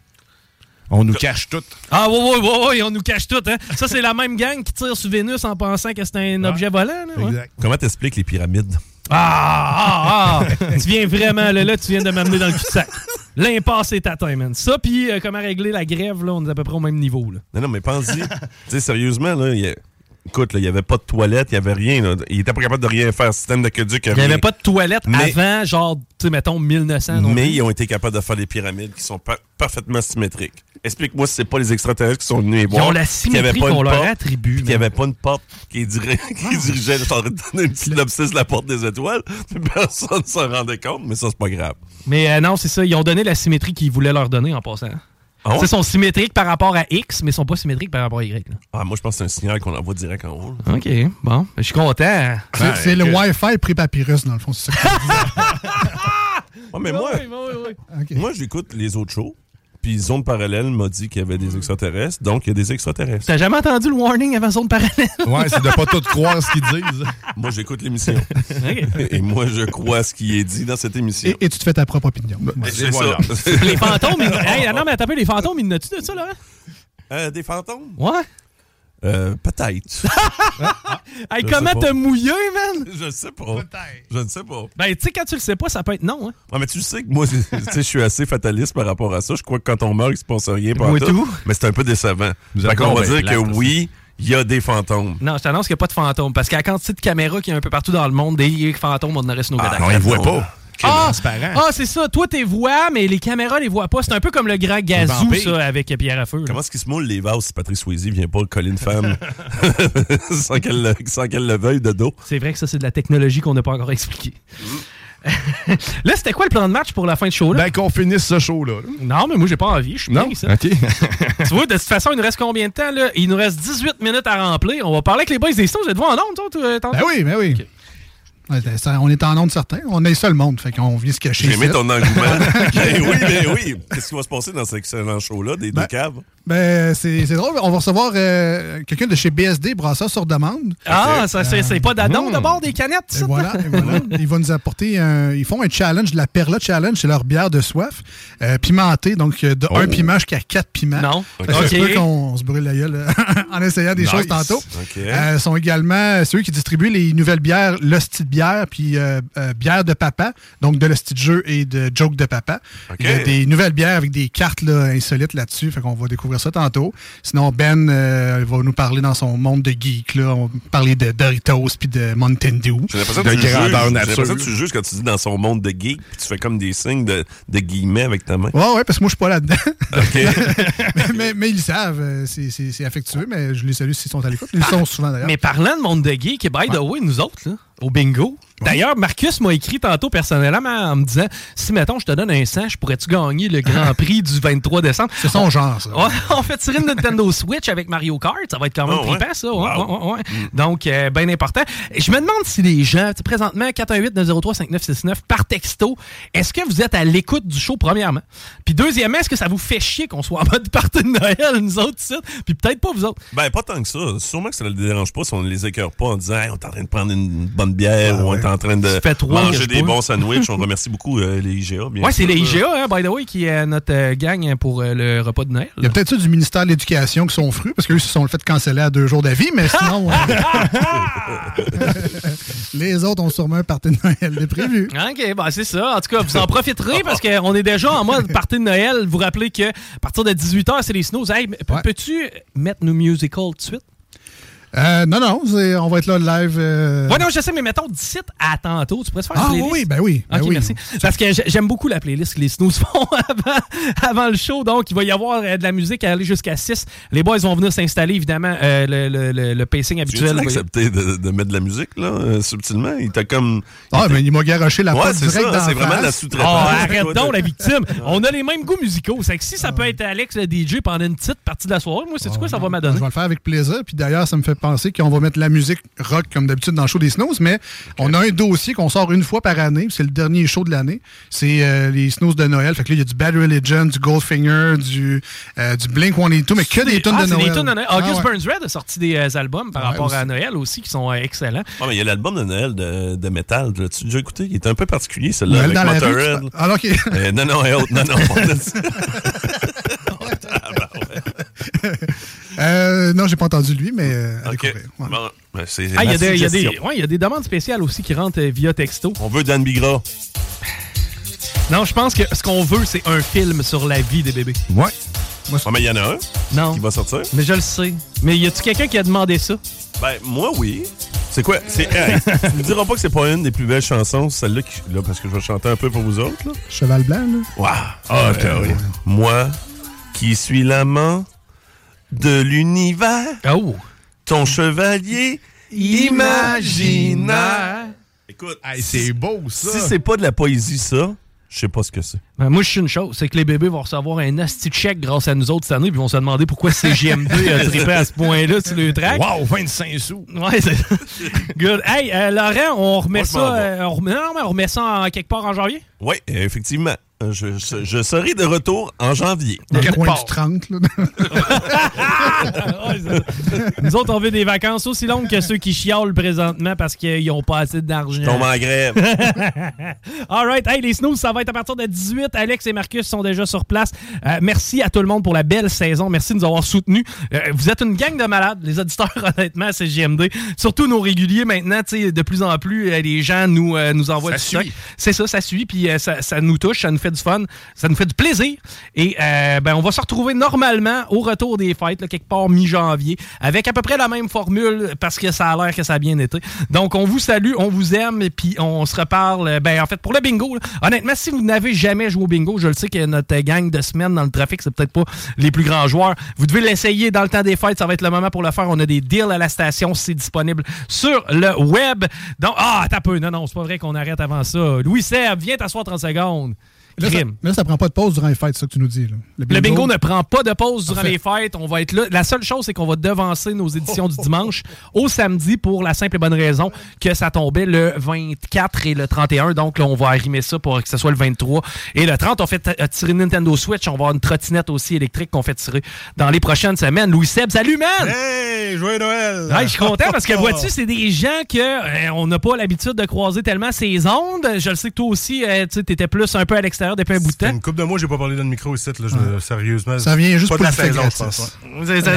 [SPEAKER 2] On nous cache tout.
[SPEAKER 1] Ah, oui, oui, oui, oui, on nous cache tout. Hein? Ça, c'est la même gang qui tire sur Vénus en pensant que c'est un objet volant. là, ouais.
[SPEAKER 20] Comment t'expliques les pyramides?
[SPEAKER 1] Ah, ah, ah! tu viens vraiment, là, là, tu viens de m'amener dans le cul-de-sac. L'impasse est atteint, man. Ça, puis euh, comment régler la grève, là, on est à peu près au même niveau, là.
[SPEAKER 20] Non, non, mais pense-y. (laughs) tu sais, sérieusement, là, il y a- écoute, là, il n'y avait pas de toilette, il n'y avait rien. là. Il était pas capable de rien faire. Système d'aqueduc,
[SPEAKER 1] Il n'y avait pas de toilette
[SPEAKER 20] Mais-
[SPEAKER 1] avant, genre, tu sais, mettons, 1900. non
[SPEAKER 20] Mais ils ont été capables de faire des pyramides qui sont pa- parfaitement symétriques. Explique-moi si c'est pas les extraterrestres qui sont venus les
[SPEAKER 1] Ils
[SPEAKER 20] voir.
[SPEAKER 1] ont la symétrie qu'on leur
[SPEAKER 20] porte,
[SPEAKER 1] attribue,
[SPEAKER 20] qu'il n'y avait pas une porte qui, diri- (laughs) qui dirigeait. Je de donner une synopsis de la porte des étoiles. Personne ne s'en rendait compte, mais ça, c'est pas grave.
[SPEAKER 1] Mais euh, non, c'est ça. Ils ont donné la symétrie qu'ils voulaient leur donner en passant.
[SPEAKER 20] Ah ouais?
[SPEAKER 1] Ils sont symétriques par rapport à X, mais ils sont pas symétriques par rapport à Y. là.
[SPEAKER 20] Ah, moi, je pense que c'est un signal qu'on envoie direct en haut. là.
[SPEAKER 1] OK, bon. Je suis content.
[SPEAKER 19] C'est c'est le Wi-Fi pré-papyrus, dans le fond. C'est ça que. (laughs)
[SPEAKER 20] Ouais, mais (laughs) moi, moi j'écoute les autres shows. Puis Zone Parallèle m'a dit qu'il y avait des extraterrestres, donc il y a des extraterrestres.
[SPEAKER 1] T'as jamais entendu le warning avant zone parallèle? (laughs)
[SPEAKER 20] Ouais, c'est de pas tout croire ce qu'ils disent. (laughs) Moi, j'écoute l'émission. (laughs) Et moi, je crois à ce qui est dit dans cette émission.
[SPEAKER 19] Et, et tu te fais ta propre opinion.
[SPEAKER 20] C'est voilà.
[SPEAKER 19] ça.
[SPEAKER 1] les fantômes, ils... hey, non, mais attends un peu, les fantômes, ils n'ont-tu de ça, là?
[SPEAKER 20] Euh, des fantômes?
[SPEAKER 1] Ouais.
[SPEAKER 20] Euh, peut-être. (laughs)
[SPEAKER 1] Hey, comment te mouiller, man?
[SPEAKER 20] Je sais pas. Je ne sais pas.
[SPEAKER 1] Ben, tu sais, quand tu le sais pas, ça peut être non, hein?
[SPEAKER 20] Ouais, mais tu sais que moi, c'est- (laughs) tu sais, je suis assez fataliste par rapport à ça. Je crois que quand on meurt, il se passe rien.
[SPEAKER 1] Moi
[SPEAKER 20] tout.
[SPEAKER 1] tout.
[SPEAKER 20] Mais c'est un peu décevant. Fait qu'on va
[SPEAKER 2] donc
[SPEAKER 20] dire que oui, il y a des fantômes.
[SPEAKER 1] Non, je t'annonce qu'il n'y a pas de fantômes. Parce qu'à la quantité de caméras qu'il y a un peu partout dans le monde, des fantômes, on en aurait sur nos
[SPEAKER 20] Ah, non, ils voient pas.
[SPEAKER 1] Ah, ah, c'est ça. Toi, t'es vois, mais les caméras les voient pas. C'est un peu comme le grand gazou, ça, avec Pierre à feu.
[SPEAKER 20] Comment est-ce qu'il se moule les vases si Patrick Swayze vient pas coller une femme? (laughs) Sans qu'elle le, sans qu'elle le veuille de dos?
[SPEAKER 1] C'est vrai que ça, c'est de la technologie qu'on n'a pas encore expliquée. (laughs) là, c'était quoi le plan de match pour la fin de show? Là?
[SPEAKER 2] Ben, qu'on finisse ce show-là.
[SPEAKER 1] Non, mais moi, j'ai pas envie. Je suis
[SPEAKER 2] Non?
[SPEAKER 1] bien, ça.
[SPEAKER 2] OK. (laughs)
[SPEAKER 1] tu vois, de toute façon, il nous reste combien de temps? Là? Il nous reste 18 minutes à remplir. On va parler avec les boys des Stones. Vous êtes-vous en onde, toi, euh, tantôt?
[SPEAKER 19] Ben oui, ben oui. Ça, on est en onde certain. On est seul monde, fait qu'on vient se cacher.
[SPEAKER 20] J'ai aimé ton engouement. (laughs) ben oui, ben oui. Qu'est-ce qui va se passer dans cet excellent show-là, des deux caves?
[SPEAKER 19] Ben, c'est c'est drôle. On va recevoir euh, quelqu'un de chez BSD, Brasseur sur demande.
[SPEAKER 1] Ah, ça, c'est c'est pas d'adon
[SPEAKER 19] Hmm.
[SPEAKER 1] d'abord des canettes,
[SPEAKER 19] Et
[SPEAKER 1] ça?
[SPEAKER 19] voilà, et voilà. (laughs) Ils vont nous apporter un, Ils font un challenge, la Perla Challenge, c'est leur bière de soif, euh, pimentée, donc euh, de
[SPEAKER 20] Oh.
[SPEAKER 19] un piment jusqu'à quatre piments.
[SPEAKER 1] Non.
[SPEAKER 19] Fait que Ça se
[SPEAKER 1] Ok.
[SPEAKER 19] peut qu'on se brûle la gueule (laughs) en essayant des
[SPEAKER 20] Nice.
[SPEAKER 19] choses tantôt.
[SPEAKER 20] OK.
[SPEAKER 19] Euh, sont également ceux qui distribuent les nouvelles bières, l'hostie de bière bière, puis euh, euh, bière de papa, donc de l'hostie de jeu et de joke de papa. Il y a des nouvelles bières avec des cartes là, insolites là-dessus, fait qu'on va découvrir ça tantôt. Sinon, Ben euh, va nous parler dans son monde de geek, là. On va parler de Doritos puis de Mountain Dew.
[SPEAKER 20] J'ai l'impression que, tu juges- j'ai l'impression que tu juges quand tu dis dans son monde de geek, puis tu fais comme des signes de, de guillemets avec ta main.
[SPEAKER 19] Ouais, ouais, parce que moi, je suis pas là-dedans. (laughs) mais, mais- mais ils le savent. C'est affectueux, mais je les salue s'ils sont à l'écoute. Ils le sont souvent, d'ailleurs.
[SPEAKER 1] Mais parlant de monde de geek, by the way, nous autres, là, au bingo. D'ailleurs, Marcus m'a écrit tantôt personnellement en me disant si, mettons, je te donne un 100, je pourrais-tu gagner le Grand (laughs) Prix du 23 décembre?
[SPEAKER 19] C'est son genre, ça. (laughs)
[SPEAKER 1] On fait tirer une Nintendo Switch avec Mario Kart. Ça va être quand même
[SPEAKER 19] ouais?
[SPEAKER 1] trippant, ça. Ouais, ouais, ouais, ouais. Donc, euh, bien important. Je me demande si les gens, présentement, 418-903-5969 par texto, est-ce que vous êtes à l'écoute du show, premièrement? Puis, deuxièmement, est-ce que ça vous fait chier qu'on soit en mode partie de Noël, nous autres, ici? Puis, peut-être pas vous autres.
[SPEAKER 20] Ben, pas tant que ça. Sûrement que ça ne le dérange pas si on ne les écœure pas en disant Hey, on est en train de prendre une bonne bière ou on est en train de
[SPEAKER 1] trois
[SPEAKER 20] manger des bons sandwichs. (laughs) on remercie beaucoup euh, les IGA.
[SPEAKER 1] Ouais, c'est les IGA, hein, by the way, qui est notre euh, gang pour euh, le repas de Noël.
[SPEAKER 19] Il y a peut-être ça du ministère de l'Éducation qui sont frus, parce qu'eux se sont fait canceller à deux jours d'avis, mais (laughs) sinon. euh, (laughs) les autres ont sûrement un party de Noël de prévu.
[SPEAKER 1] OK, ben c'est ça. En tout cas, vous en profiterez parce qu'on est déjà en mode party de Noël. Vous rappelez que à partir de 18h, c'est les snows. Hey, peux-tu mettre nos musicals tout de suite?
[SPEAKER 19] Euh, non, non, on va être là live. euh,
[SPEAKER 1] Ouais, non, je sais, mais mettons d'ici à tantôt, tu pourrais se faire
[SPEAKER 19] Ah,
[SPEAKER 1] une playlist?
[SPEAKER 19] oui, ben oui, ben
[SPEAKER 1] OK,
[SPEAKER 19] oui.
[SPEAKER 1] merci. Parce que j'ai- j'aime beaucoup la playlist que les snooze (laughs) font avant, avant le show. Donc, il va y avoir euh, de la musique à aller jusqu'à 6. Les boys vont venir s'installer, évidemment, euh, le, le- le- le pacing
[SPEAKER 20] Tu
[SPEAKER 1] habituel.
[SPEAKER 20] viens accepté de, de mettre de la musique, là, subtilement? Il t'a comme.
[SPEAKER 19] Ah, mais il m'a garoché la
[SPEAKER 20] Ouais,
[SPEAKER 19] porte
[SPEAKER 20] c'est
[SPEAKER 19] direct
[SPEAKER 20] ça, c'est
[SPEAKER 19] la
[SPEAKER 20] vraiment de la sous-traitance.
[SPEAKER 1] Oh, arrête
[SPEAKER 20] Toi,
[SPEAKER 1] donc, la victime. On a les mêmes goûts musicaux. C'est que si ça peut être Alex, le DJ, pendant une petite partie de la soirée, moi, c'est quoi ça va
[SPEAKER 19] Je
[SPEAKER 1] m'adonner?
[SPEAKER 19] vais le faire avec plaisir. Puis d'ailleurs, ça me fait penser qu'on va mettre la musique rock comme d'habitude dans le show des Snows, mais on a un dossier qu'on sort une fois par année. C'est le dernier show de l'année. C'est euh, les Snows de Noël. Fait que là, il y a du Bad Religion, du Goldfinger, du, euh, du Blink 182, mais que des tunes
[SPEAKER 1] ah,
[SPEAKER 19] de Noël.
[SPEAKER 1] des tunes de Noël.
[SPEAKER 19] Ah,
[SPEAKER 1] August
[SPEAKER 19] ouais.
[SPEAKER 1] Burns Red a sorti des euh, albums par
[SPEAKER 19] Ouais,
[SPEAKER 1] rapport à. Noël aussi qui sont euh, excellents.
[SPEAKER 20] Ah, mais il y a l'album de Noël de, de métal. Tu l'as déjà écouté? Il est un peu particulier, celui-là, avec Motorhead.
[SPEAKER 19] tu parles? Ah.
[SPEAKER 20] Euh, non, non. Non, non, ça. (laughs) (laughs) (laughs)
[SPEAKER 19] Euh, non, j'ai pas entendu lui, mais euh, à
[SPEAKER 20] OK.
[SPEAKER 19] découvrir. Ouais.
[SPEAKER 20] Bon, ben, c'est
[SPEAKER 1] Ah, il y,
[SPEAKER 20] ma
[SPEAKER 1] a des- il y a des-
[SPEAKER 20] suggestion.
[SPEAKER 1] ouais, il y a des demandes spéciales aussi qui rentrent euh, via texto.
[SPEAKER 20] On veut Dan Bigra.
[SPEAKER 1] Non, je pense que ce qu'on veut, c'est un film sur la vie des bébés.
[SPEAKER 19] Ouais.
[SPEAKER 20] Ah, mais il y en a un
[SPEAKER 1] Non.
[SPEAKER 20] qui va sortir.
[SPEAKER 1] Mais je le sais. Mais y a-tu quelqu'un qui a demandé ça?
[SPEAKER 20] Ben, moi, oui. C'est quoi? C'est, hey, (laughs) tu me diras pas que c'est pas une des plus belles chansons, celle-là, qui, là, parce que je vais chanter un peu pour vous autres. Là.
[SPEAKER 19] Cheval blanc, là.
[SPEAKER 20] Wow. Ah, ok, oui. Moi, qui suis l'amant de l'univers,
[SPEAKER 1] oh.
[SPEAKER 20] ton chevalier imaginaire. Écoute,
[SPEAKER 2] c'est beau, ça.
[SPEAKER 20] Si c'est pas de la poésie, ça, je sais pas ce que c'est.
[SPEAKER 1] Ben, moi, je suis une chose, c'est que les bébés vont recevoir un asti check grâce à nous autres cette année, puis vont se demander pourquoi CGMD a (laughs) trippé à ce point-là sur le track.
[SPEAKER 2] Wow, 25 sous.
[SPEAKER 1] Ouais, c'est Good. Hey, euh, Laurent, on remet
[SPEAKER 20] Moi,
[SPEAKER 1] ça. euh, on remet, non, mais on remet ça en quelque part en janvier?
[SPEAKER 20] Oui, effectivement. Je, je- je serai de retour en janvier.
[SPEAKER 19] Dans le coin du 30, là. (laughs)
[SPEAKER 1] Nous autres, on veut des vacances aussi longues que ceux qui chiolent présentement parce qu'ils n'ont pas assez d'argent.
[SPEAKER 20] Tombe en grève. (laughs)
[SPEAKER 1] All right. Hey, les snooze, ça va être à partir de 18. Alex et Marcus sont déjà sur place. Euh, merci à tout le monde pour la belle saison. Merci de nous avoir soutenus. Euh, vous êtes une gang de malades, les auditeurs, (laughs) honnêtement, c'est JMD. Surtout nos réguliers maintenant, de plus en plus, euh, les gens nous, euh, nous envoient
[SPEAKER 2] Ça
[SPEAKER 1] du
[SPEAKER 2] suit.
[SPEAKER 1] C'est ça, ça suit, puis ça, ça nous touche, ça nous fait du fun, ça nous fait du plaisir. Et euh, ben, on va se retrouver normalement au retour des fêtes, là, quelque part mi-janvier, avec à peu près la même formule, parce que ça a l'air que ça a bien été. Donc, on vous salue, on vous aime, et puis on se reparle, euh, ben, en fait, pour le bingo. honnêtement, si vous n'avez jamais joué au bingo, je le sais que notre gang de semaine dans le trafic, c'est peut-être pas les plus grands joueurs. Vous devez l'essayer dans le temps des fêtes, ça va être le moment pour le faire. On a des deals à la station, c'est disponible sur le web. Donc, ah, t'as peu. Non, non, c'est pas vrai qu'on arrête avant ça. Louis Seb, viens t'asseoir 30 secondes.
[SPEAKER 19] Là ça,
[SPEAKER 1] Crime.
[SPEAKER 19] là, ça prend pas de pause durant les fêtes, c'est ça que tu nous dis. Là.
[SPEAKER 1] Le bingo ne prend pas de pause durant
[SPEAKER 19] Parfait.
[SPEAKER 1] les fêtes. On va être là. La seule chose, c'est qu'on va devancer nos éditions du dimanche (laughs) au samedi pour la simple et bonne raison que ça tombait le 24 et le 31. Donc, là, on va arrimer ça pour que ce soit le 23 et le 30. On fait tirer Nintendo Switch. On va avoir une trottinette aussi électrique qu'on fait tirer dans les prochaines semaines. Louis Seb, salut, man!
[SPEAKER 2] Hey, joyeux Noël!
[SPEAKER 1] Ouais, je suis content parce que (laughs) vois-tu, c'est des gens que euh, on n'a pas l'habitude de croiser tellement ces ondes. Je le sais que toi aussi, euh, tu étais plus un peu à l'extérieur l'extérieur depuis un bout de temps.
[SPEAKER 21] Une coupe de mois, j'ai pas parlé dans le micro ici, là, je- sérieusement.
[SPEAKER 19] Ça vient juste
[SPEAKER 21] pas
[SPEAKER 19] pour
[SPEAKER 21] de la saison, je pense.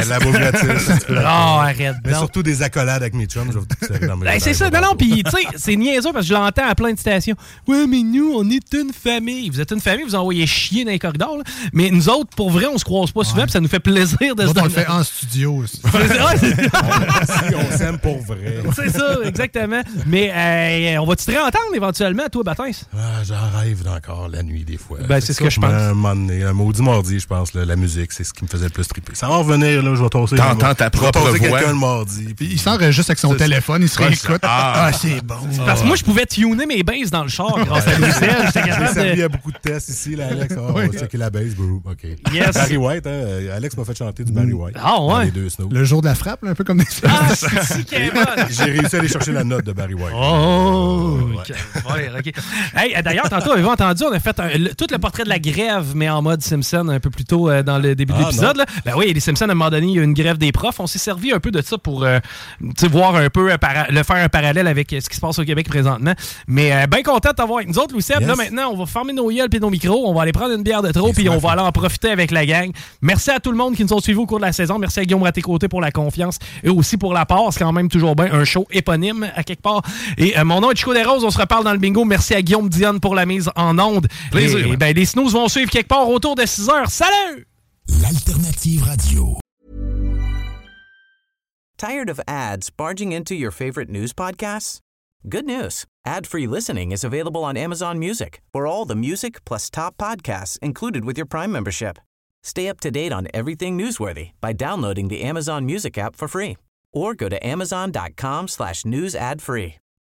[SPEAKER 21] La gratis. peu
[SPEAKER 1] Non,
[SPEAKER 21] d'alcool.
[SPEAKER 1] arrête
[SPEAKER 21] Mais
[SPEAKER 1] donc.
[SPEAKER 21] surtout des accolades avec mes chums, je vais vous tirer dans mes
[SPEAKER 1] Ben, c'est ça. Non, non, puis tu sais, c'est niaiseux parce que je l'entends à plein de stations. Ouais, mais nous, on est une famille. Vous êtes une famille, vous envoyez chier dans les corridors. là. Mais nous autres, pour vrai, on se croise pas souvent, puis ça nous fait plaisir de se
[SPEAKER 19] on le fait en studio aussi. (laughs)
[SPEAKER 21] On s'aime pour vrai.
[SPEAKER 1] C'est ça, exactement. Mais euh, on va-tu te réentendre éventuellement, toi, Baptiste?
[SPEAKER 21] Ah, J'en rêve encore la nuit, des fois.
[SPEAKER 1] Ben, c'est ce que je pense.
[SPEAKER 21] Un moment donné, un maudit mardi, je pense, là, la musique, c'est ce qui me faisait le plus triper. Ça va revenir, là, je vais tosser.
[SPEAKER 2] T'entends ta propre voix.
[SPEAKER 21] quelqu'un le mardi.
[SPEAKER 19] Puis il s'enregistre avec son téléphone, il se réécoute.
[SPEAKER 21] ça.
[SPEAKER 19] Ah, c'est bon.
[SPEAKER 1] Parce que moi, je pouvais tuner mes basses dans le char grâce à. J'étais capable
[SPEAKER 21] servi
[SPEAKER 1] de...
[SPEAKER 21] à beaucoup de tests ici, là, Alex. Ah, on
[SPEAKER 19] Oui.
[SPEAKER 21] va checker la base, bro. OK.
[SPEAKER 1] Yes.
[SPEAKER 21] Barry White, hein, euh, Alex m'a fait chanter du Barry White.
[SPEAKER 1] Ah, ouais.
[SPEAKER 21] les deux snows.
[SPEAKER 19] Le jour de la frappe, là, un peu comme des.
[SPEAKER 1] Ah. (laughs)
[SPEAKER 21] J'ai réussi à aller chercher la note de Barry White.
[SPEAKER 1] Oh! ok. Euh, D'ailleurs, tantôt, avez-vous entendu, on a fait un- tout le portrait de la grève, mais en mode Simpson un peu plus tôt euh, dans le début de
[SPEAKER 21] Ah,
[SPEAKER 1] l'épisode. Ben oui, les Simpsons, à un moment donné, il y a eu une grève des profs. On s'est servi un peu de ça pour euh, voir un peu, euh, le faire un parallèle avec ce qui se passe au Québec présentement. Mais euh, bien content de t'avoir avec nous autres, Louis.
[SPEAKER 21] Yes.
[SPEAKER 1] Là, maintenant, on va fermer nos gueules et nos micros. On va aller prendre une bière de trop, puis on va aller en profiter avec la gang. Merci à tout le monde qui nous ont suivis au cours de la saison. Merci à Guillaume Raté-Côté pour la confiance et aussi pour la part. C'est quand même toujours bien un show éponyme à quelque part. Et mon nom est Chico Desroses. On se reparle dans le bingo. Merci à Guillaume Dionne pour la mise en onde.
[SPEAKER 2] Plaisir,
[SPEAKER 1] Et, ben, les snooze vont suivre quelque part autour de 6 heures. Salut!
[SPEAKER 11] L'alternative radio.
[SPEAKER 16] Tired of ads barging into your favorite news podcasts? Good news. Ad-free listening is available on Amazon Music for all the music plus top podcasts included with your Prime membership. Stay up to date on everything newsworthy by downloading the Amazon Music app for free or go to amazon.com slash news ad free.